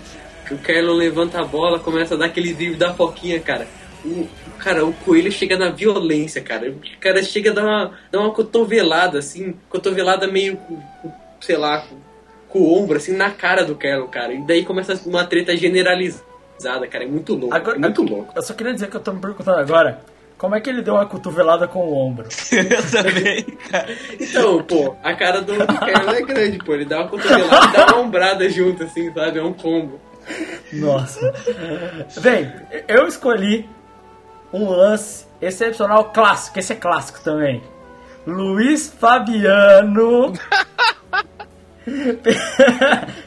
Que o Kerlon levanta a bola, começa a dar aquele drible da Foquinha, cara. O, cara, o coelho chega na violência, cara. O cara chega a dar uma, dar uma cotovelada, assim, cotovelada meio, sei lá, com, o ombro, assim, na cara do Kerlon, cara. E daí começa uma treta generalizada, cara. É muito louco. Agora, é muito louco. Eu só queria dizer que eu tô me perguntando agora. Como é que ele deu uma cotovelada com o ombro? Eu também, cara. Então, pô, a cara do, do é grande, pô. Ele dá uma cotovelada e dá uma ombrada junto, assim, sabe? É um combo. Nossa. Bem, eu escolhi um lance excepcional clássico. Esse é clássico também. Luiz Fabiano.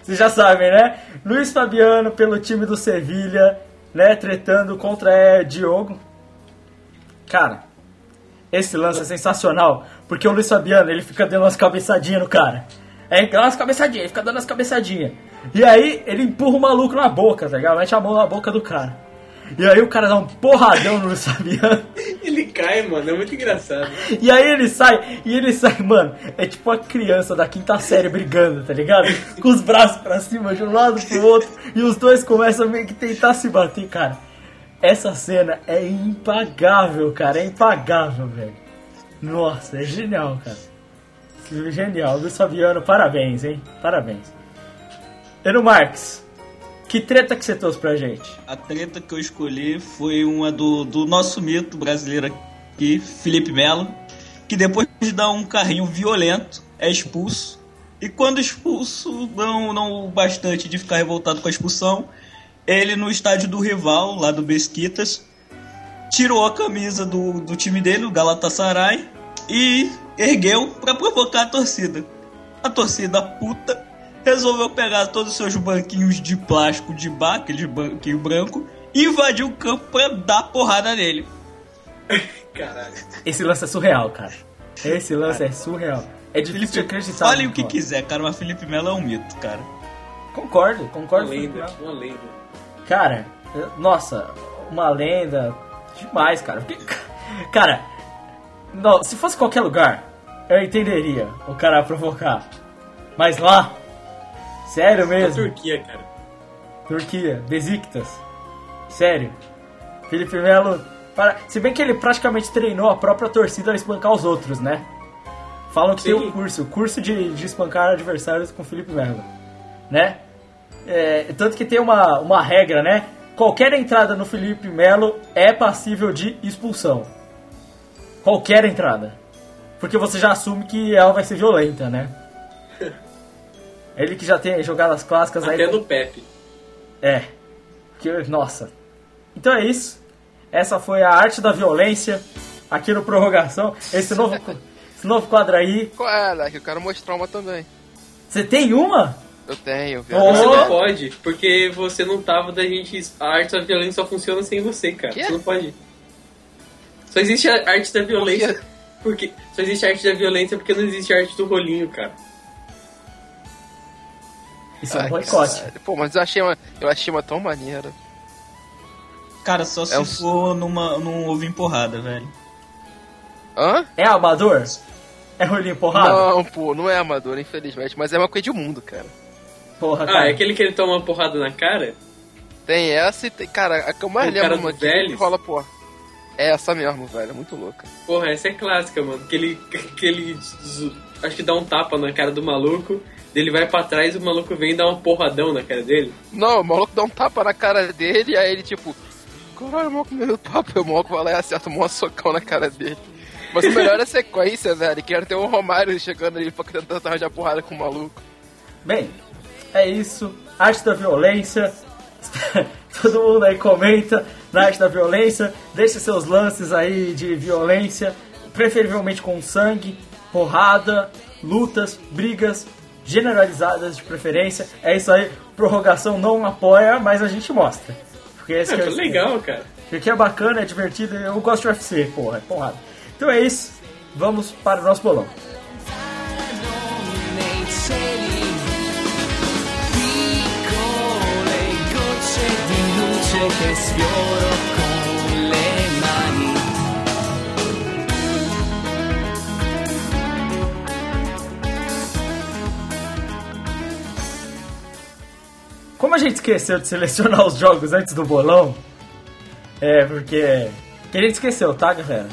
Vocês já sabem, né? Luiz Fabiano pelo time do Sevilha, né? Tretando contra é, Diogo. Cara, esse lance é sensacional. Porque o Luiz Fabiano, ele fica dando umas cabeçadinhas no cara. É, dá umas cabeçadinhas, ele fica dando umas cabeçadinhas. E aí, ele empurra o maluco na boca, tá ligado? Mete a mão na boca do cara. E aí o cara dá um porradão no Luiz Fabiano. Ele cai, mano. É muito engraçado. E aí ele sai, e ele sai, mano, é tipo uma criança da quinta série brigando, tá ligado? Com os braços pra cima, de um lado pro outro, e os dois começam meio que tentar se bater, cara. Essa cena é impagável, cara, é impagável, velho. Nossa, é genial, cara. Genial, Luiz Fabiano, parabéns, hein? Parabéns. Eno Marques, que treta que você trouxe pra gente? A treta que eu escolhi foi uma do, do nosso mito brasileiro aqui, Felipe Melo, que depois de dar um carrinho violento, é expulso. E quando expulso, não, não bastante de ficar revoltado com a expulsão, ele no estádio do rival, lá do Besquitas, tirou a camisa do, do time dele, o Galatasaray, e ergueu para provocar a torcida. A torcida puta resolveu pegar todos os seus banquinhos de plástico de bar, aquele banquinho branco, e invadiu o campo pra dar porrada nele. Caralho. Esse lance é surreal, cara. Esse lance é surreal. É difícil de acreditar. Falem o no que cara. quiser, cara, mas Felipe Melo é um mito, cara. Concordo, Uma concordo. lenda, uma lenda. Cara, nossa, uma lenda demais, cara. Porque, cara, não, se fosse qualquer lugar, eu entenderia o cara provocar. Mas lá, sério mesmo, Turquia, cara. Turquia, Besiktas, sério. Felipe Melo, para, se bem que ele praticamente treinou a própria torcida a espancar os outros, né? Falam que tem Sim. um curso, o curso de, de espancar adversários com Felipe Melo, né? É, tanto que tem uma, uma regra, né? Qualquer entrada no Felipe Melo é passível de expulsão. Qualquer entrada. Porque você já assume que ela vai ser violenta, né? Ele que já tem jogadas clássicas aí. Até do Pepe. É. Que, nossa. Então é isso. Essa foi a arte da violência aqui no Prorrogação. Esse novo, esse novo quadro aí. Qual é, Leque? Eu quero mostrar uma também. Você tem uma? Eu tenho, Oh. Você não pode, porque você não tava da gente. A arte da violência só funciona sem você, cara. Quê? Você não pode. Só existe a arte da violência. Porque só existe a arte da violência porque não existe a arte do rolinho, cara. Isso é um Ai, boicote. Pô, mas eu achei uma, eu achei uma tão maneira. Cara, só se É um- for numa, num ovo empurrada, velho. Hã? É amador? É rolinho porrada? Não, pô, não é amador, infelizmente, mas é uma coisa de mundo, cara. Porra, Ah, cara. é aquele que ele toma uma porrada na cara? Tem essa e tem. Cara, a que eu mais O lembro uma que rola, pô. É essa mesmo, velho. É muito louca. Porra, essa é clássica, mano. Que ele. Que ele acho que dá um tapa na cara do maluco. Ele vai pra trás e o maluco vem e dá um porradão na cara dele. Não, o maluco dá um tapa na cara dele e aí ele tipo. Caralho, o maluco me deu tapa. E o maluco vai lá e acerta um socão na cara dele. Mas o melhor é a sequência, velho. Que era ter o Romário chegando ali pra tentar arranjar porrada com o maluco. Bem, é isso. Arte da violência. Todo mundo aí comenta na arte da violência. Deixe seus lances aí de violência. Preferivelmente com sangue, porrada, lutas, brigas generalizadas de preferência. É isso aí. Prorrogação não apoia, mas a gente mostra. Porque esse É, que é o- legal, cara. Porque é bacana, é divertido. Eu gosto de UFC, porra, é porrada. Então é isso. Vamos para o nosso bolão. Che sfioro con le mani Como a gente esqueceu de selecionar os jogos antes do bolão, é porque. que a gente esqueceu, tá, galera?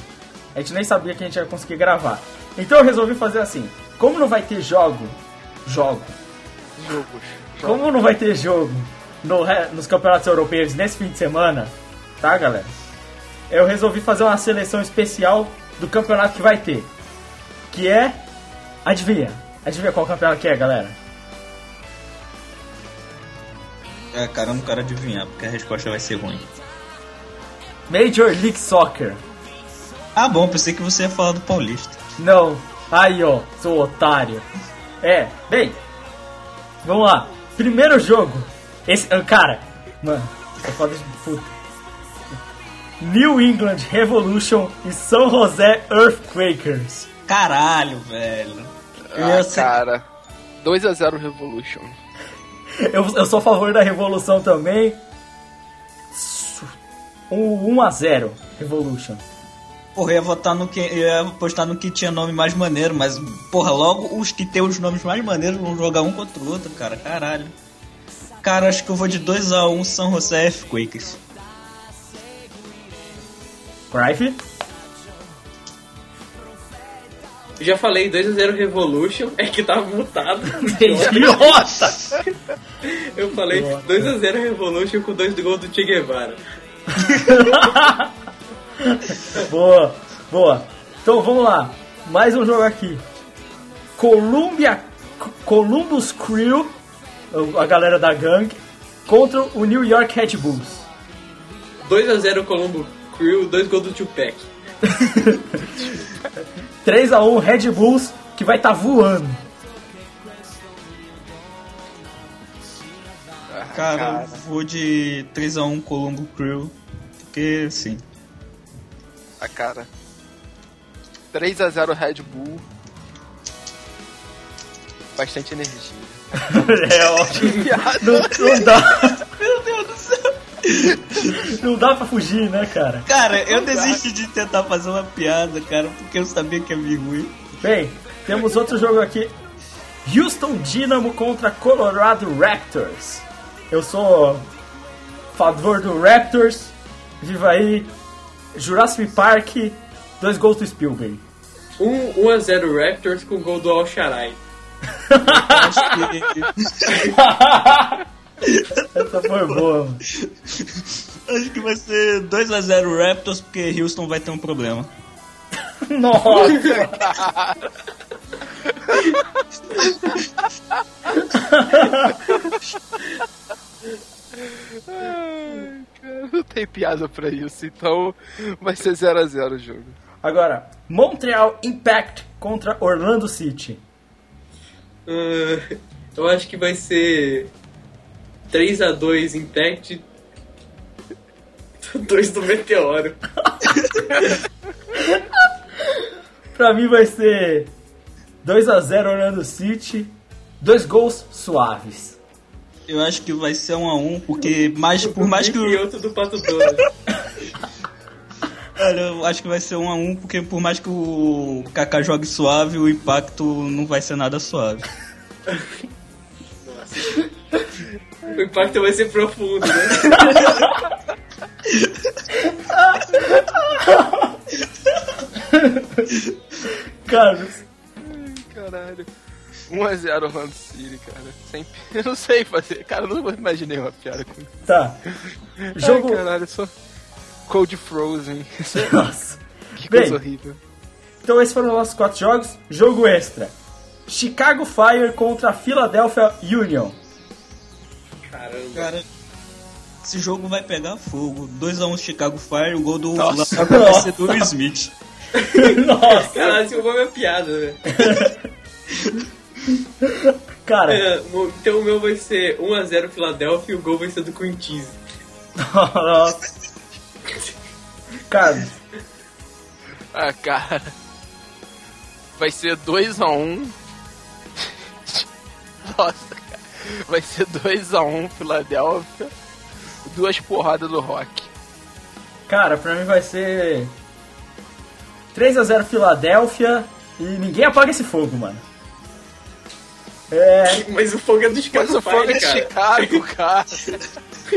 A gente nem sabia que a gente ia conseguir gravar. Então eu resolvi fazer assim: como não vai ter jogo, jogo, Jogos. como não vai ter jogo no nos campeonatos europeus nesse fim de semana, tá, galera? Eu resolvi fazer uma seleção especial do campeonato que vai ter. Que é. Adivinha? Adivinha qual campeonato que é, galera? É, cara, eu não quero adivinhar, porque a resposta vai ser ruim. Major League Soccer. Ah, bom, pensei que você ia falar do Paulista. Não. Aí, ó, seu otário. É, bem. Vamos lá. Primeiro jogo. Esse, ah, cara, mano, é foda de puta. New England Revolution e São José Earthquakers. Caralho, velho. Ah, cara. 2x0 Revolution. Eu, eu sou a favor da Revolução também. Um 1 a 0 Revolution. Porra, eu ia votar no que. Eu ia apostar no que tinha nome mais maneiro, mas, porra, logo os que tem os nomes mais maneiros vão jogar um contra o outro, cara. Caralho. Cara, acho que eu vou de 2x1 São José Earthquakes. Crife? Eu já falei 2x0 Revolution, é que tava mutado. Nossa! Eu falei 2x0 Revolution com dois gols do Che Guevara. Boa, boa. Então vamos lá. Mais um jogo aqui. Columbia, Columbus Crew, a galera da gangue, contra o New York Red Bulls. 2x0 Colombo Crew, dois gols do Tupac. 3x1 Red Bulls, que vai estar voando. Cara, eu vou de 3x1 Colombo Crew. Porque, sim. A cara. 3x0 Red Bull. Bastante energia. É ótimo. Não, não dá. Meu Deus do céu. Não dá pra fugir, né, cara? Cara, eu desisti de tentar fazer uma piada, cara, porque eu sabia que ia vir ruim. Bem, temos outro jogo aqui. Houston Dynamo contra Colorado Raptors. Eu sou favor do Raptors. Viva aí. Jurassic Park, dois gols do Spielberg. 1 1x0 Raptors com gol do Al Sharai. Acho que, Essa foi boa, mano. acho que vai ser 2x0 Raptors, porque Houston vai ter um problema. Nossa! Ai, cara, não tem piada pra isso, então vai ser 0x0 o jogo. Agora, Montreal Impact contra Orlando City. Ah, Eu acho que vai ser 3x2 Impact. 2 do Meteoro. Pra mim vai ser 2x0 Orlando City. Dois gols suaves. Eu acho que vai ser um a um, porque mais, por mais que E o. outro do Pato Donald. Olha, eu acho que vai ser um a um, porque por mais que o Kaká jogue suave, o impacto não vai ser nada suave. O impacto vai ser profundo, né? Carlos. Caralho. 1x0 Orlando City, cara. Sem... Eu não sei fazer. Cara, eu não imaginei uma piada com isso. Tá. Jogo. Ai, caralho, sou Cold Frozen. Nossa. que Bem. coisa horrível. Então esses foram os nossos quatro jogos. Jogo extra. Chicago Fire contra Philadelphia Union. Caramba. Cara, esse jogo vai pegar fogo. 2x1 Chicago Fire, o gol do Nossa. Ser do Will Smith. Nossa, Caralho, você roubou minha piada, velho. cara. É, Então o meu vai ser 1x0 Philadelphia e o gol vai ser do Queen Cheese. Nossa. Carlos. Ah, cara. Vai ser 2x1. Nossa, cara. Vai ser 2x1 Filadélfia. Duas porradas do Rock. Cara, pra mim vai ser 3x0 Filadélfia e ninguém apaga esse fogo, mano. É. Mas o fogo é do Chicago Mas o fogo é Fire, de cara. Chicago, cara.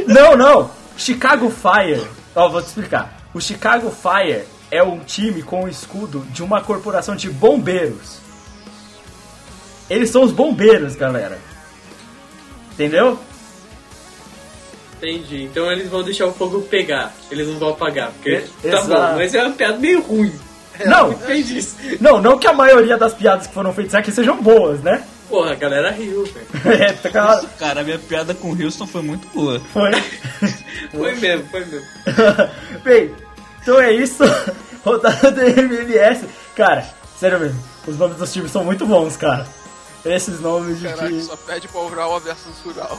Não, não! Chicago Fire. Ó, vou te explicar. O Chicago Fire é um time com o escudo de uma corporação de bombeiros. Eles são os bombeiros, galera. Entendeu? Entendi. Então eles vão deixar o fogo pegar. Eles não vão apagar. Porque E- tá exato. bom, mas é uma piada meio ruim. Não, não, não que a maioria das piadas que foram feitas aqui sejam boas, né? Porra, a galera riu, velho. É, tá claro. Cara, a minha piada com o Houston foi muito boa. Foi. Foi mesmo, foi mesmo. Bem, então é isso. Rodada do MLS. Cara, sério mesmo, os nomes dos times são muito bons, cara. Esses nomes de Caraca, time. só pede pra Urawa versus Ural.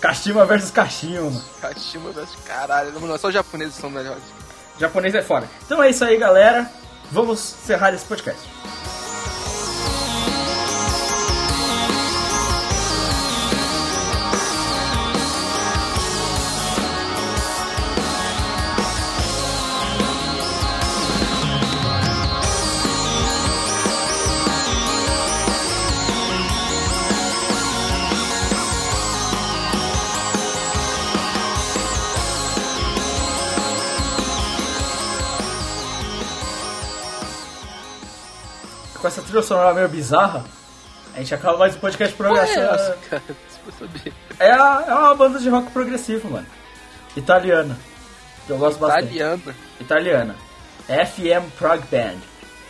Kashima versus Kashima, mano. Kashima versus caralho. Não, só os japoneses são melhores. Japonês é fora. Então é isso aí, galera. Vamos encerrar esse podcast. Trilha sonora meio bizarra, a gente acaba mais um podcast. Porra, é essa, cara? É, a- é uma banda de rock progressivo, mano. Italiana. Que eu gosto bastante. Italiana. Italiana. FM Prog Band.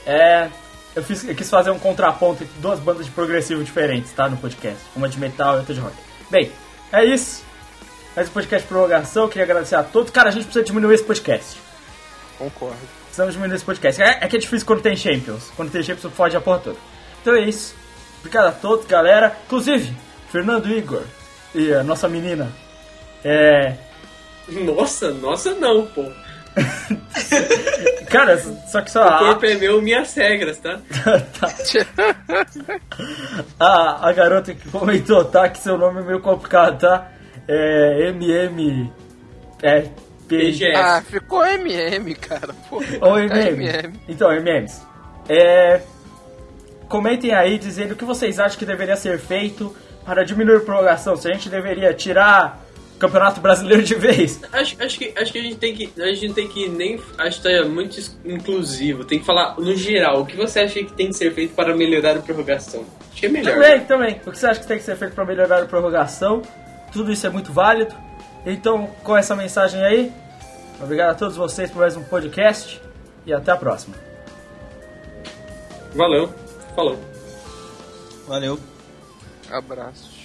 É. Eu, fiz, eu quis fazer um contraponto entre duas bandas de progressivo diferentes, tá? No podcast. Uma de metal e outra de rock. Bem, é isso. Mais um podcast de prorrogação. Eu queria agradecer a todos. Cara, a gente precisa diminuir esse podcast. Concordo. Precisamos diminuir esse podcast. É, é que é difícil quando tem Champions. Quando tem Champions, fode a porra toda. Então é isso. Obrigado a todos, galera. Inclusive, Fernando Igor e a nossa menina. É. Nossa, nossa não, pô. Cara, só que só. O corpo é meu, minhas regras, tá? Tá. A, a garota que comentou, tá? Que seu nome é meio complicado, tá? É. MM. É. P. PGF. Ah, ficou MM, cara. Pô. Ou MM. MM. Então, MMs. É, comentem aí dizendo o que vocês acham que deveria ser feito para diminuir a prorrogação. Se a gente deveria tirar o Campeonato Brasileiro de vez. Acho, acho, que, acho que a gente tem que. A gente tem que nem. Acho que tá muito inclusivo. Tem que falar no geral. O que você acha que tem que ser feito para melhorar a prorrogação? Acho que é melhor. Também, também. O que você acha que tem que ser feito para melhorar a prorrogação? Tudo isso é muito válido. Então, com essa mensagem aí, obrigado a todos vocês por mais um podcast e até a próxima. Valeu. Falou. Valeu. Abraços.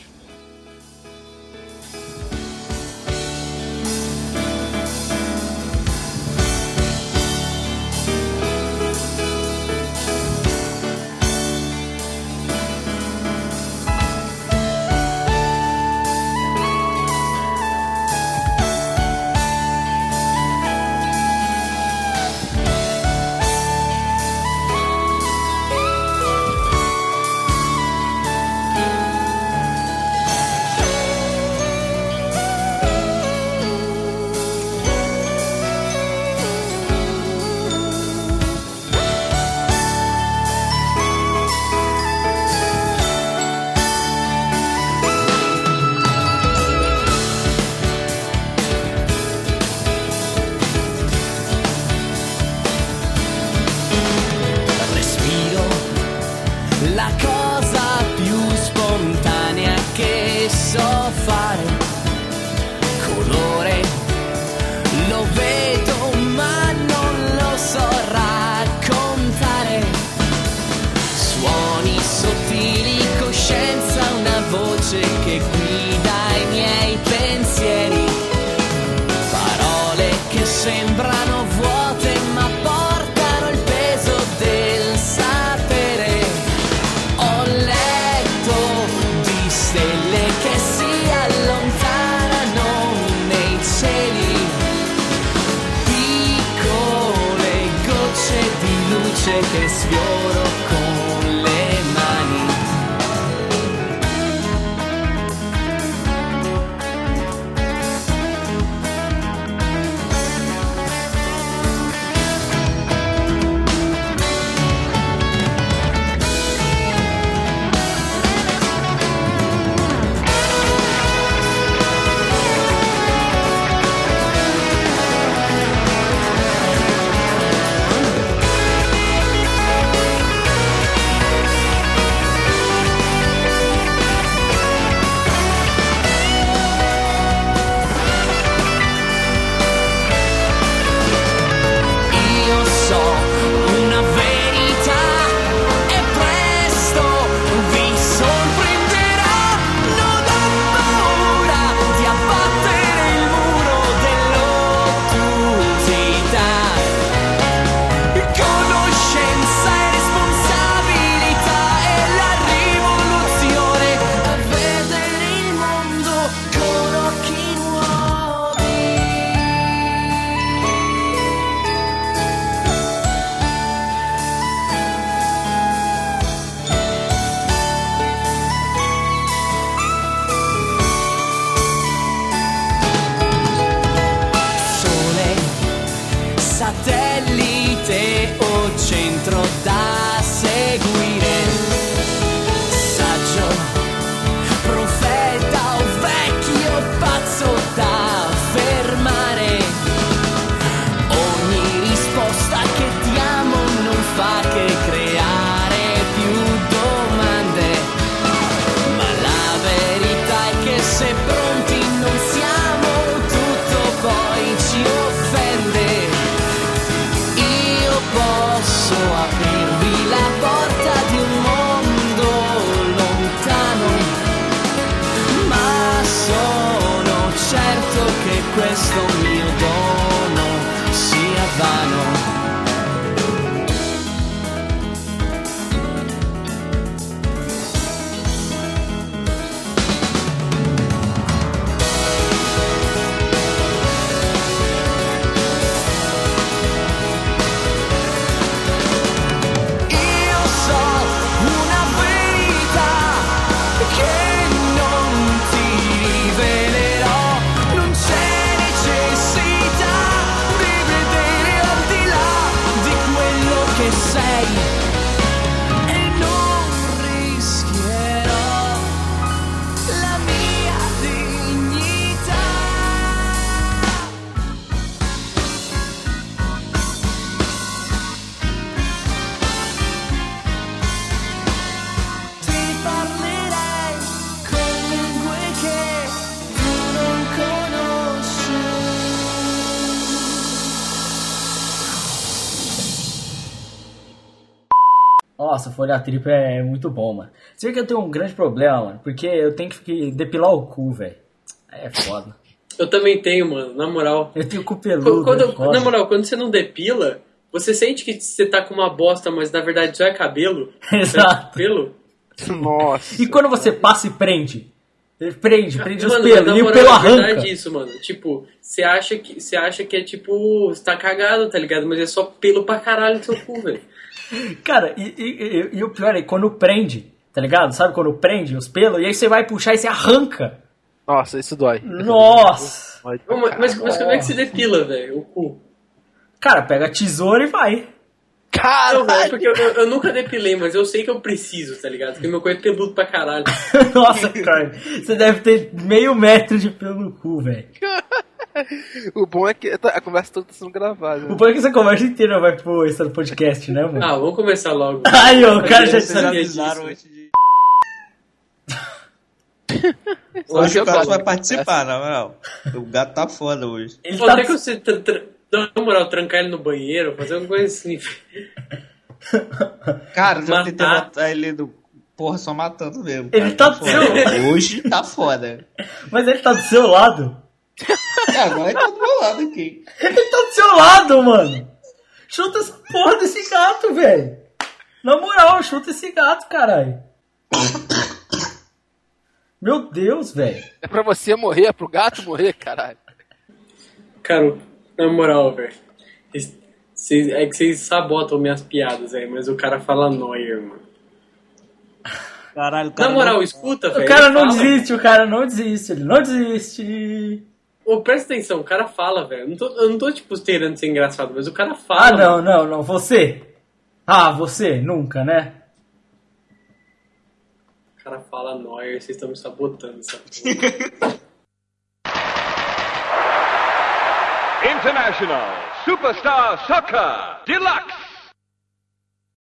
Folha tripla é muito bom, mano. Você vê que eu tenho um grande problema, mano, porque eu tenho que depilar o cu, velho. É foda. Eu também tenho, mano, na moral. Eu tenho cu peludo, Quando, é foda. na moral, quando você não depila, você sente que você tá com uma bosta, mas na verdade só é cabelo. Exato. Pelo? Nossa. E quando você passa e prende? Prende, prende os Mano, pelos na e o pelo é arranca. verdade isso, mano. Tipo, você acha que você acha que é tipo, você tá cagado, tá ligado? Mas é só pelo pra caralho no seu cu, velho. Cara, e, e- e- e o pior é quando prende, tá ligado? Sabe quando prende os pelos? E aí você vai puxar e você arranca. Nossa, isso dói. Nossa! Mas, mas, mas como é que se depila, velho? O cu. Cara, pega a tesoura e vai. Velho, Caralho! porque eu, eu- eu nunca depilei, mas eu sei que eu preciso, tá ligado? Porque meu cu é peludo pra caralho. Nossa, cara, você deve ter meio metro de pelo no cu, velho. O bom é que tá- a conversa toda tá sendo gravada. O bom é que essa conversa inteira vai pro extra do podcast, né, mano? Ah, vamos começar logo. Aí, ó, o cara já sabia avisaram disso. antes de. Hoje o gosto. vai participar, na moral. O gato tá foda hoje. Ele Pô, tá... tem que você, tra- tra- na moral, trancar ele no banheiro, fazer alguma coisa assim. Cara, já tentei Matar. matar ele do. Porra, só matando mesmo. Ele cara, tá- foda. Hoje tá foda. Mas ele tá do seu lado. É, agora ele tá do meu lado aqui. Ele tá do seu lado, mano. Chuta essa porra desse gato, velho. Na moral, chuta esse gato, caralho. Meu Deus, velho. É pra você morrer, é pro gato morrer, caralho. Cara, na moral, velho. é que vocês sabotam minhas piadas aí, mas o cara fala Neuer, mano. Caralho, Na cara. moral, escuta, velho. O cara não fala. desiste, o cara não desiste, ele não desiste. Ô, presta atenção, o cara fala, velho. Eu não tô, eu não tô, tipo, querendo ser engraçado, mas o cara fala. Ah, não, não, não, você. Ah, você, nunca, né? O cara fala Neuer, vocês estão me sabotando essa porra. International Superstar Soccer Deluxe.